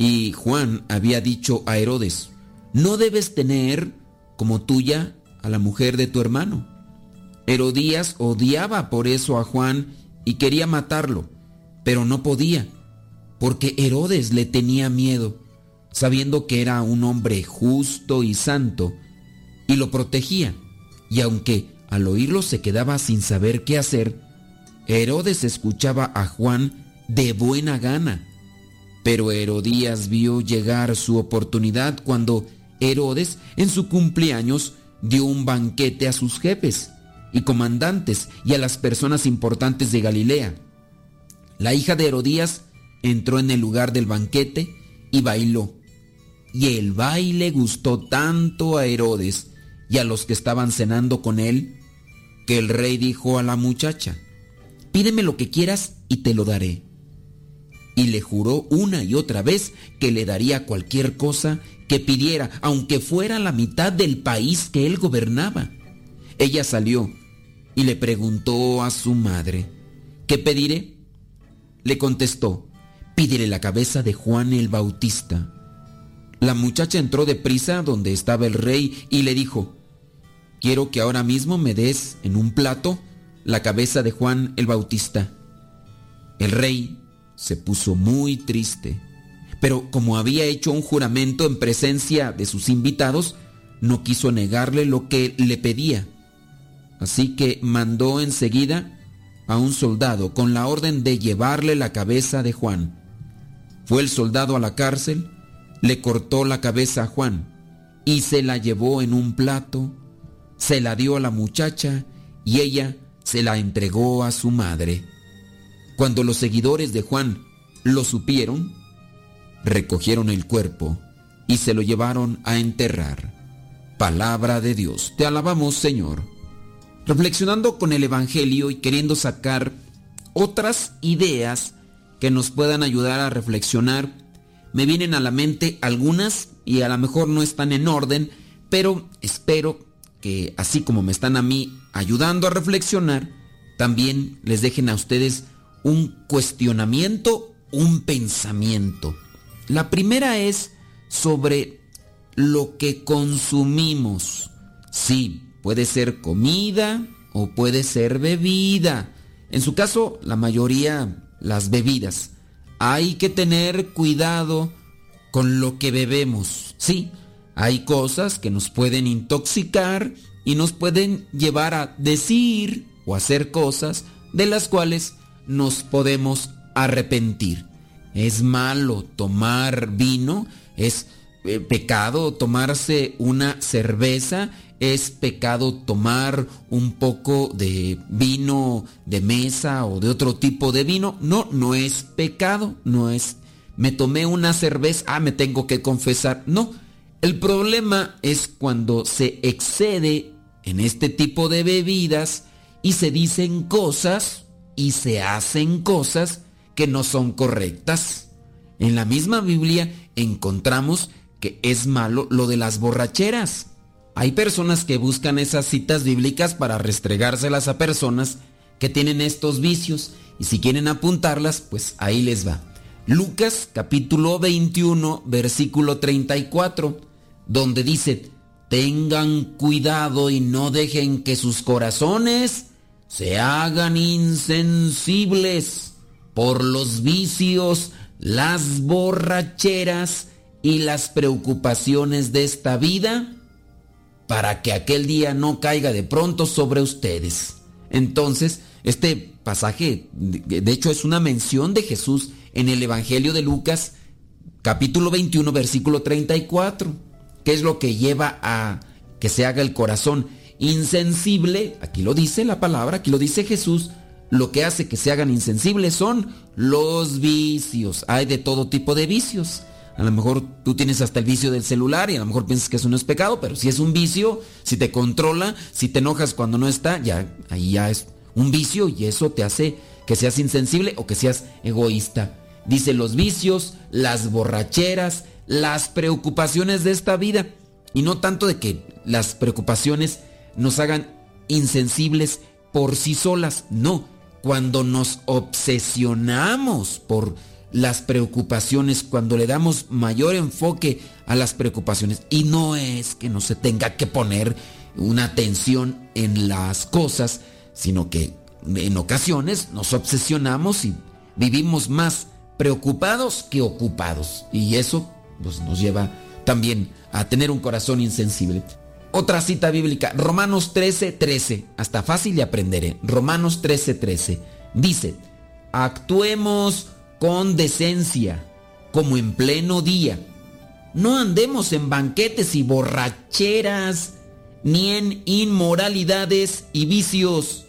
Y Juan había dicho a Herodes, no debes tener como tuya a la mujer de tu hermano. Herodías odiaba por eso a Juan y quería matarlo, pero no podía, porque Herodes le tenía miedo, sabiendo que era un hombre justo y santo, y lo protegía. Y aunque al oírlo se quedaba sin saber qué hacer, Herodes escuchaba a Juan de buena gana. Pero Herodías vio llegar su oportunidad cuando Herodes en su cumpleaños dio un banquete a sus jefes y comandantes y a las personas importantes de Galilea. La hija de Herodías entró en el lugar del banquete y bailó. Y el baile gustó tanto a Herodes y a los que estaban cenando con él, que el rey dijo a la muchacha, pídeme lo que quieras y te lo daré. Y le juró una y otra vez que le daría cualquier cosa que pidiera, aunque fuera la mitad del país que él gobernaba. Ella salió y le preguntó a su madre, ¿qué pediré? Le contestó, pídele la cabeza de Juan el Bautista. La muchacha entró deprisa donde estaba el rey y le dijo, quiero que ahora mismo me des en un plato la cabeza de Juan el Bautista. El rey se puso muy triste, pero como había hecho un juramento en presencia de sus invitados, no quiso negarle lo que le pedía. Así que mandó enseguida a un soldado con la orden de llevarle la cabeza de Juan. Fue el soldado a la cárcel, le cortó la cabeza a Juan y se la llevó en un plato, se la dio a la muchacha y ella se la entregó a su madre. Cuando los seguidores de Juan lo supieron, recogieron el cuerpo y se lo llevaron a enterrar. Palabra de Dios, te alabamos Señor. Reflexionando con el Evangelio y queriendo sacar otras ideas que nos puedan ayudar a reflexionar, me vienen a la mente algunas y a lo mejor no están en orden, pero espero que así como me están a mí ayudando a reflexionar, también les dejen a ustedes un cuestionamiento, un pensamiento. La primera es sobre lo que consumimos. Sí, puede ser comida o puede ser bebida. En su caso, la mayoría las bebidas. Hay que tener cuidado con lo que bebemos. Sí, hay cosas que nos pueden intoxicar y nos pueden llevar a decir o hacer cosas de las cuales nos podemos arrepentir. Es malo tomar vino, es eh, pecado tomarse una cerveza, es pecado tomar un poco de vino de mesa o de otro tipo de vino. No, no es pecado, no es me tomé una cerveza, ah, me tengo que confesar. No, el problema es cuando se excede en este tipo de bebidas y se dicen cosas y se hacen cosas que no son correctas. En la misma Biblia encontramos que es malo lo de las borracheras. Hay personas que buscan esas citas bíblicas para restregárselas a personas que tienen estos vicios y si quieren apuntarlas, pues ahí les va. Lucas capítulo 21 versículo 34, donde dice, tengan cuidado y no dejen que sus corazones se hagan insensibles por los vicios, las borracheras y las preocupaciones de esta vida, para que aquel día no caiga de pronto sobre ustedes. Entonces, este pasaje, de hecho, es una mención de Jesús en el Evangelio de Lucas, capítulo 21, versículo 34. ¿Qué es lo que lleva a que se haga el corazón insensible? Aquí lo dice la palabra, aquí lo dice Jesús. Lo que hace que se hagan insensibles son los vicios. Hay de todo tipo de vicios. A lo mejor tú tienes hasta el vicio del celular y a lo mejor piensas que eso no es pecado, pero si es un vicio, si te controla, si te enojas cuando no está, ya ahí ya es un vicio y eso te hace que seas insensible o que seas egoísta. Dice los vicios, las borracheras, las preocupaciones de esta vida y no tanto de que las preocupaciones nos hagan insensibles por sí solas, no, cuando nos obsesionamos por las preocupaciones, cuando le damos mayor enfoque a las preocupaciones. Y no es que no se tenga que poner una atención en las cosas, sino que en ocasiones nos obsesionamos y vivimos más preocupados que ocupados. Y eso pues, nos lleva también a tener un corazón insensible. Otra cita bíblica, Romanos 13, 13. Hasta fácil de aprender. ¿eh? Romanos 13, 13. Dice, actuemos con decencia, como en pleno día. No andemos en banquetes y borracheras, ni en inmoralidades y vicios,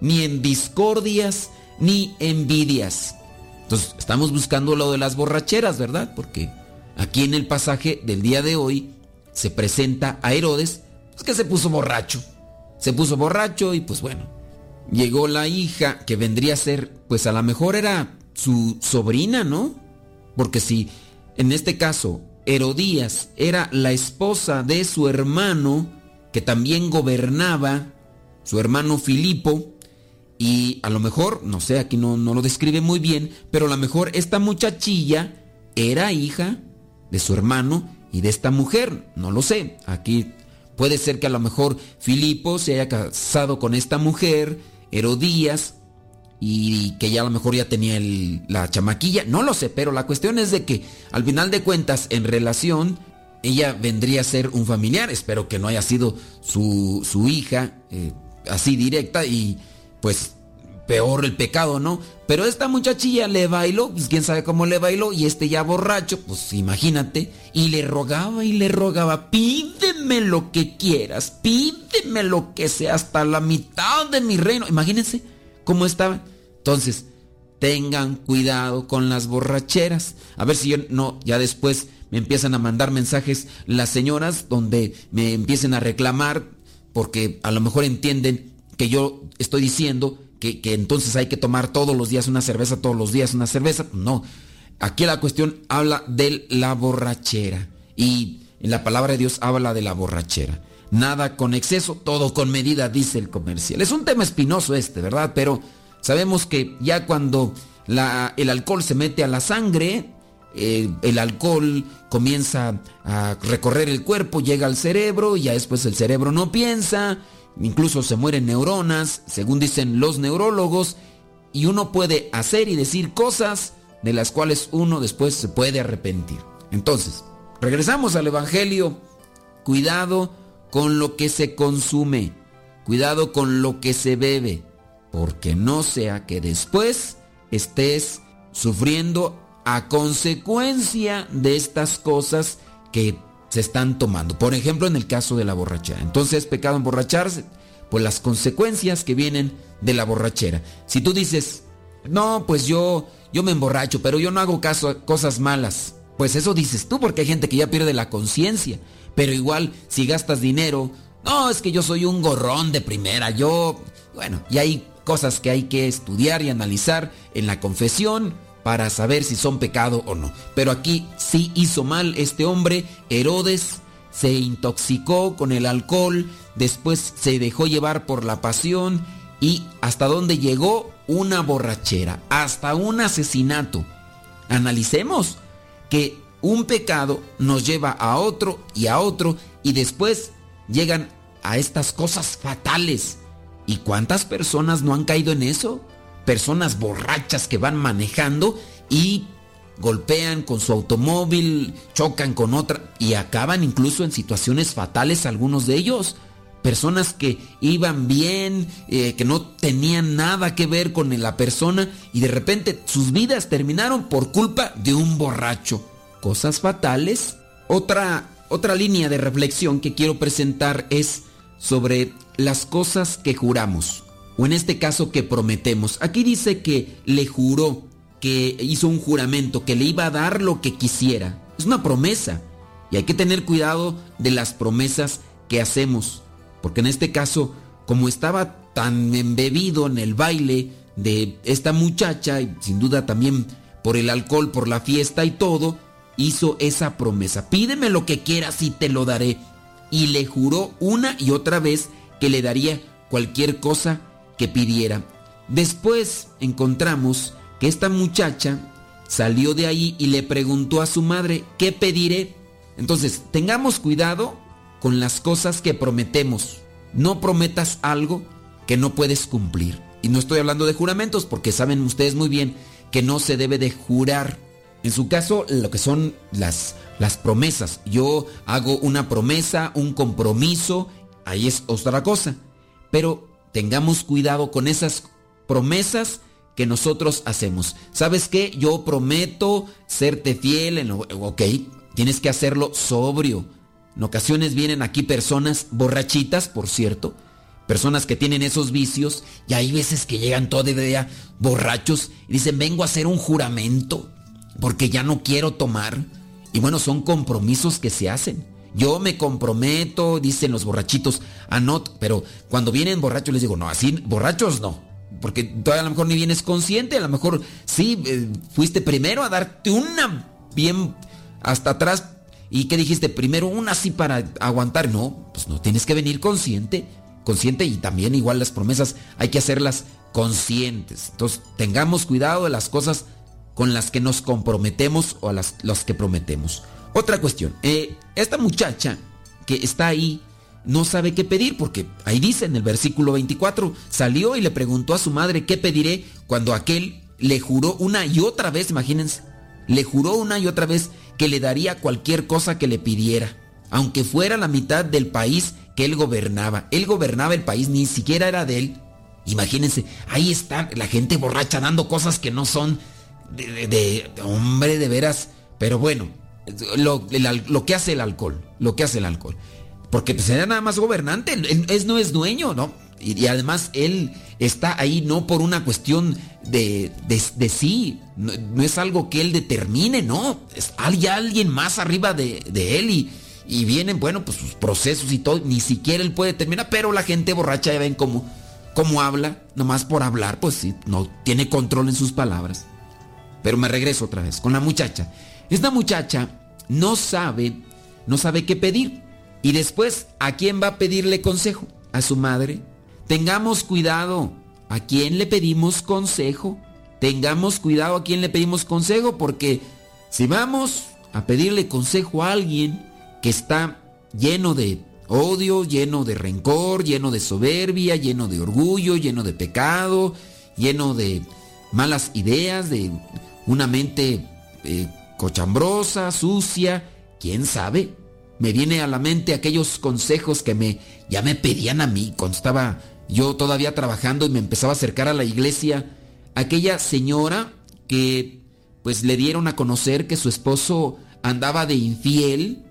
ni en discordias, ni envidias. Entonces, estamos buscando lo de las borracheras, ¿verdad? Porque aquí en el pasaje del día de hoy se presenta a Herodes, pues que se puso borracho. Se puso borracho y pues bueno, llegó la hija que vendría a ser, pues a lo mejor era su sobrina, ¿no? Porque si en este caso Herodías era la esposa de su hermano, que también gobernaba, su hermano Filipo, y a lo mejor, no sé, aquí no, no lo describe muy bien, pero a lo mejor esta muchachilla era hija de su hermano y de esta mujer, no lo sé, aquí puede ser que a lo mejor Filipo se haya casado con esta mujer, Herodías, y que ya a lo mejor ya tenía la chamaquilla, no lo sé, pero la cuestión es de que al final de cuentas en relación ella vendría a ser un familiar, espero que no haya sido su, su hija eh, así directa y pues peor el pecado, ¿no? Pero esta muchachilla le bailó, pues quién sabe cómo le bailó y este ya borracho, pues imagínate, y le rogaba y le rogaba, pídeme lo que quieras, pídeme lo que sea hasta la mitad de mi reino, imagínense cómo estaba. Entonces, tengan cuidado con las borracheras. A ver si yo no, ya después me empiezan a mandar mensajes las señoras donde me empiecen a reclamar porque a lo mejor entienden que yo estoy diciendo que, entonces hay que tomar todos los días una cerveza, todos los días una cerveza. No, aquí la cuestión habla de la borrachera y la palabra de Dios habla de la borrachera. Nada con exceso, todo con medida, dice el comercial. Es un tema espinoso este, ¿verdad? Pero sabemos que ya cuando el alcohol se mete a la sangre, eh, el alcohol comienza a recorrer el cuerpo, llega al cerebro, y ya después el cerebro no piensa, incluso se mueren neuronas, según dicen los neurólogos, y uno puede hacer y decir cosas de las cuales uno después se puede arrepentir. Entonces, regresamos al Evangelio, cuidado con lo que se consume, cuidado con lo que se bebe, porque no sea que después estés sufriendo a consecuencia de estas cosas que se están tomando. Por ejemplo, en el caso de la borrachera. Entonces, pecado emborracharse, pues las consecuencias que vienen de la borrachera. Si tú dices, no, pues yo, yo me emborracho, pero yo no hago caso a cosas malas. Pues eso dices tú, porque hay gente que ya pierde la conciencia. Pero igual, si gastas dinero, no, es que yo soy un gorrón de primera, yo... Bueno, y hay cosas que hay que estudiar y analizar en la confesión para saber si son pecado o no. Pero aquí sí hizo mal este hombre, Herodes, se intoxicó con el alcohol, después se dejó llevar por la pasión y hasta dónde llegó una borrachera, hasta un asesinato. Analicemos que un pecado nos lleva a otro y a otro y después llegan a estas cosas fatales. ¿Y cuántas personas no han caído en eso? Personas borrachas que van manejando y golpean con su automóvil, chocan con otra y acaban incluso en situaciones fatales algunos de ellos. Personas que iban bien, eh, que no tenían nada que ver con la persona y de repente sus vidas terminaron por culpa de un borracho. Cosas fatales. Otra, otra línea de reflexión que quiero presentar es sobre las cosas que juramos, o en este caso que prometemos. Aquí dice que le juró, que hizo un juramento, que le iba a dar lo que quisiera. Es una promesa. Y hay que tener cuidado de las promesas que hacemos. Porque en este caso, como estaba tan embebido en el baile de esta muchacha, y sin duda también por el alcohol, por la fiesta y todo, hizo esa promesa. Pídeme lo que quieras y te lo daré. Y le juró una y otra vez que le daría cualquier cosa que pidiera. Después encontramos que esta muchacha salió de ahí y le preguntó a su madre, ¿qué pediré? Entonces, tengamos cuidado con las cosas que prometemos. No prometas algo que no puedes cumplir. Y no estoy hablando de juramentos porque saben ustedes muy bien que no se debe de jurar. En su caso, lo que son las, las promesas. Yo hago una promesa, un compromiso, ahí es otra cosa. Pero tengamos cuidado con esas promesas que nosotros hacemos. ¿Sabes qué? Yo prometo serte fiel en lo... Ok, tienes que hacerlo sobrio. En ocasiones vienen aquí personas borrachitas, por cierto, personas que tienen esos vicios y hay veces que llegan todavía borrachos y dicen, vengo a hacer un juramento porque ya no quiero tomar. Y bueno, son compromisos que se hacen. Yo me comprometo, dicen los borrachitos, a pero cuando vienen borrachos les digo, no, así, borrachos no. Porque todavía a lo mejor ni vienes consciente, a lo mejor sí, eh, fuiste primero a darte una bien hasta atrás. ¿Y qué dijiste? Primero una así para aguantar. No, pues no, tienes que venir consciente consciente y también igual las promesas hay que hacerlas conscientes. Entonces tengamos cuidado de las cosas con las que nos comprometemos o a las, que prometemos. Otra cuestión, eh, esta muchacha que está ahí no sabe qué pedir porque ahí dice en el versículo 24, salió y le preguntó a su madre qué pediré cuando aquel le juró una y otra vez, imagínense, le juró una y otra vez que le daría cualquier cosa que le pidiera, aunque fuera la mitad del país él gobernaba. Él gobernaba el país, ni siquiera era de él. Imagínense, ahí está la gente borracha dando cosas que no son de, hombre de veras. Pero bueno, lo, lo, que hace el alcohol, lo que hace el alcohol. Porque pues era nada más gobernante, él, no es dueño, ¿no? Y, además él está ahí no por una cuestión de, de, sí, no, es algo que él determine, no, es hay alguien más arriba de, de él y, y vienen, bueno, pues sus procesos y todo, ni siquiera él puede terminar, pero la gente borracha ya ven cómo, cómo habla, nomás por hablar, pues sí, no tiene control en sus palabras. Pero me regreso otra vez con la muchacha. Esta muchacha no sabe, no sabe qué pedir. Y después, ¿a quién va a pedirle consejo? ¿A su madre? Tengamos cuidado. ¿A quién le pedimos consejo? Tengamos cuidado a quién le pedimos consejo porque si vamos a pedirle consejo a alguien, que está lleno de odio, lleno de rencor, lleno de soberbia, lleno de orgullo, lleno de pecado, lleno de malas ideas, de una mente eh, cochambrosa, sucia, quién sabe. Me viene a la mente aquellos consejos que me ya me pedían a mí cuando estaba yo todavía trabajando y me empezaba a acercar a la iglesia, aquella señora que pues le dieron a conocer que su esposo andaba de infiel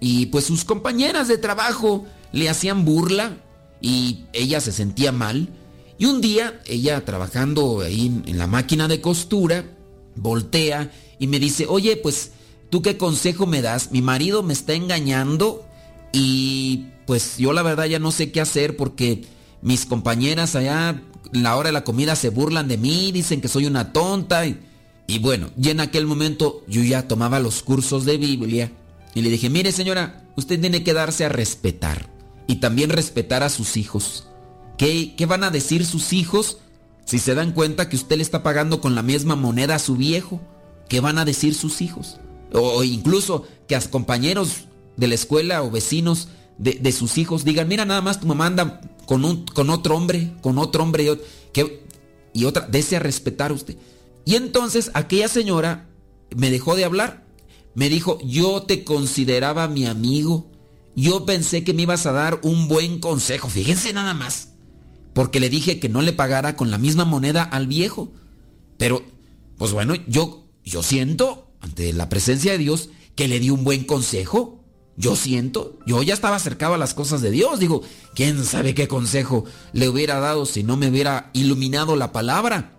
y pues sus compañeras de trabajo le hacían burla y ella se sentía mal. Y un día, ella trabajando ahí en la máquina de costura, voltea y me dice, oye, pues, ¿tú qué consejo me das? Mi marido me está engañando y pues yo la verdad ya no sé qué hacer porque mis compañeras allá en la hora de la comida se burlan de mí, dicen que soy una tonta. Y, y bueno, y en aquel momento yo ya tomaba los cursos de Biblia y le dije, mire señora, usted tiene que darse a respetar y también respetar a sus hijos. ¿Qué, ¿Qué, van a decir sus hijos si se dan cuenta que usted le está pagando con la misma moneda a su viejo? ¿Qué van a decir sus hijos? O, incluso que a compañeros de la escuela o vecinos de, sus hijos digan, mira nada más tu mamá anda con, un, con otro hombre, con otro hombre y, que, y otra, desea respetar a usted. Y entonces aquella señora me dejó de hablar me dijo, yo te consideraba mi amigo. Yo pensé que me ibas a dar un buen consejo. Fíjense nada más. Porque le dije que no le pagara con la misma moneda al viejo. Pero, pues bueno, yo, yo siento, ante la presencia de Dios, que le di un buen consejo. Yo siento, yo ya estaba acercado a las cosas de Dios. Digo, ¿quién sabe qué consejo le hubiera dado si no me hubiera iluminado la palabra?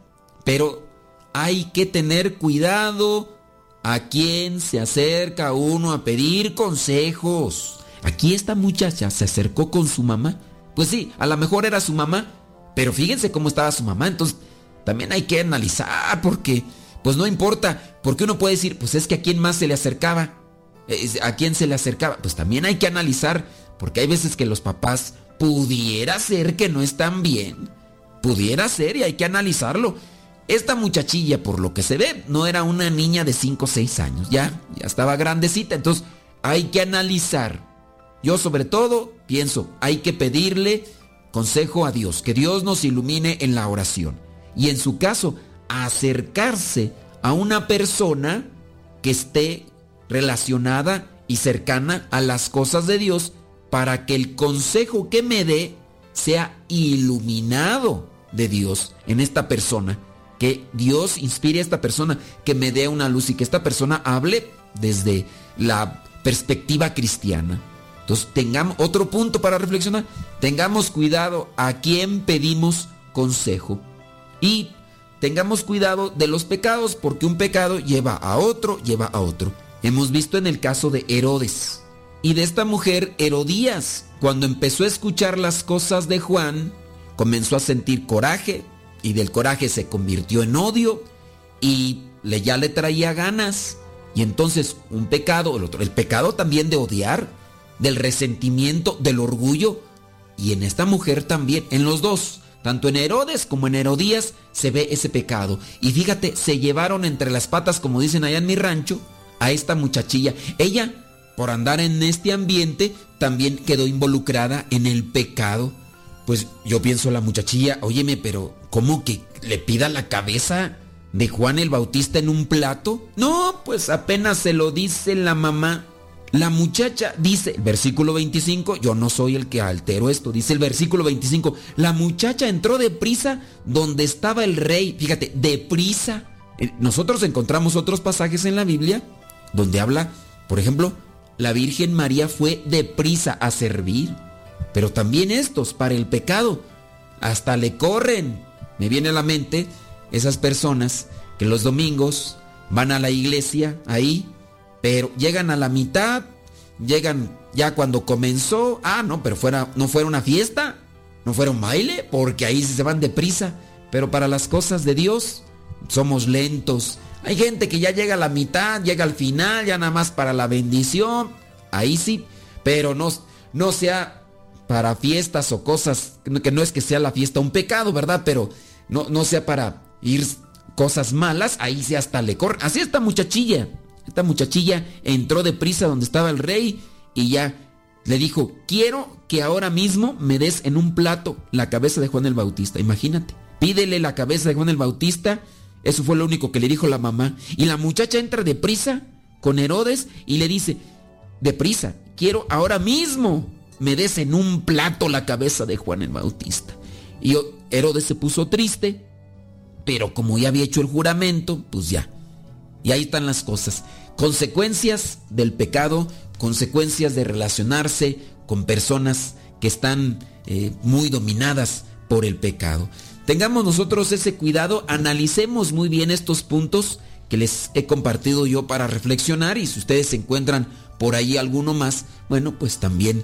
Pero hay que tener cuidado ¿A quién se acerca uno a pedir consejos? Aquí esta muchacha se acercó con su mamá. Pues sí, a lo mejor era su mamá, pero fíjense cómo estaba su mamá. Entonces, también hay que analizar porque, pues no importa, porque uno puede decir, pues es que a quién más se le acercaba. ¿A quién se le acercaba? Pues también hay que analizar, porque hay veces que los papás pudiera ser que no están bien. Pudiera ser y hay que analizarlo. Esta muchachilla, por lo que se ve, no era una niña de 5 o 6 años, ya, ya estaba grandecita, entonces hay que analizar. Yo sobre todo pienso, hay que pedirle consejo a Dios, que Dios nos ilumine en la oración. Y en su caso, acercarse a una persona que esté relacionada y cercana a las cosas de Dios para que el consejo que me dé sea iluminado de Dios en esta persona que Dios inspire a esta persona, que me dé una luz y que esta persona hable desde la perspectiva cristiana. Entonces, tengamos otro punto para reflexionar. Tengamos cuidado a quién pedimos consejo. Y tengamos cuidado de los pecados, porque un pecado lleva a otro, lleva a otro. Hemos visto en el caso de Herodes y de esta mujer Herodías, cuando empezó a escuchar las cosas de Juan, comenzó a sentir coraje y del coraje se convirtió en odio y ya le traía ganas. Y entonces un pecado, el otro, el pecado también de odiar, del resentimiento, del orgullo. Y en esta mujer también, en los dos, tanto en Herodes como en Herodías, se ve ese pecado. Y fíjate, se llevaron entre las patas, como dicen allá en mi rancho, a esta muchachilla. Ella, por andar en este ambiente, también quedó involucrada en el pecado. Pues yo pienso la muchachilla, óyeme, pero ¿cómo que le pida la cabeza de Juan el Bautista en un plato? No, pues apenas se lo dice la mamá. La muchacha dice, versículo 25, yo no soy el que altero esto, dice el versículo 25, la muchacha entró deprisa donde estaba el rey, fíjate, deprisa. Eh, nosotros encontramos otros pasajes en la Biblia donde habla, por ejemplo, la Virgen María fue deprisa a servir, pero también estos para el pecado, hasta le corren. Me viene a la mente esas personas que los domingos van a la iglesia ahí, pero llegan a la mitad, llegan ya cuando comenzó, ah, no, pero fuera, no fuera una fiesta, no fuera un baile, porque ahí se van deprisa, pero para las cosas de Dios somos lentos. Hay gente que ya llega a la mitad, llega al final, ya nada más para la bendición, ahí sí, pero no, no sea para fiestas o cosas, que no es que sea la fiesta un pecado, ¿verdad? Pero no, no sea para ir cosas malas, ahí sí hasta le corre. Así esta muchachilla, esta muchachilla entró deprisa donde estaba el rey y ya le dijo, quiero que ahora mismo me des en un plato la cabeza de Juan el Bautista, imagínate. Pídele la cabeza de Juan el Bautista, eso fue lo único que le dijo la mamá. Y la muchacha entra deprisa con Herodes y le dice, deprisa, quiero ahora mismo me des en un plato la cabeza de Juan el Bautista. Y Herodes se puso triste, pero como ya había hecho el juramento, pues ya. Y ahí están las cosas. Consecuencias del pecado, consecuencias de relacionarse con personas que están eh, muy dominadas por el pecado. Tengamos nosotros ese cuidado, analicemos muy bien estos puntos que les he compartido yo para reflexionar y si ustedes encuentran por ahí alguno más, bueno, pues también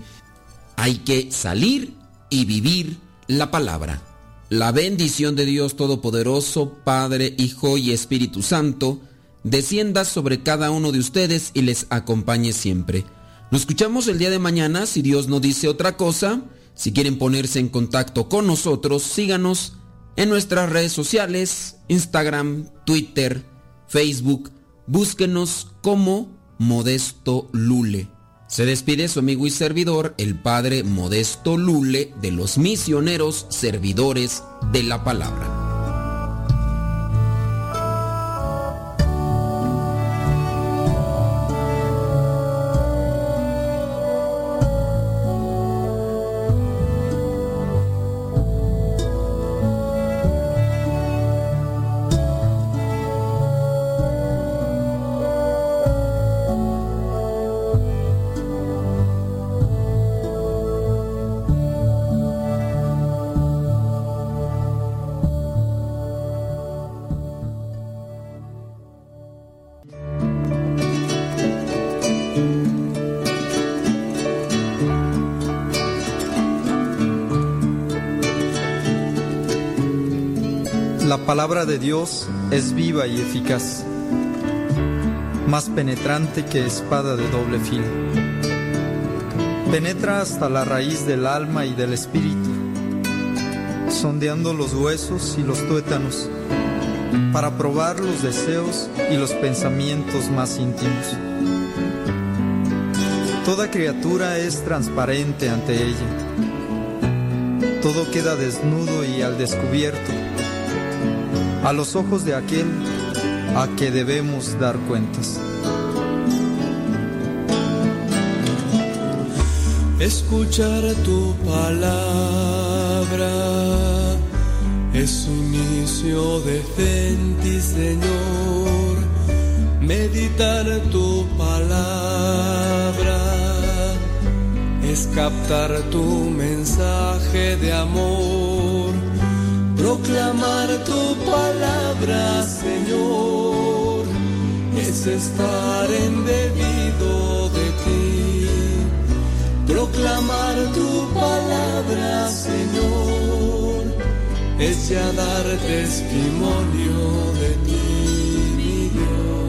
hay que salir y vivir la palabra. La bendición de Dios Todopoderoso, Padre, Hijo y Espíritu Santo, descienda sobre cada uno de ustedes y les acompañe siempre. Nos escuchamos el día de mañana, si Dios no dice otra cosa. Si quieren ponerse en contacto con nosotros, síganos en nuestras redes sociales, Instagram, Twitter, Facebook. Búsquenos como Modesto Lule. Se despide su amigo y servidor, el Padre Modesto Lule, de los misioneros servidores de la palabra. Palabra de Dios es viva y eficaz, más penetrante que espada de doble filo. Penetra hasta la raíz del alma y del espíritu, sondeando los huesos y los tuétanos, para probar los deseos y los pensamientos más íntimos. Toda criatura es transparente ante ella. Todo queda desnudo y al descubierto a los ojos de aquel a que debemos dar cuentas. Escuchar tu palabra es un inicio decente, Señor. Meditar tu palabra es captar tu mensaje de amor, proclamar tu palabra, Señor, es estar embebido de ti, proclamar tu palabra, Señor, es ya dar testimonio de ti, Dios.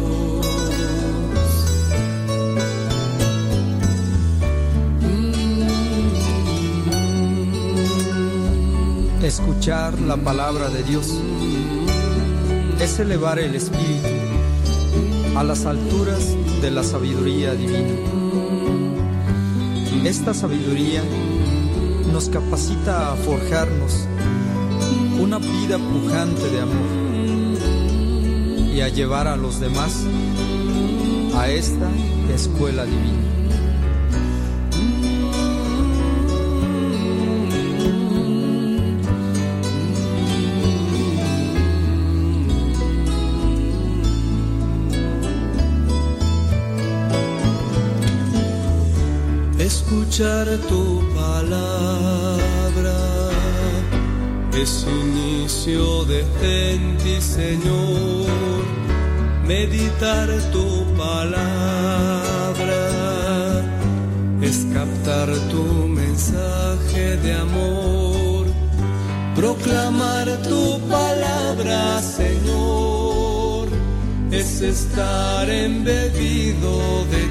Escuchar la palabra de Dios es elevar el espíritu a las alturas de la sabiduría divina. Esta sabiduría nos capacita a forjarnos una vida pujante de amor y a llevar a los demás a esta escuela divina. Escuchar tu palabra es inicio de ti, Señor. Meditar tu palabra es captar tu mensaje de amor. Proclamar tu palabra, Señor, es estar embebido de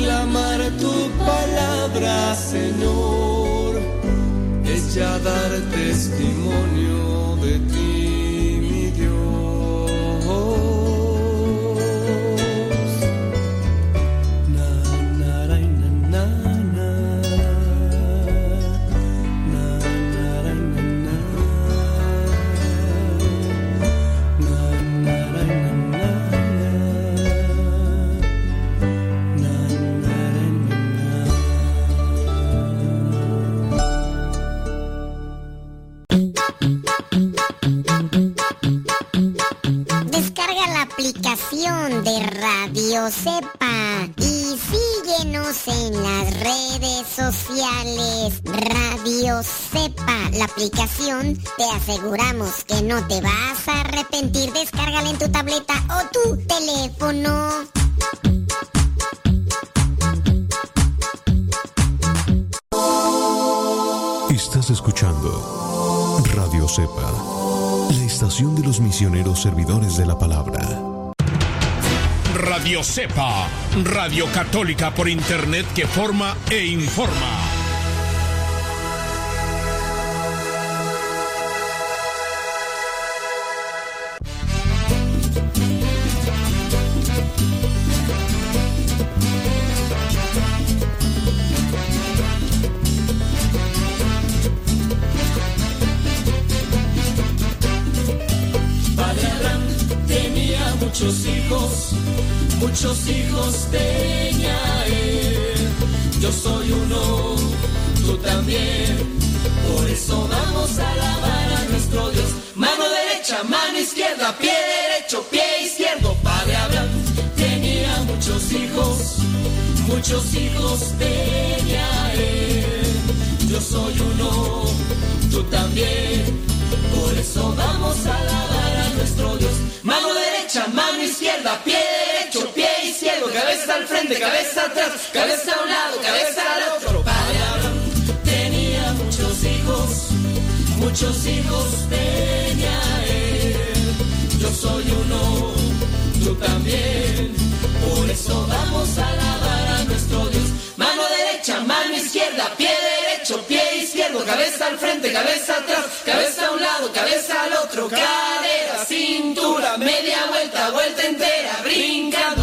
proclamar tu palabra, Señor, es ya dar testimonio aseguramos que no te vas a arrepentir. Descárgala en tu tableta o tu teléfono. Estás escuchando Radio Cepa, la estación de los misioneros servidores de la palabra. Radio Cepa, Radio Católica por Internet que forma e informa. Cadera, cintura, media vuelta, vuelta entera, brincando,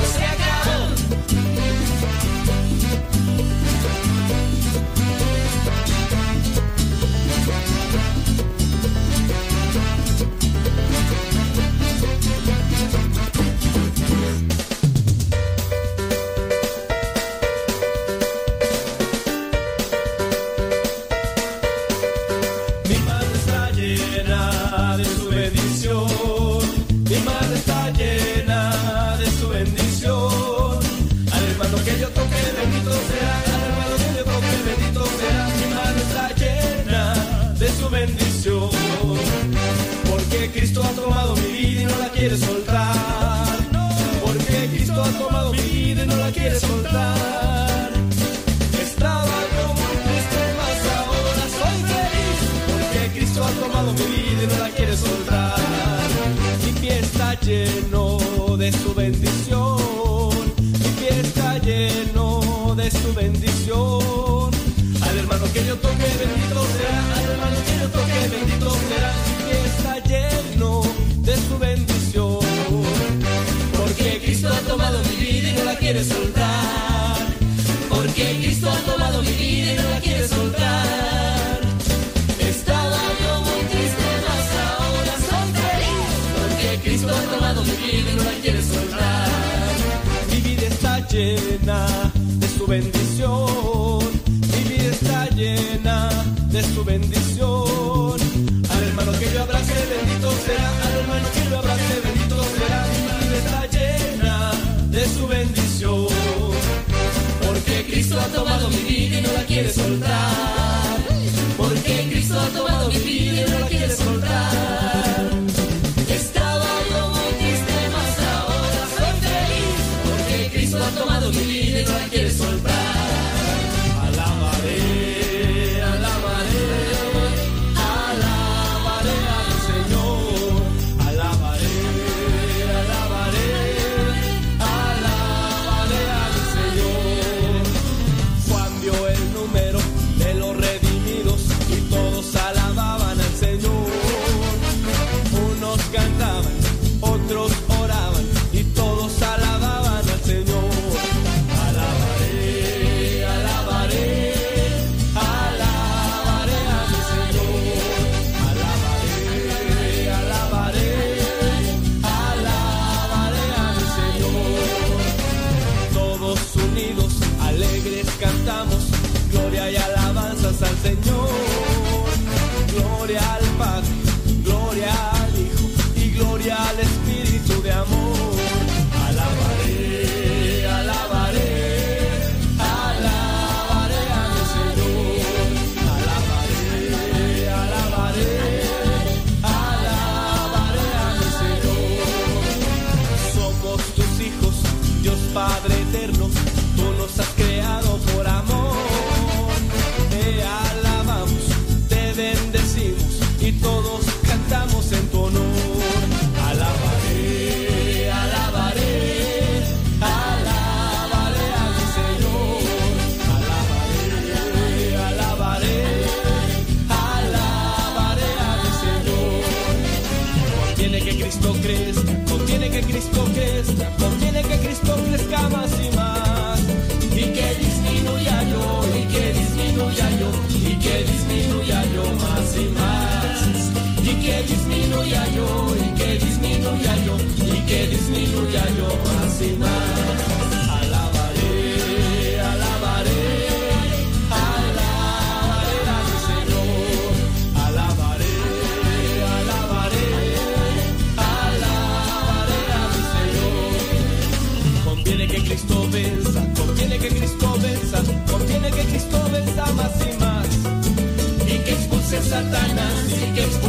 quieres soltar.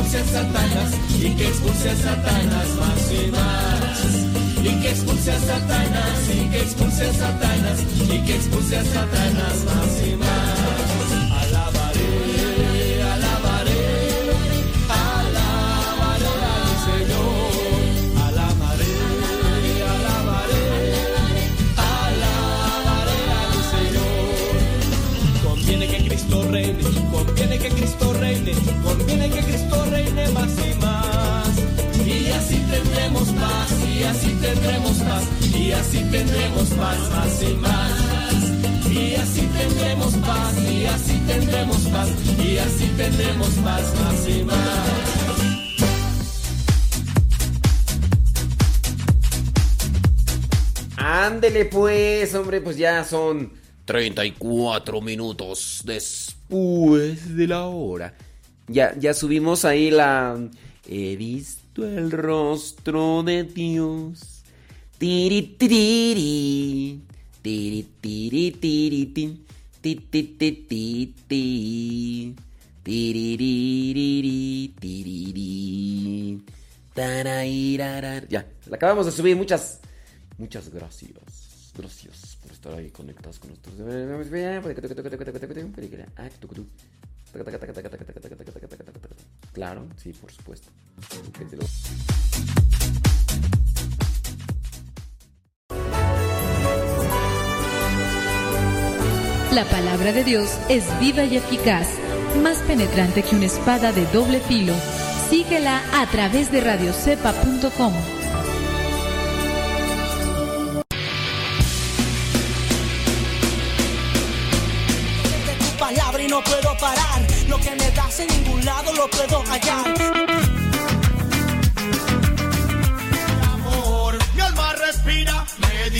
expulse a Satanás, y que expulse a Satanás más y más. Y que expulse a Satanás, y que expulse a Satanás, y que expulse a Satanás más y más. y así tendremos paz y así tendremos paz más y más. Y así tendremos paz, y así tendremos paz, y así tendremos paz más y más. Ándele pues, hombre, pues ya son 34 minutos después de la hora. Ya, ya subimos ahí la... Eh, el rostro de Dios. Tiri tiri tiri tiri tiri tiri tiri Ya, la acabamos de subir. Muchas, muchas gracias. Gracias por estar ahí conectados con nosotros. Claro, sí, por supuesto. La palabra de Dios es viva y eficaz, más penetrante que una espada de doble filo. Síguela a través de radiocepa.com. Lo que me das en ningún lado lo puedo hallar.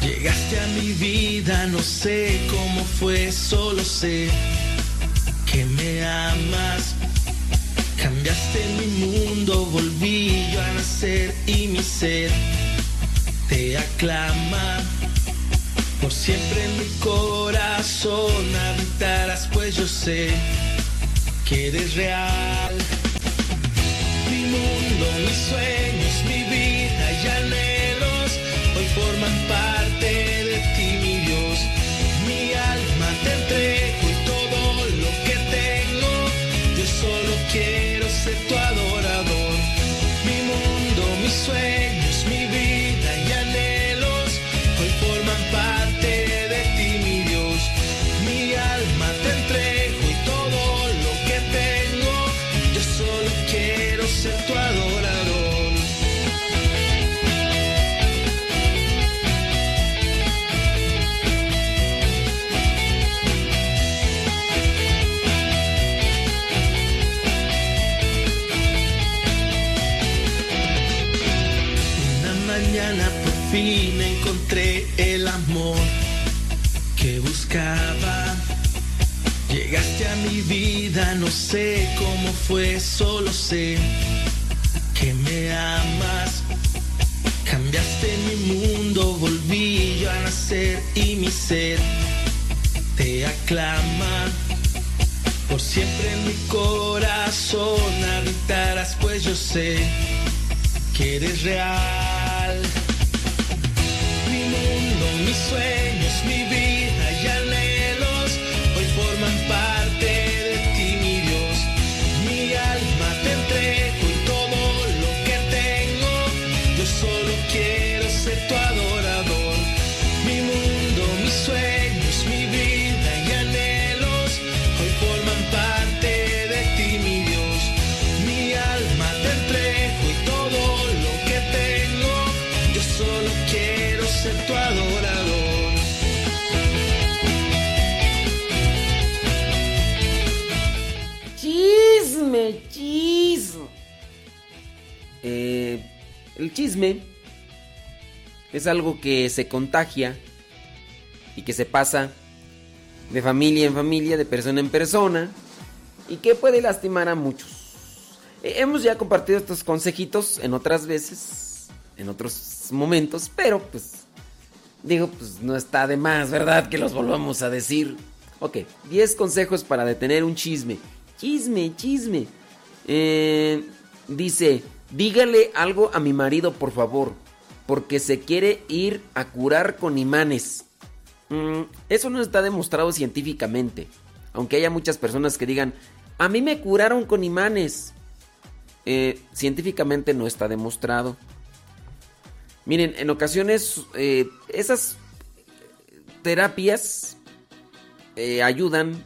Llegaste a mi vida, no sé cómo fue, solo sé que me amas. Cambiaste mi mundo, volví yo a nacer y mi ser te aclama. Por siempre en mi corazón habitarás, pues yo sé que eres real. Mi mundo, mis sueños, forman parte no sé cómo fue, solo sé que me amas. Cambiaste mi mundo, volví yo a nacer y mi ser te aclama. Por siempre en mi corazón habitarás, pues yo sé que eres real. Mi mundo, mi vida chisme es algo que se contagia y que se pasa de familia en familia, de persona en persona y que puede lastimar a muchos. Eh, hemos ya compartido estos consejitos en otras veces, en otros momentos, pero pues digo, pues no está de más, ¿verdad? Que los volvamos a decir. Ok, 10 consejos para detener un chisme. Chisme, chisme. Eh, Dice, dígale algo a mi marido, por favor, porque se quiere ir a curar con imanes. Mm, eso no está demostrado científicamente, aunque haya muchas personas que digan, a mí me curaron con imanes. Eh, científicamente no está demostrado. Miren, en ocasiones eh, esas terapias eh, ayudan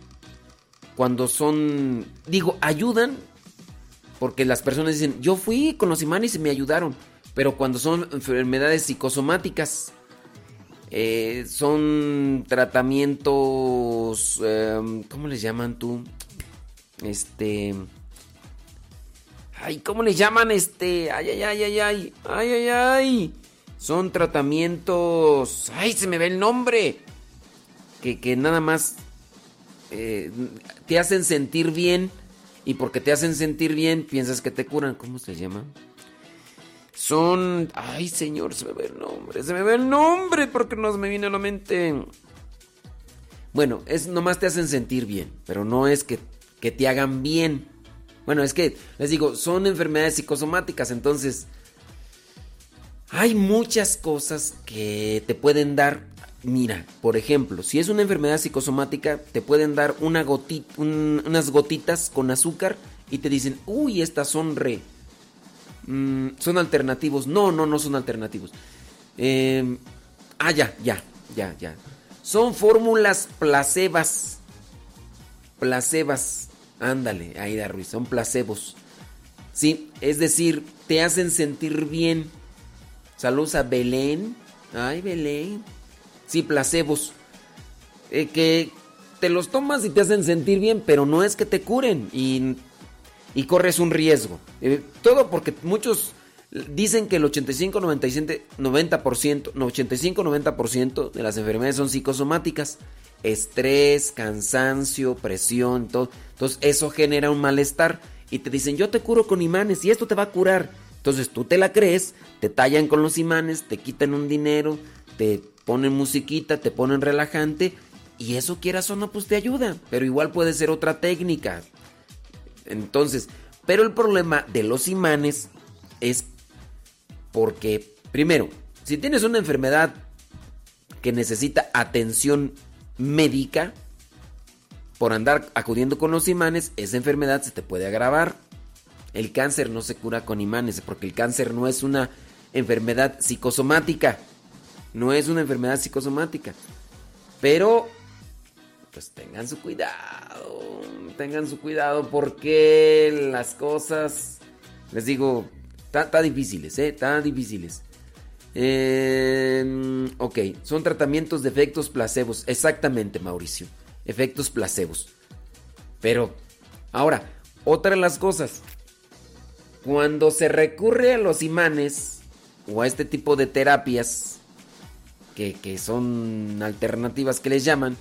cuando son, digo, ayudan porque las personas dicen, yo fui con los imanes y me ayudaron, pero cuando son enfermedades psicosomáticas, eh, son tratamientos, em, ¿cómo les llaman tú? Este... Ay, ¿cómo les llaman este? Ay, ay, ay, ay, ay, ay, ay, ay. Son tratamientos... Ay, se me ve el nombre. Que, que nada más eh, te hacen sentir bien y porque te hacen sentir bien piensas que te curan. ¿Cómo se llama? Son... Ay, señor, se me ve el nombre. Se me ve el nombre porque no me viene a la mente. Bueno, es nomás te hacen sentir bien, pero no es que, que te hagan bien. Bueno, es que les digo, son enfermedades psicosomáticas, entonces hay muchas cosas que te pueden dar Mira, por ejemplo, si es una enfermedad psicosomática, te pueden dar unas gotitas con azúcar y te dicen, uy, estas son re. Mm, son alternativos. No, no, no son alternativos. Em, ah, ya, ya, ya, ya. Son fórmulas placebas. Placebas. Ándale, Aida Ruiz, son placebos. Sí, es decir, te hacen sentir bien. Saludos a Belén. Ay, Belén. Sí, placebos. Eh, que te los tomas y te hacen sentir bien, pero no es que te curen y, y corres un riesgo. Eh, todo porque muchos dicen que el 85-90%, 85-90% de las enfermedades son psicosomáticas. Estrés, cansancio, presión, todo. Entonces eso genera un malestar y te dicen yo te curo con imanes y esto te va a curar. Entonces tú te la crees, te tallan con los imanes, te quitan un dinero, te ponen musiquita, te ponen relajante y eso quieras o no, pues te ayuda. Pero igual puede ser otra técnica. Entonces, pero el problema de los imanes es porque, primero, si tienes una enfermedad que necesita atención médica, por andar acudiendo con los imanes, esa enfermedad se te puede agravar. El cáncer no se cura con imanes porque el cáncer no es una enfermedad psicosomática. No es una enfermedad psicosomática. Pero, pues tengan su cuidado. Tengan su cuidado porque las cosas, les digo, está difíciles, ¿eh? Está difíciles. Em, ok, son tratamientos de efectos placebos. Exactamente, Mauricio. Efectos placebos. Pero, ahora, otra de las cosas. Cuando se recurre a los imanes o a este tipo de terapias, que, son alternativas que les llaman,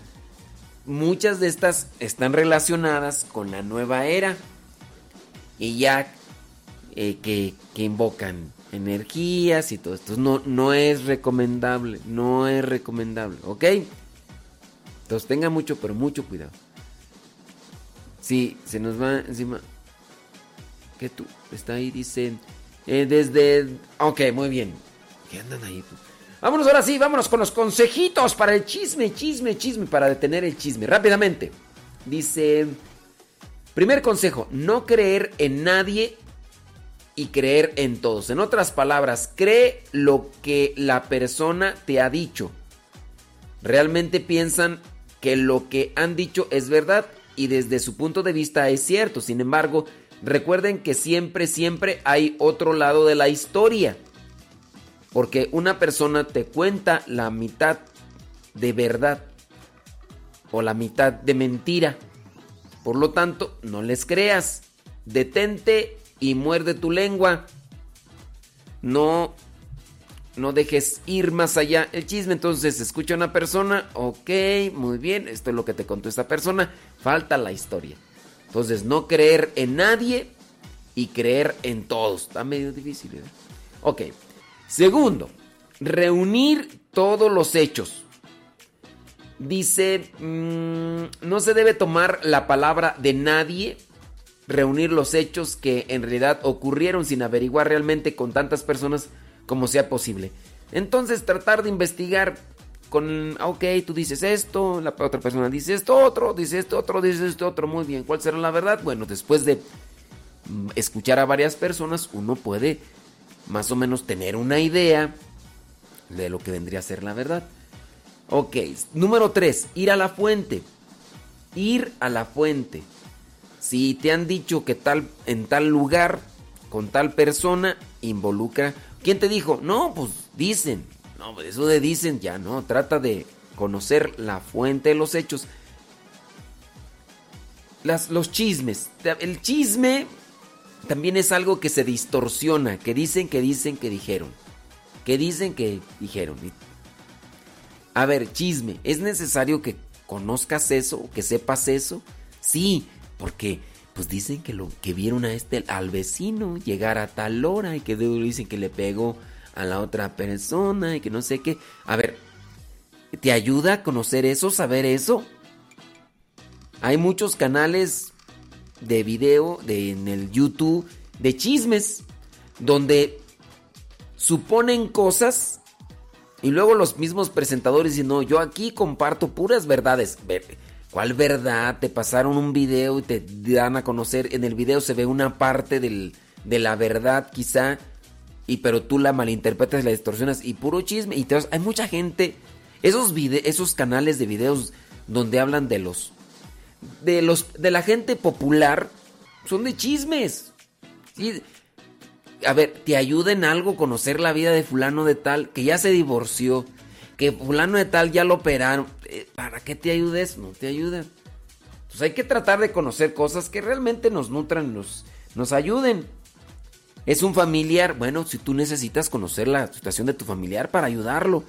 muchas de estas están relacionadas con la nueva era y ya eh, que, invocan energías y todo esto. No, no es recomendable, no es recomendable, ¿ok? Entonces tenga mucho, pero mucho cuidado. Sí, se nos va encima. ¿Qué tú? Está ahí, dice. Eh, desde. Ok, muy bien. ¿Qué andan ahí? Vámonos ahora sí, vámonos con los consejitos para el chisme, chisme, chisme, para detener el chisme. Rápidamente. Dice, primer consejo, no creer en nadie y creer en todos. En otras palabras, cree lo que la persona te ha dicho. Realmente piensan que lo que han dicho es verdad y desde su punto de vista es cierto. Sin embargo, recuerden que siempre, siempre hay otro lado de la historia. Porque una persona te cuenta la mitad de verdad o la mitad de mentira. Por lo tanto, no les creas. Detente y muerde tu lengua. No no dejes ir más allá el chisme. Entonces, escucha a una persona, ok, muy bien, esto es lo que te contó esta persona, falta la historia. Entonces, no creer en nadie y creer en todos. Está medio difícil, ¿eh? Ok, Segundo, reunir todos los hechos. Dice, mm, no se debe tomar la palabra de nadie reunir los hechos que en realidad ocurrieron sin averiguar realmente con tantas personas como sea posible. Entonces tratar de investigar con, ah, ok, tú dices esto, la otra persona dice esto otro, dice esto otro, dice esto otro, muy bien, ¿cuál será la verdad? Bueno, después de mm, escuchar a varias personas, uno puede más o menos tener una idea de lo que vendría a ser la verdad. Ok, número 3, ir a la fuente. Ir a la fuente. Si te han dicho que tal en tal lugar con tal persona involucra, ¿quién te dijo? No, pues dicen. No, pues eso de dicen ya no, trata de conocer la fuente de los hechos. Las, los chismes. El chisme también es algo que se distorsiona, que dicen, que dicen, que dijeron. Que dicen, que dijeron. A ver, chisme, ¿es necesario que conozcas eso, que sepas eso? Sí, porque pues dicen que lo que vieron a este al vecino llegar a tal hora y que dicen que le pegó a la otra persona y que no sé qué. A ver, ¿te ayuda a conocer eso, saber eso? Hay muchos canales de video de, en el YouTube de chismes donde suponen cosas y luego los mismos presentadores dicen, no, yo aquí comparto puras verdades. ¿Cuál verdad? Te pasaron un video y te dan a conocer. En el video se ve una parte del, de la verdad quizá, y pero tú la malinterpretas, la distorsionas y puro chisme. Y te hay mucha gente, esos, esos canales de videos donde hablan de los, de los, de la gente popular, son de chismes. ¿sí? a ver, ¿te ayuda en algo conocer la vida de fulano de tal que ya se divorció? Que fulano de tal ya lo operaron. Eh, ¿Para qué te ayudes? No te ayuda. Pues hay que tratar de conocer cosas que realmente nos nutran, nos, nos ayuden. Es un familiar, bueno, si tú necesitas conocer la situación de tu familiar para ayudarlo,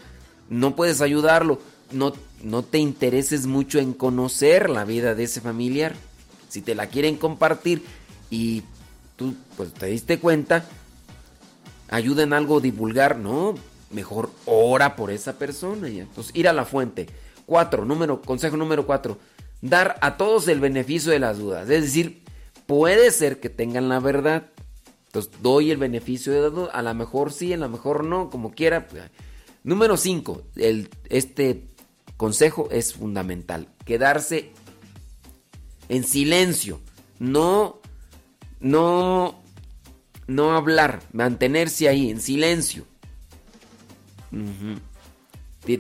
no puedes ayudarlo, no, no te intereses mucho en conocer la vida de ese familiar. Si te la quieren compartir y tú pues te diste cuenta, ayuda en algo divulgar, no, mejor ora por esa persona. Entonces, ir a la fuente. Cuatro, número, consejo número cuatro, dar a todos el beneficio de las dudas. Es decir, puede ser que tengan la verdad. Entonces, doy el beneficio de la duda. A lo mejor sí, a lo mejor no, como quiera. Número cinco, el, este consejo es fundamental. Quedarse en silencio. No, no no hablar, mantenerse ahí en silencio.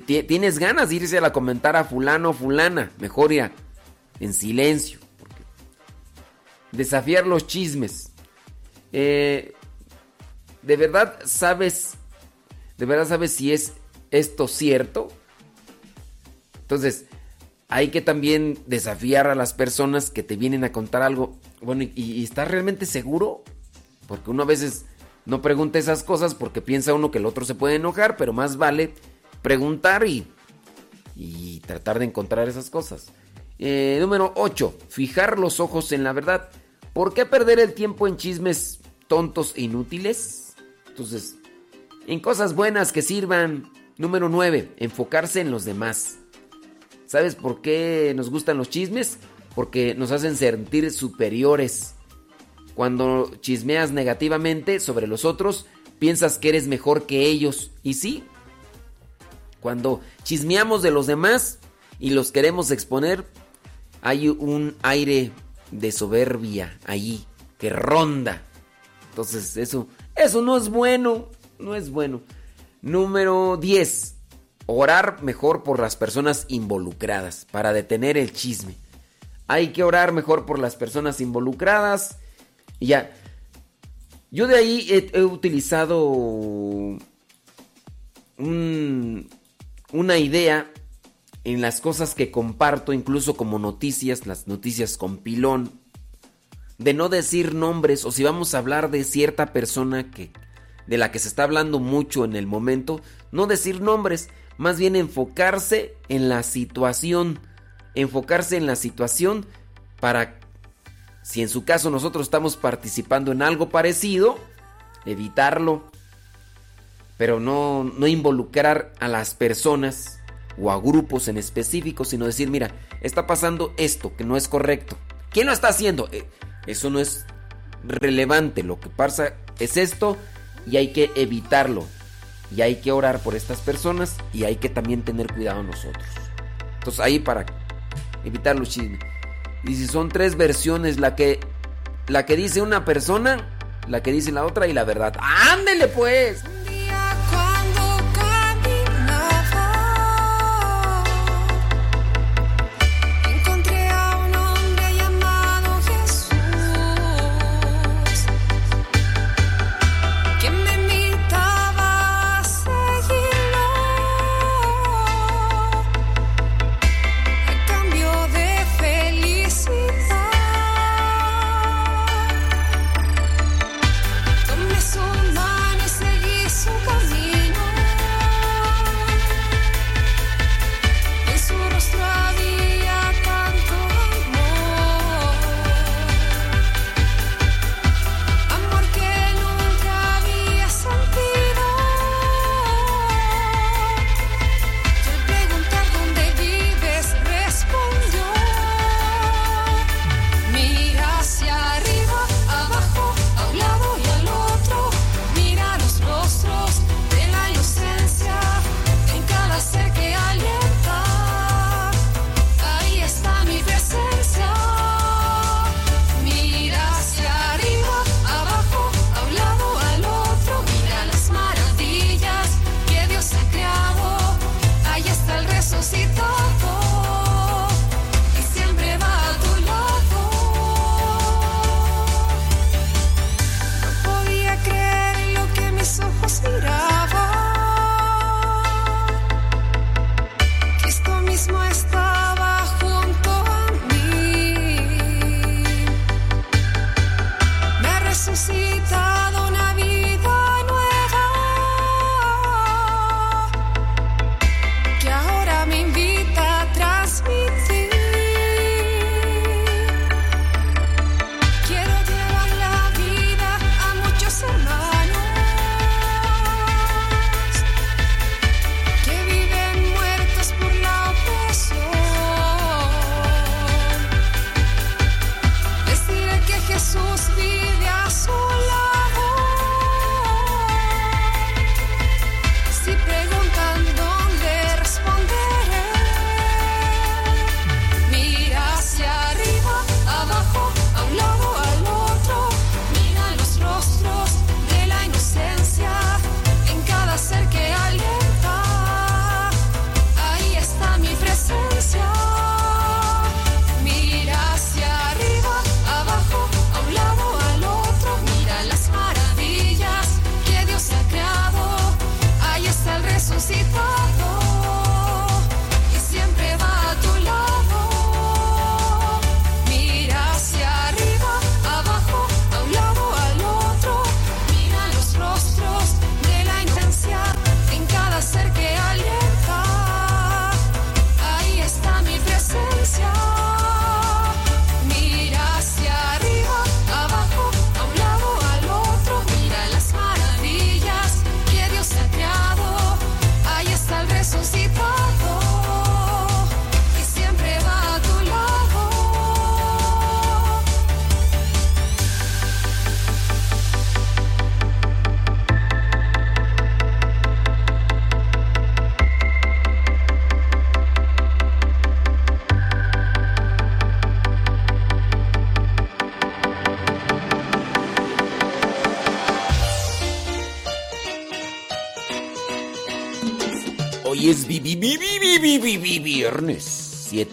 Tienes ganas de irse a comentar a fulano o fulana, mejor en silencio. Desafiar los chismes. Eh, ¿De verdad sabes, de verdad sabes si es esto cierto? Entonces, hay que también desafiar a las personas que te vienen a contar algo. Bueno, ¿y, y estás realmente seguro? Porque uno a veces no pregunta esas cosas porque piensa uno que el otro se puede enojar, pero más vale preguntar y, tratar de encontrar esas cosas. Eh, número 8. Fijar los ojos en la verdad. ¿Por qué perder el tiempo en chismes tontos e inútiles? Entonces, en cosas buenas que sirvan. Número 9. Enfocarse en los demás. ¿Sabes por qué nos gustan los chismes? Porque nos hacen sentir superiores. Cuando chismeas negativamente sobre los otros, piensas que eres mejor que ellos. Y sí, cuando chismeamos de los demás y los queremos exponer, hay un aire de soberbia ahí que ronda. Entonces, eso, eso no es bueno, no es bueno. Número 10. Orar mejor por las personas involucradas para detener el chisme. Hay que orar mejor por las personas involucradas y ya. Yo de ahí he, utilizado una idea en las cosas que comparto, incluso como noticias, las noticias con pilón, de no decir nombres o si vamos a hablar de cierta persona que de la que se está hablando mucho en el momento, no decir nombres, más bien enfocarse en la situación, enfocarse en la situación para, si en su caso nosotros estamos participando en algo parecido, evitarlo, pero no, no involucrar a las personas o a grupos en específico, sino decir, mira, está pasando esto que no es correcto. ¿Quién lo está haciendo? Eh, eso no es relevante, lo que pasa es esto y hay que evitarlo. Y hay que orar por estas personas y hay que también tener cuidado nosotros. Entonces ahí para evitar los chismes. Y si son tres versiones, la que, la que dice una persona, la que dice la otra y la verdad. Ándele pues.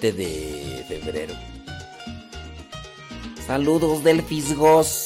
de febrero. Saludos del Fisgos.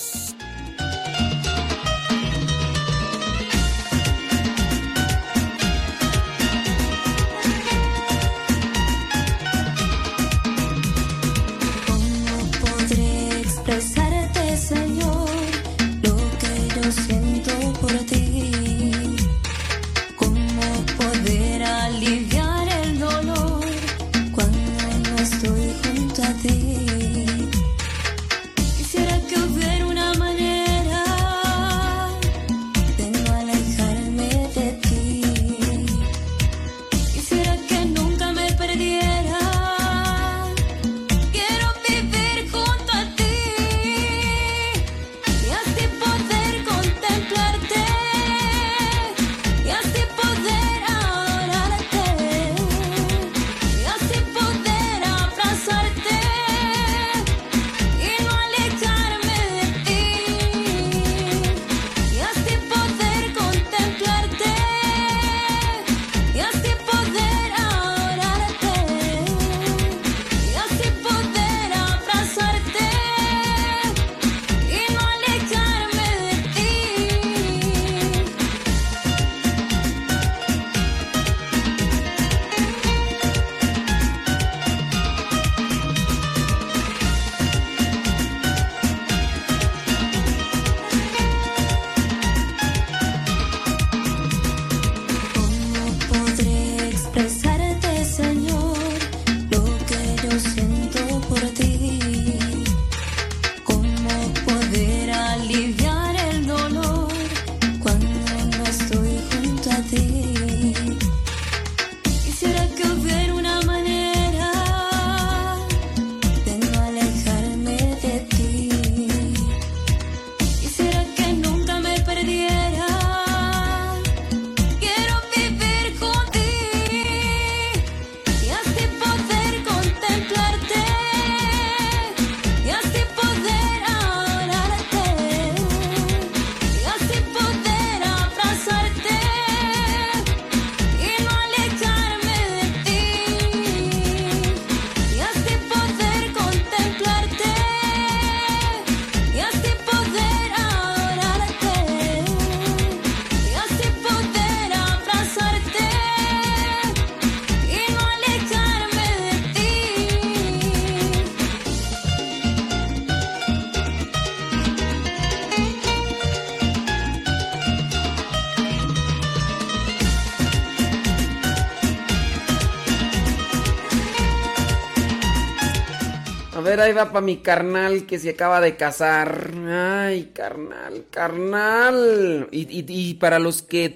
ahí va para mi carnal que se acaba de casar. Ay, carnal, carnal. Y, y, y para los que.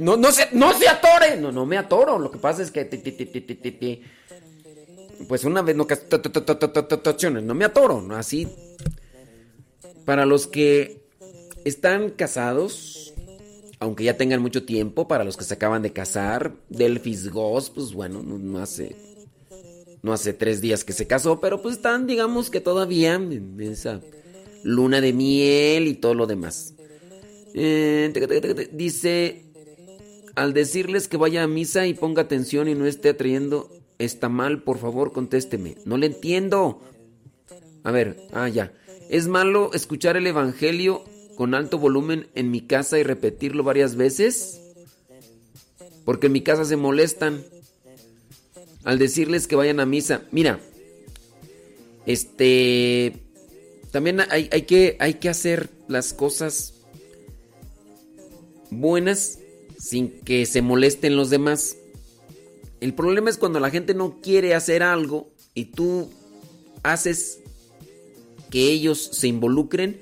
No, no, se, no se atore. No, no me atoro. Lo que pasa es que. Pues una vez no. No me atoro. ¿no? Así. Para los que están casados. Aunque ya tengan mucho tiempo, para los que se acaban de casar, Delfis Goss, pues bueno, no, no hace no hace tres días que se casó, pero pues están, digamos que todavía en esa luna de miel y todo lo demás. Eh, dice, al decirles que vaya a misa y ponga atención y no esté atrayendo, está mal, por favor, contésteme. No le entiendo. A ver, ah, ya. ¿Es malo escuchar el Evangelio con alto volumen en mi casa y repetirlo varias veces? Porque en mi casa se molestan al decirles que vayan a misa. Mira, este, también hay, que, hay que hacer las cosas buenas sin que se molesten los demás. El problema es cuando la gente no quiere hacer algo y tú haces que ellos se involucren,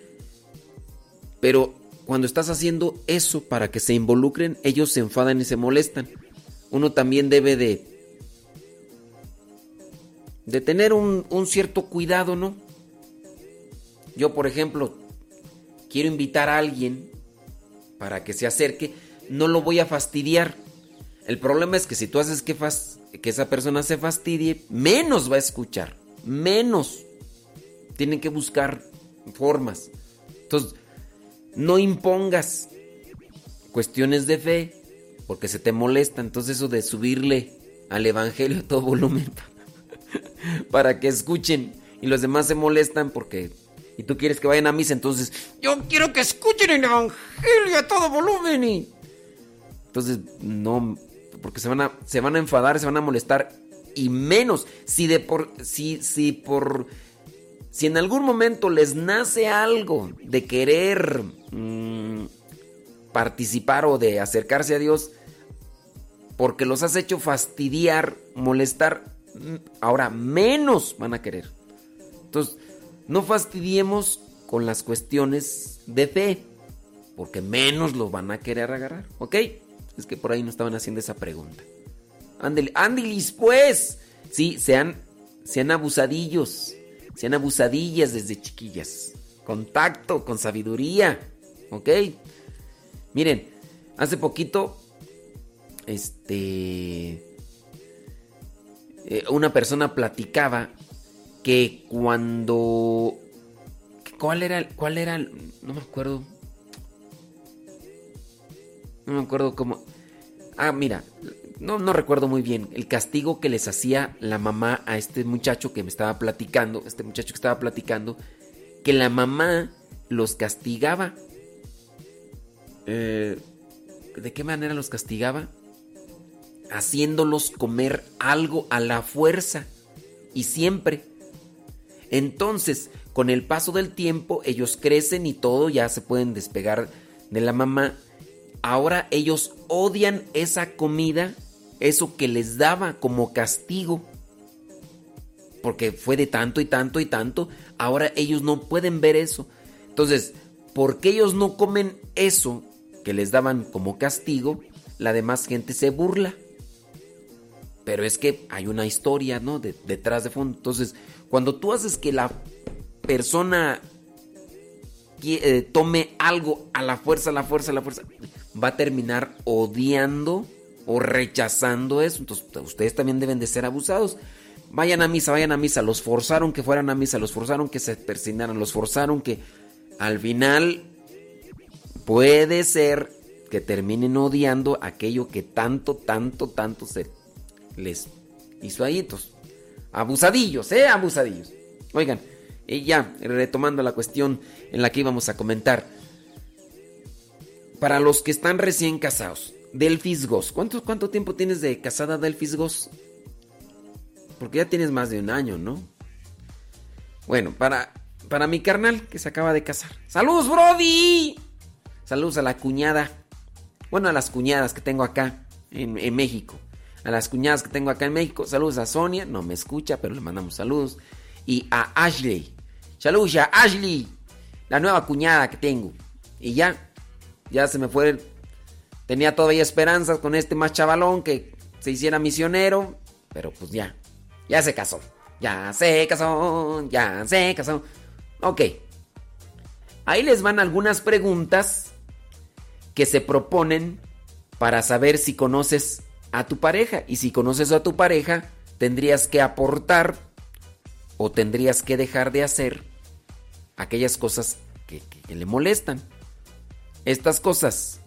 pero cuando estás haciendo eso para que se involucren, ellos se enfadan y se molestan. Uno también debe de de tener un, un cierto cuidado, ¿no? Yo, por ejemplo, quiero invitar a alguien para que se acerque, no lo voy a fastidiar. El problema es que si tú haces que, que esa persona se fastidie, menos va a escuchar, menos. Tienen que buscar formas. Entonces, no impongas cuestiones de fe porque se te molesta. Entonces, eso de subirle al evangelio a todo volumen para que escuchen. Y los demás se molestan porque y tú quieres que vayan a misa, entonces yo quiero que escuchen el evangelio a todo volumen y entonces no porque se van a se van a enfadar, se van a molestar y menos si de por si si por si en algún momento les nace algo de querer mm, participar o de acercarse a Dios porque los has hecho fastidiar, molestar, ahora menos van a querer. Entonces, no fastidiemos con las cuestiones de fe, porque menos los van a querer agarrar, ¿ok? Es que por ahí no estaban haciendo esa pregunta. Ándale, ándilis pues. Sí, sean, sean abusadillos, sean abusadillas desde chiquillas. Contacto, con sabiduría, ¿ok? Miren, hace poquito este eh, una persona platicaba que cuando cuál era cuál era no me acuerdo. No me acuerdo cómo. Ah mira no no recuerdo muy bien el castigo que les hacía la mamá a este muchacho que me estaba platicando este muchacho que estaba platicando que la mamá los castigaba. Eh, ¿De qué manera los castigaba? Haciéndolos comer algo a la fuerza y siempre. Entonces, con el paso del tiempo, ellos crecen y todo, ya se pueden despegar de la mamá. Ahora ellos odian esa comida, eso que les daba como castigo. Porque fue de tanto y tanto y tanto. Ahora ellos no pueden ver eso. Entonces, porque ellos no comen eso que les daban como castigo, la demás gente se burla. Pero es que hay una historia, ¿no? De- detrás de fondo. Entonces, cuando tú haces que la persona eh, tome algo a la fuerza, a la fuerza, a la fuerza, va a terminar odiando o rechazando eso. Entonces, ustedes también deben de ser abusados. Vayan a misa, vayan a misa. Los forzaron que fueran a misa, los forzaron que se persinaran, los forzaron que al final puede ser que terminen odiando aquello que tanto, tanto, tanto se les hizo. Entonces, abusadillos, ¿eh? Abusadillos. Oigan, y ya, retomando la cuestión en la que íbamos a comentar. Para los que están recién casados, Delfis Goss. ¿Cuánto, ¿Cuánto tiempo tienes de casada, Delfis Goss? Porque ya tienes más de un año, ¿no? Bueno, para, para mi carnal que se acaba de casar. ¡Saludos, Brody! Saludos a la cuñada. Bueno, a las cuñadas que tengo acá en, en México. A las cuñadas que tengo acá en México. Saludos a Sonia. No me escucha, pero le mandamos saludos. y a Ashley. Saludos a Ashley, la nueva cuñada que tengo. Y ya, ya se me fue. Tenía todavía esperanzas con este más chavalón que se hiciera misionero, pero pues ya, ya se casó. Ya se casó, ya se casó. Ok. Ahí les van algunas preguntas que se proponen para saber si conoces a tu pareja. Y si conoces a tu pareja, tendrías que aportar o tendrías que dejar de hacer aquellas cosas que, le molestan. Estas cosas,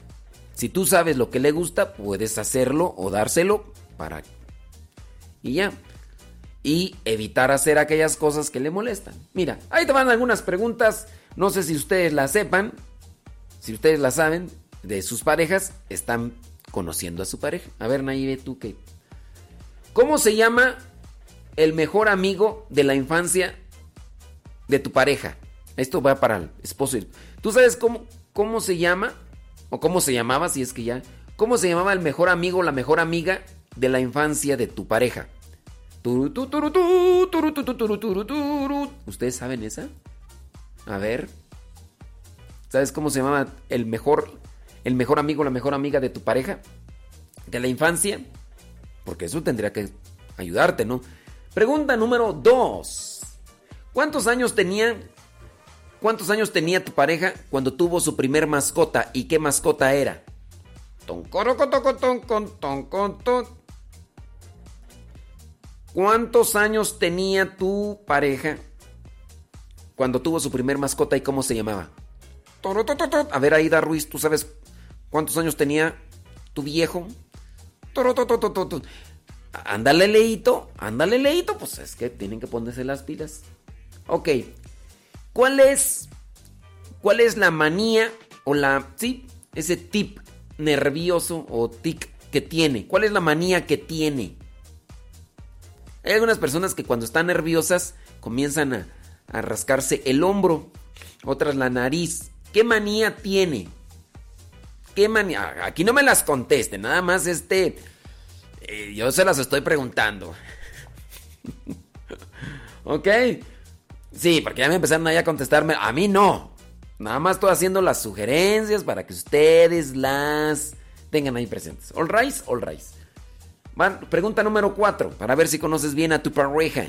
si tú sabes lo que le gusta, puedes hacerlo o dárselo para... Y ya. Y evitar hacer aquellas cosas que le molestan. Mira, ahí te van algunas preguntas. No sé si ustedes las sepan. Si ustedes las saben de sus parejas, están conociendo a su pareja. A ver, Naive, tú qué. ¿Cómo se llama el mejor amigo de la infancia de tu pareja? Esto va para el esposo. ¿Tú sabes cómo, cómo se llama? ¿O cómo se llamaba, si es que ya? ¿Cómo se llamaba el mejor amigo o la mejor amiga de la infancia de tu pareja? ¿Ustedes saben esa? A ver. ¿Sabes cómo se llamaba el mejor, el mejor amigo la mejor amiga de tu pareja? De la infancia. Porque eso tendría que ayudarte, ¿no? Pregunta número 2. ¿Cuántos años tenía ¿Cuántos años tenía tu pareja cuando tuvo su primer mascota y qué mascota era? ¿Cuántos años tenía tu pareja cuando tuvo su primer mascota y cómo se llamaba? A ver, Aida Ruiz, ¿tú sabes cuántos años tenía tu viejo? Ándale, leito, ándale, leito. Pues es que tienen que ponerse las pilas. Ok, ¿Cuál es, cuál es la manía o la, sí, ese tip nervioso o tic que tiene? ¿Cuál es la manía que tiene? Hay algunas personas que cuando están nerviosas comienzan a, a rascarse el hombro, otras la nariz. ¿Qué manía tiene? Aquí no me las conteste, nada más este... Eh, yo se las estoy preguntando. ¿Ok? Sí, porque ya me empezaron ahí a contestarme. A mí no. Nada más estoy haciendo las sugerencias para que ustedes las tengan ahí presentes. All right, all right. pregunta número 4, para ver si conoces bien a tu pareja.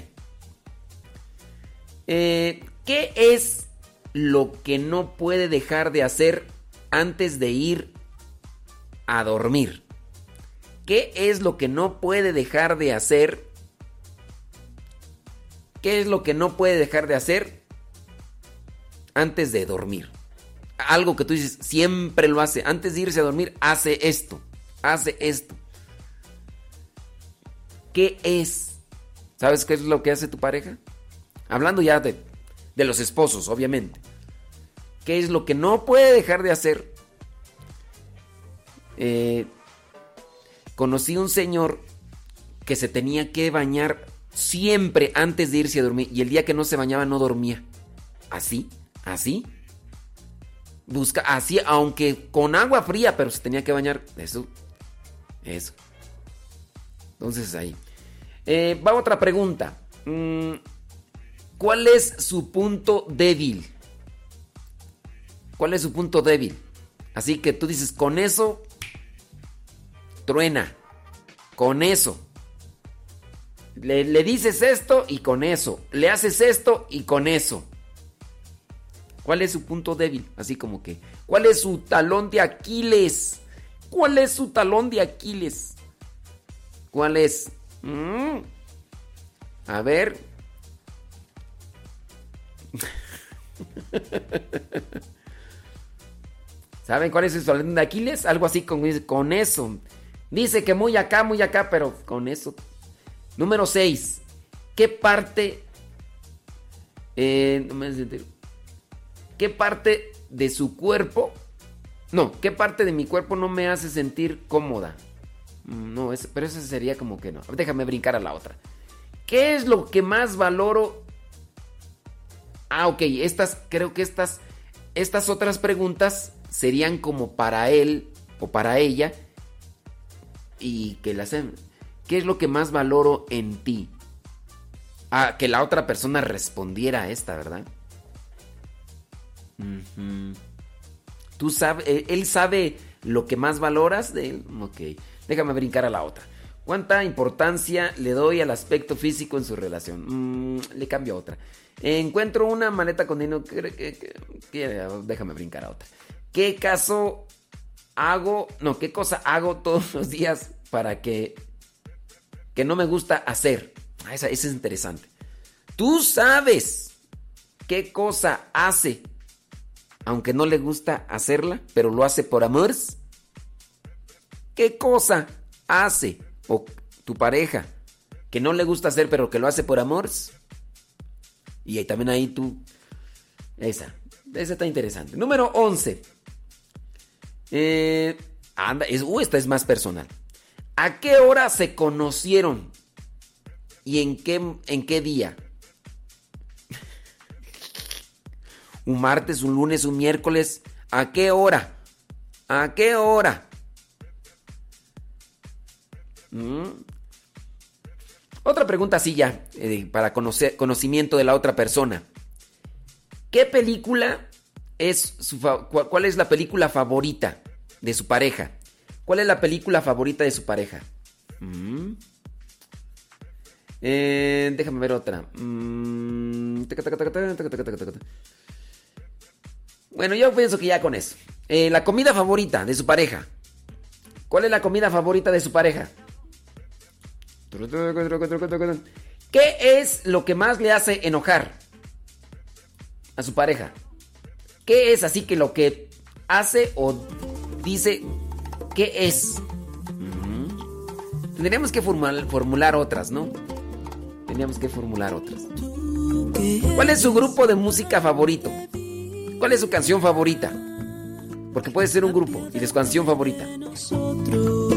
Eh, ¿Qué es lo que no puede dejar de hacer antes de ir a dormir? ¿Qué es lo que no puede dejar de hacer ¿Qué es lo que no puede dejar de hacer antes de dormir? Algo que tú dices, siempre lo hace. Antes de irse a dormir, hace esto. Hace esto. ¿Qué es? ¿Sabes qué es lo que hace tu pareja? Hablando ya de, de los esposos, obviamente. ¿Qué es lo que no puede dejar de hacer? Eh, conocí un señor que se tenía que bañar Siempre antes de irse a dormir. Y el día que no se bañaba no dormía. Así, así. Busca, así, aunque con agua fría, pero se tenía que bañar. Eso. Eso. Entonces ahí. Eh, va otra pregunta. Mm, ¿Cuál es su punto débil? ¿Cuál es su punto débil? Así que tú dices, con eso, truena. Con eso. Le, dices esto y con eso. Le haces esto y con eso. ¿Cuál es su punto débil? Así como que, ¿cuál es su talón de Aquiles? ¿Cuál es su talón de Aquiles? ¿Cuál es? Mm. A ver. ¿Saben cuál es su talón de Aquiles? Algo así con, con eso. Dice que muy acá, muy acá, pero con eso Número 6. ¿Qué parte... Eh, no me ¿Qué parte de su cuerpo... No, ¿qué parte de mi cuerpo no me hace sentir cómoda? Mm, no, pero eso sería como que no. Déjame brincar a la otra. ¿Qué es lo que más valoro? Ah, ok, estas, creo que estas, estas otras preguntas serían como para él o para ella y que las ¿Qué es lo que más valoro en ti? que la otra persona respondiera a esta, ¿verdad? Tú sabes, eh, él sabe lo que más valoras de él. Ok, déjame brincar a la otra. ¿Cuánta importancia le doy al aspecto físico en su relación? Mm, le cambio a otra. Encuentro una maleta con dinero. que- déjame brincar a otra. ¿Qué caso hago? No, ¿qué cosa hago todos los días para que que no me gusta hacer? Ah, esa, es interesante. Tú sabes qué cosa hace, aunque no le gusta hacerla, pero lo hace por amor. ¿Qué cosa hace o tu pareja que no le gusta hacer, pero que lo hace por amor? Y ahí también ahí tú. Esa. Esa está interesante. Número 11. Eh, anda, es, uh, esta es más personal. ¿A qué hora se conocieron? ¿Y en qué, en qué día? ¿Un martes, un lunes, un miércoles? ¿A qué hora? ¿A qué hora? Mm. Otra pregunta así ya, eh, para conocer, conocimiento de la otra persona. ¿Qué película es su cuál es la película favorita de su pareja? ¿Cuál es la película favorita de su pareja? Mm. Eh, déjame ver otra. Mm, bueno, yo pienso que ya con eso. Eh, la comida favorita de su pareja. ¿Cuál es la comida favorita de su pareja? ¿Qué es lo que más le hace enojar a su pareja? ¿Qué es así que lo que hace o dice qué es? Tendríamos que formular, formular otras, ¿no? Tendríamos que formular otras. ¿Cuál es su grupo de música favorito? ¿Cuál es su canción favorita? Porque puede ser un grupo y de su canción favorita. Apiádate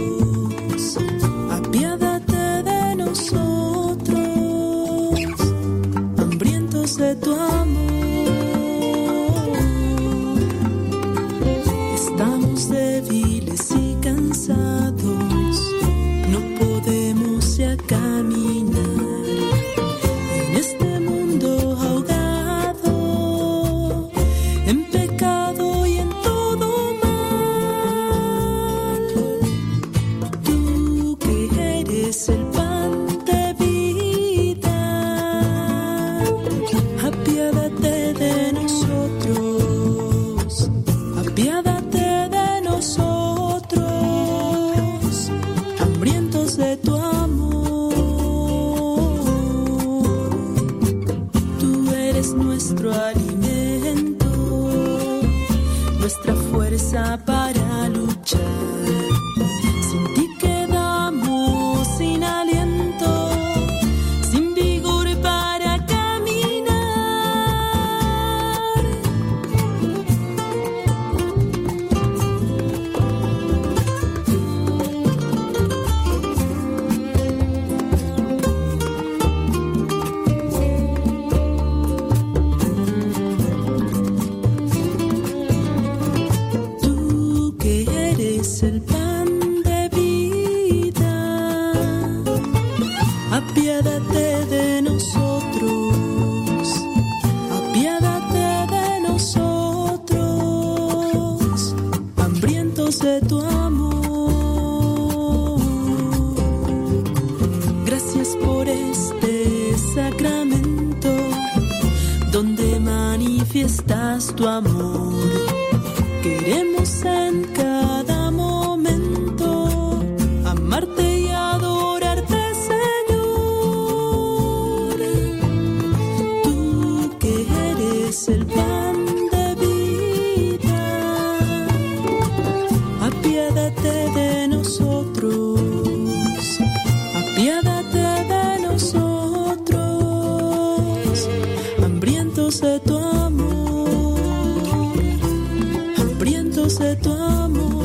amor, tu amor.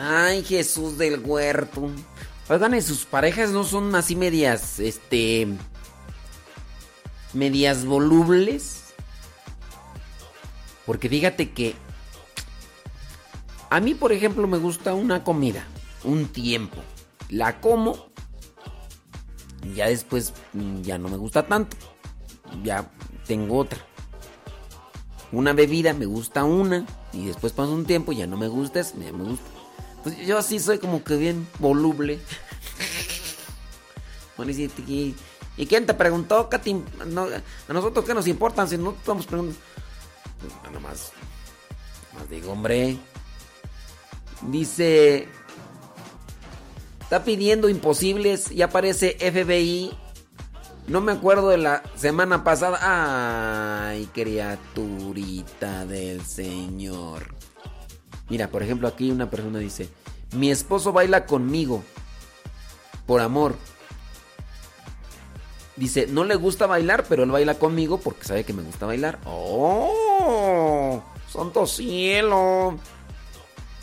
Ay, Jesús del huerto. Oigan, ¿y sus parejas no son así medias, este, medias volubles. Porque fíjate que a mí, por ejemplo, me gusta una comida, un tiempo. La como, ya después mm, ya no me gusta tanto. Ya tengo otra. Una bebida, me gusta una, y después pasa un tiempo, ya no me gusta, esa, ya me gusta. Pues yo así soy como que bien voluble. Bueno, y, y- ¿y quién te preguntó? ¿Qué te im- no, a nosotros qué nos importan si no estamos preguntando? Nada más. Más digo, hombre. Dice. Está pidiendo imposibles y aparece FBI. No me acuerdo de la semana pasada. Ay, criaturita del Señor. Mira, por ejemplo, aquí una persona dice: Mi esposo baila conmigo. Por amor. Dice, no le gusta bailar, pero él baila conmigo porque sabe que me gusta bailar. ¡Oh! ¡Santo cielo!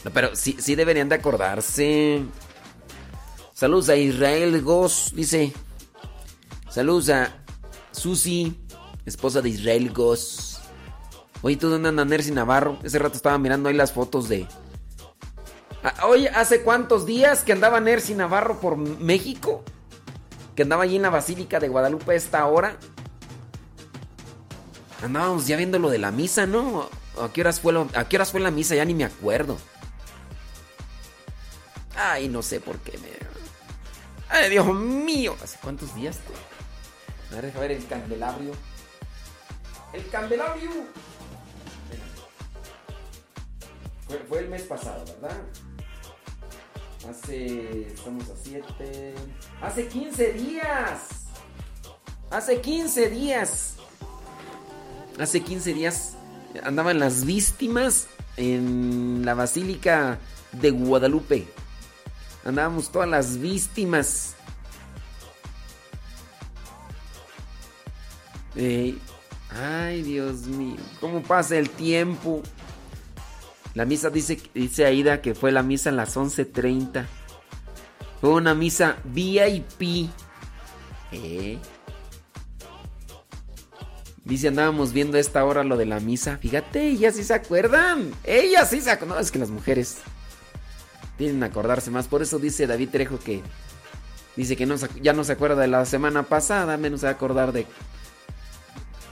No, pero sí, sí deberían de acordarse. Saludos a Israel Goss, dice. Saludos a Susi, esposa de Israel Goss. Oye, ¿tú dónde anda Nercy Navarro? Ese rato estaba mirando ahí las fotos de... Ah, Oye, ¿hace cuántos días que andaba Nercy Navarro por México? Que andaba allí en la Basílica de Guadalupe a esta hora. Andábamos ya viendo lo de la misa, ¿no? ¿A qué horas fue, lo- a qué horas fue la misa? Ya ni me acuerdo. Ay, no sé por qué me... Ay, Dios mío. ¿Hace cuántos días? A ver, deja ver el candelabrio. El candelabrio. Fue, fue el mes pasado, ¿verdad? Hace... Estamos a 7... Hace 15 días. Hace 15 días. Hace 15 días andaban las víctimas en la Basílica de Guadalupe. Andábamos todas las víctimas. Eh, ay, Dios mío, ¿cómo pasa el tiempo? La misa dice, dice Aida que fue la misa a las 11.30. Fue una misa VIP. Eh. Dice, andábamos viendo a esta hora lo de la misa. Fíjate, ellas sí se acuerdan. Ellas sí se acuerdan. No, es que las mujeres tienen que acordarse más. Por eso dice David Trejo que dice que ya no se acuerda de la semana pasada, menos se va a acordar de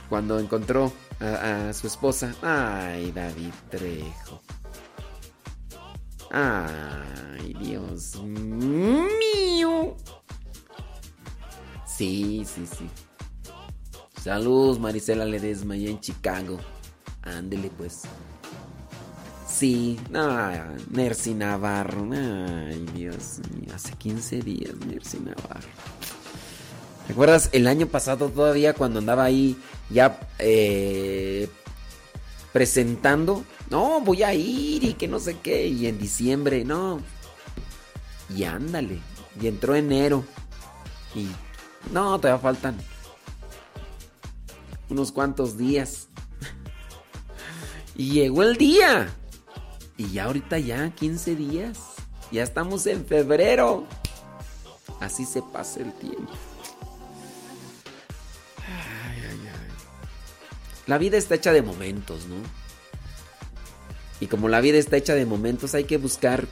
cuando encontró a, su esposa. Ay, David Trejo. Ay, Dios mío. Sí, sí, sí. Saludos, Marisela Ledesma, allá en Chicago. Ándele, pues. Sí, Nercy Navarro. Ay, Dios mío, hace 15 días, Nercy Navarro. ¿Te acuerdas el año pasado todavía cuando andaba ahí ya eh, presentando? No, voy a ir y que no sé qué. Y en diciembre, no. Y ándale. Y entró enero. Y no, todavía faltan unos cuantos días. Y llegó el día. Y ya ahorita ya 15 días. Ya estamos en febrero. Así se pasa el tiempo. La vida está hecha de momentos, ¿no? Y como la vida está hecha de momentos, hay que buscar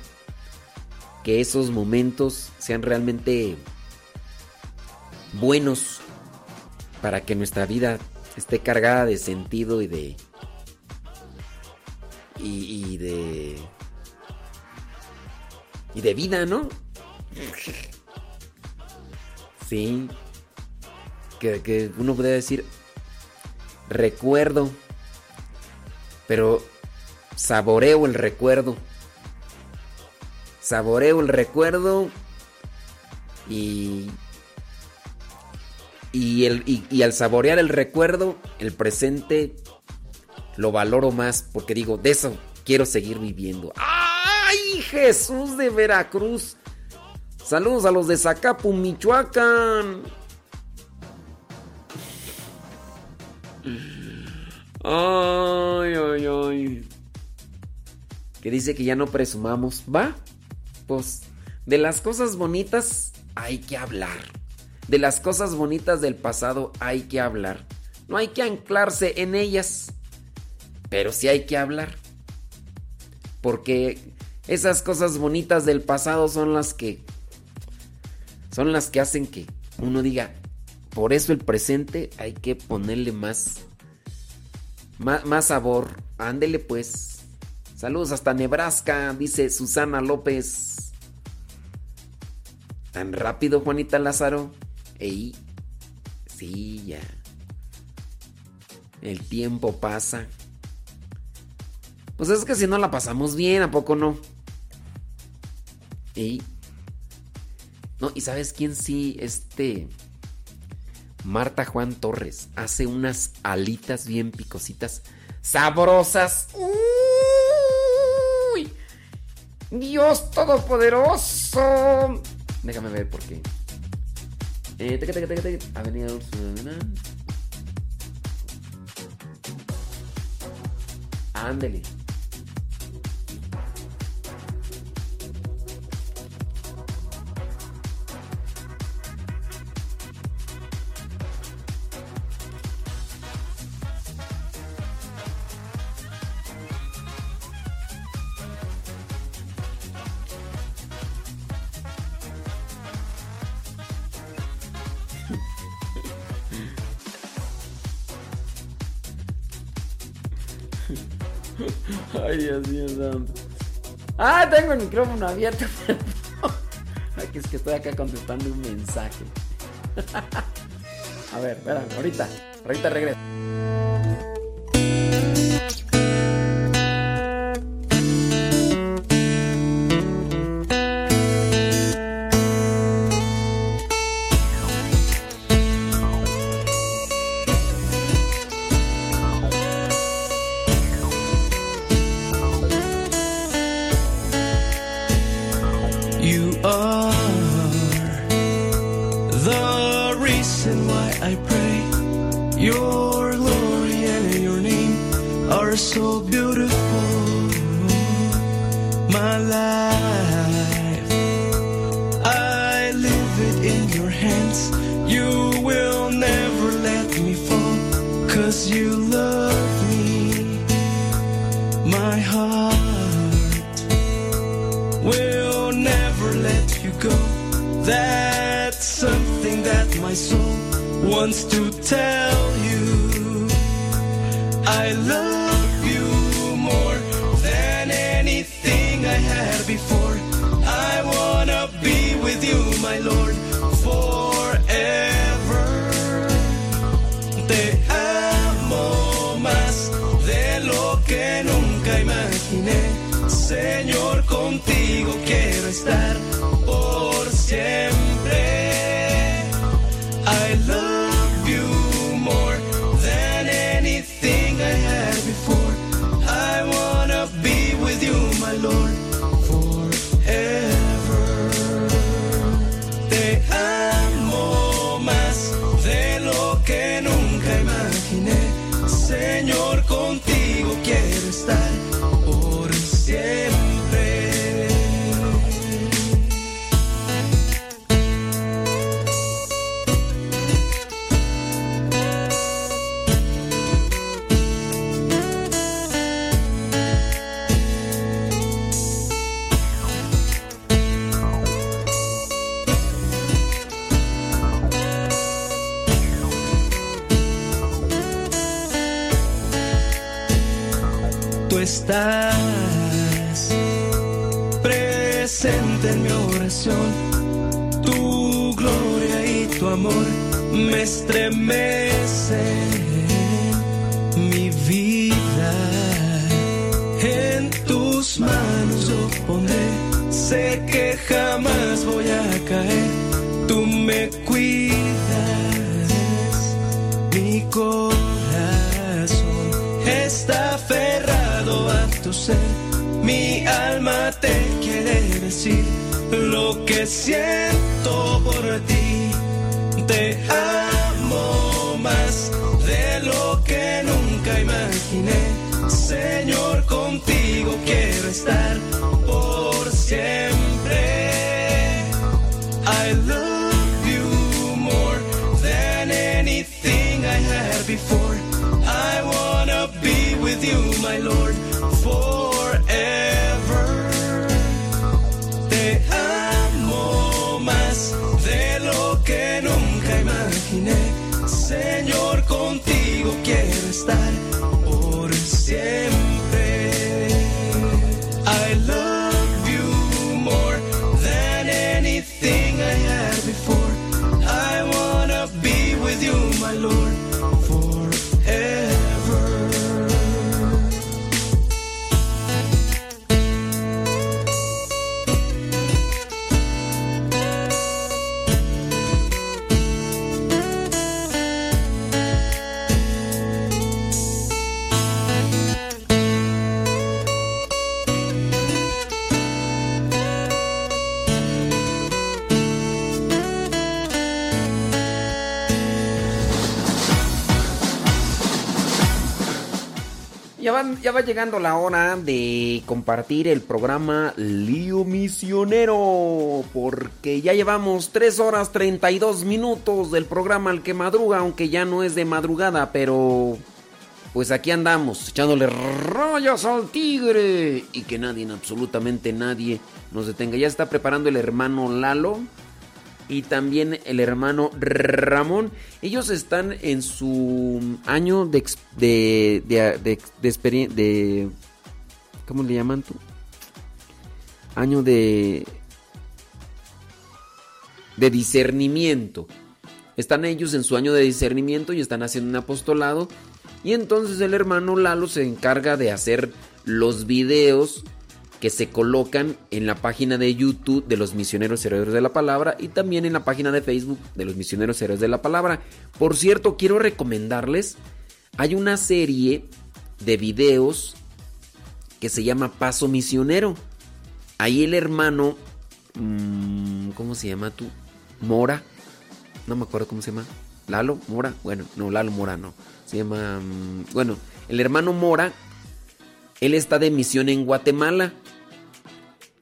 que esos momentos sean realmente buenos para que nuestra vida esté cargada de sentido y de y, de y de vida, ¿no? Sí. Que, que uno puede decir recuerdo, pero saboreo el recuerdo. Saboreo el recuerdo y y, el, y, al saborear el recuerdo, el presente lo valoro más porque digo, de eso quiero seguir viviendo. ¡Ay, Jesús de Veracruz! Saludos a los de Zacapu, Michoacán. Que dice que ya no presumamos. ¿Va? Pues de las cosas bonitas hay que hablar. De las cosas bonitas del pasado hay que hablar. No hay que anclarse en ellas. Pero sí hay que hablar. Porque esas cosas bonitas del pasado son las que... Son las que hacen que uno diga, por eso el presente hay que ponerle más, más, sabor. Ándele pues. Saludos hasta Nebraska, dice Susana López. Tan rápido, Juanita Lázaro. Ey, sí, ya. El tiempo pasa. Pues es que si no la pasamos bien, ¿a poco no? Ey. No, y sabes quién sí, este. Marta Juan Torres hace unas alitas bien picositas, sabrosas. ¡Uy! Dios Todopoderoso. Déjame ver por qué. Eh, teca, teca, teca, Avenida Ándele. Ay, Dios mío santo. Ah, tengo el micrófono abierto, Aquí es que estoy acá contestando un mensaje. A ver, espera, ahorita, ahorita regreso. Va llegando la hora de compartir el programa Lío Misionero. Porque ya llevamos 3 horas 32 minutos del programa Al que madruga, aunque ya no es de madrugada, pero pues aquí andamos, echándole rayas al tigre. Y que nadie, absolutamente nadie, nos detenga. Ya está preparando el hermano Lalo y también el hermano Ramón. Ellos están en su año de de de, de, ¿cómo le llaman tú? Año de de discernimiento. Están ellos en su año de discernimiento y están haciendo un apostolado y entonces el hermano Lalo se encarga de hacer los videos que se colocan en la página de YouTube de los misioneros herederos de la palabra y también en la página de Facebook de los misioneros herederos de la palabra. Por cierto, quiero recomendarles, hay una serie de videos que se llama Paso Misionero. Ahí el hermano, mm, ¿cómo se llama tú? Mora, no me acuerdo cómo se llama. Lalo Mora, bueno, no, Lalo Mora no. Se llama, mm, bueno, el hermano Mora, él está de misión en Guatemala.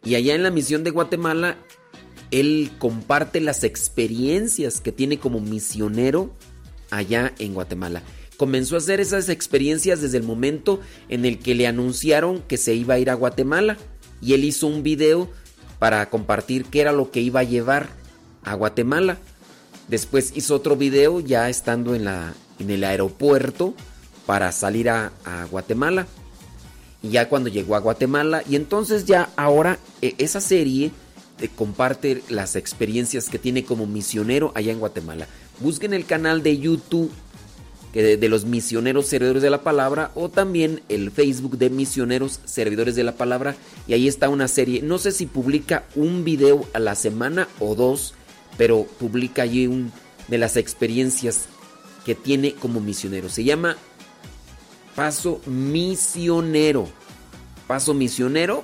Y allá en la misión de Guatemala, él comparte las experiencias que tiene como misionero allá en Guatemala. Comenzó a hacer esas experiencias desde el momento en el que le anunciaron que se iba a ir a Guatemala. Y él hizo un video para compartir qué era lo que iba a llevar a Guatemala. Después hizo otro video ya estando en, la, en el aeropuerto para salir a, a Guatemala. Y ya cuando llegó a Guatemala, y entonces ya ahora e, esa serie eh, comparte las experiencias que tiene como misionero allá en Guatemala. Busquen el canal de YouTube de, de, los misioneros servidores de la palabra o también el Facebook de misioneros servidores de la palabra y ahí está una serie. No sé si publica un video a la semana o dos, pero publica allí un de las experiencias que tiene como misionero. Se llama Paso Misionero. Paso Misionero.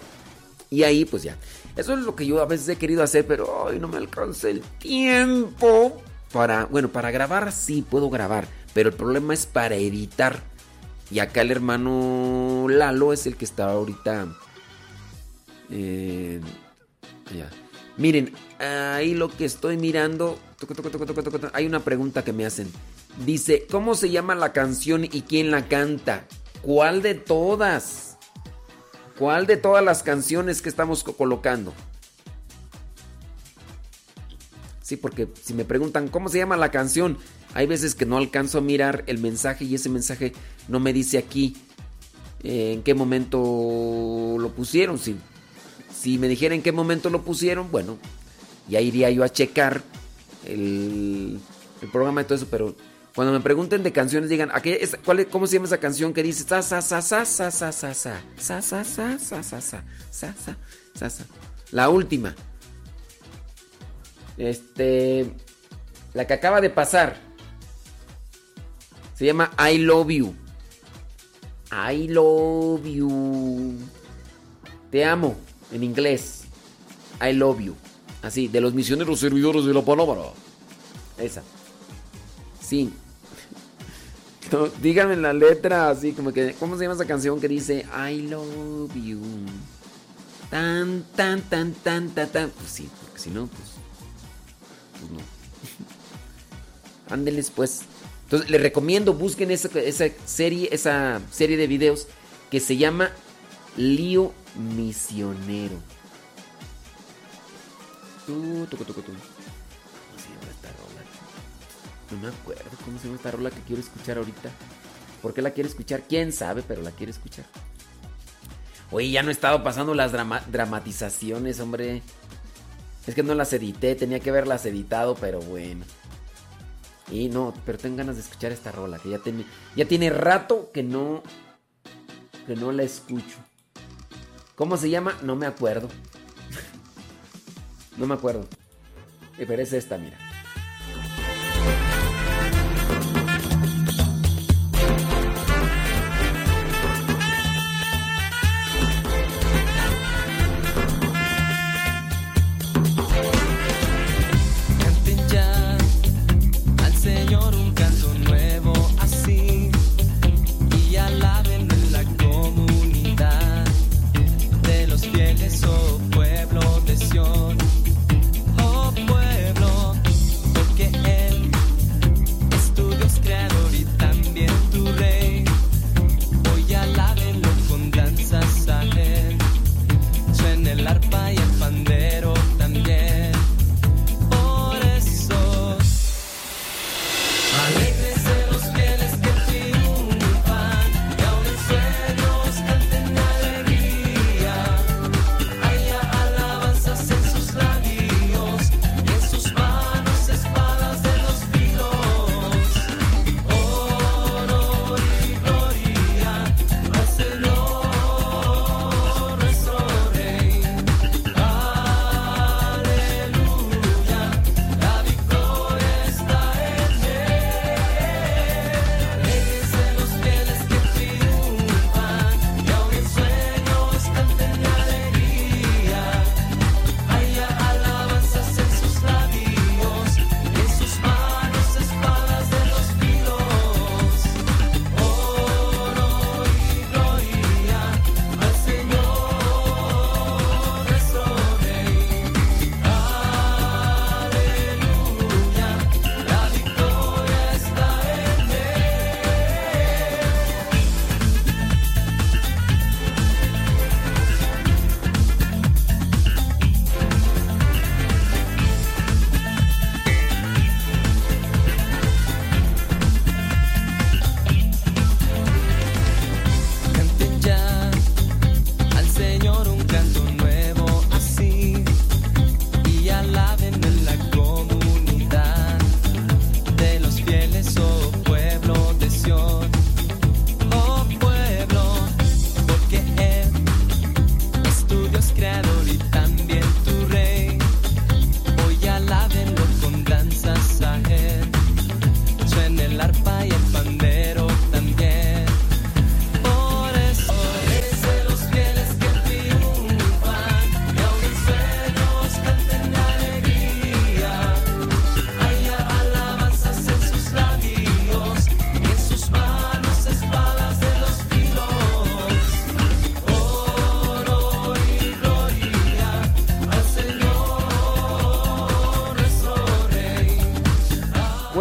Y ahí pues ya. Eso es lo que yo a veces he querido hacer, pero hoy no me alcanza el tiempo. Para, bueno, para grabar sí puedo grabar, pero el problema es para editar. Y acá el hermano Lalo es el que está ahorita... Eh. Miren, ahí lo que estoy mirando... Hay una pregunta que me hacen. Dice, ¿cómo se llama la canción y quién la canta? ¿Cuál de todas? ¿Cuál de todas las canciones que estamos colocando? Sí, porque si me preguntan cómo se llama la canción, hay veces que no alcanzo a mirar el mensaje y ese mensaje no me dice aquí eh, en qué momento lo pusieron. Si, si me dijera en qué momento lo pusieron, bueno, ya iría yo a checar el, el programa y todo eso, pero cuando me pregunten de canciones, digan, ¿a qué es, ¿cómo se llama esa canción que dice sa sa sa sa sa sa sa sa sa sa sa sa sa sa sa sa La última. Este la que acaba de pasar. Se llama I love you. I love you. Te amo en inglés. I love you. Así, de los misioneros servidores de la palabra. Esa. Sí. No, díganme la letra así como que ¿cómo se llama esa canción que dice I love you? Tan tan tan tan tan tan pues sí, porque si no pues pues no. Ándeles pues. Entonces les recomiendo busquen esa, esa serie esa serie de videos que se llama Lío Misionero. Tú, tú, tú, tú. No me acuerdo cómo se llama esta rola que quiero escuchar ahorita. ¿Por qué la quiero escuchar? ¿Quién sabe? Pero la quiero escuchar. Oye, ya no he estado pasando las dramatizaciones, hombre. Es que no las edité, tenía que haberlas editado, pero bueno. Y no, pero tengo ganas de escuchar esta rola, que ya tiene, ya tiene rato que no, que no la escucho. ¿Cómo se llama? No me acuerdo. no me acuerdo. Pero es esta, mira.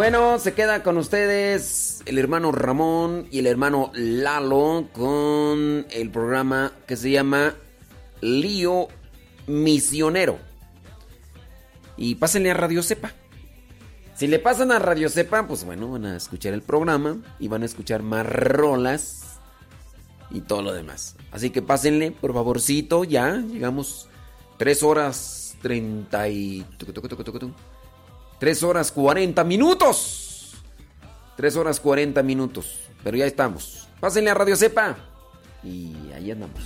Bueno, se queda con ustedes el hermano Ramón y el hermano Lalo con el programa que se llama Lío Misionero. Y pásenle a Radio Cepa. Si le pasan a Radio Cepa, pues bueno, van a escuchar el programa y van a escuchar más rolas y todo lo demás. Así que pásenle, por favorcito, ya. Llegamos 3 horas 30 y... 3 horas 40 minutos. 3 horas 40 minutos. Pero ya estamos. Pásenle a Radio Cepa. Y ahí andamos.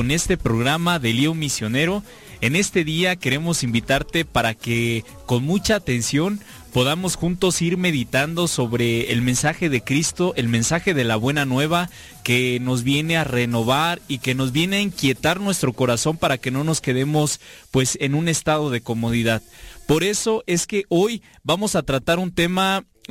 Con este programa de Lío Misionero. En este día queremos invitarte para que con mucha atención podamos juntos ir meditando sobre el mensaje de Cristo, el mensaje de la buena nueva que nos viene a renovar y que nos viene a inquietar nuestro corazón para que no nos quedemos pues en un estado de comodidad. Por eso es que hoy vamos a tratar un tema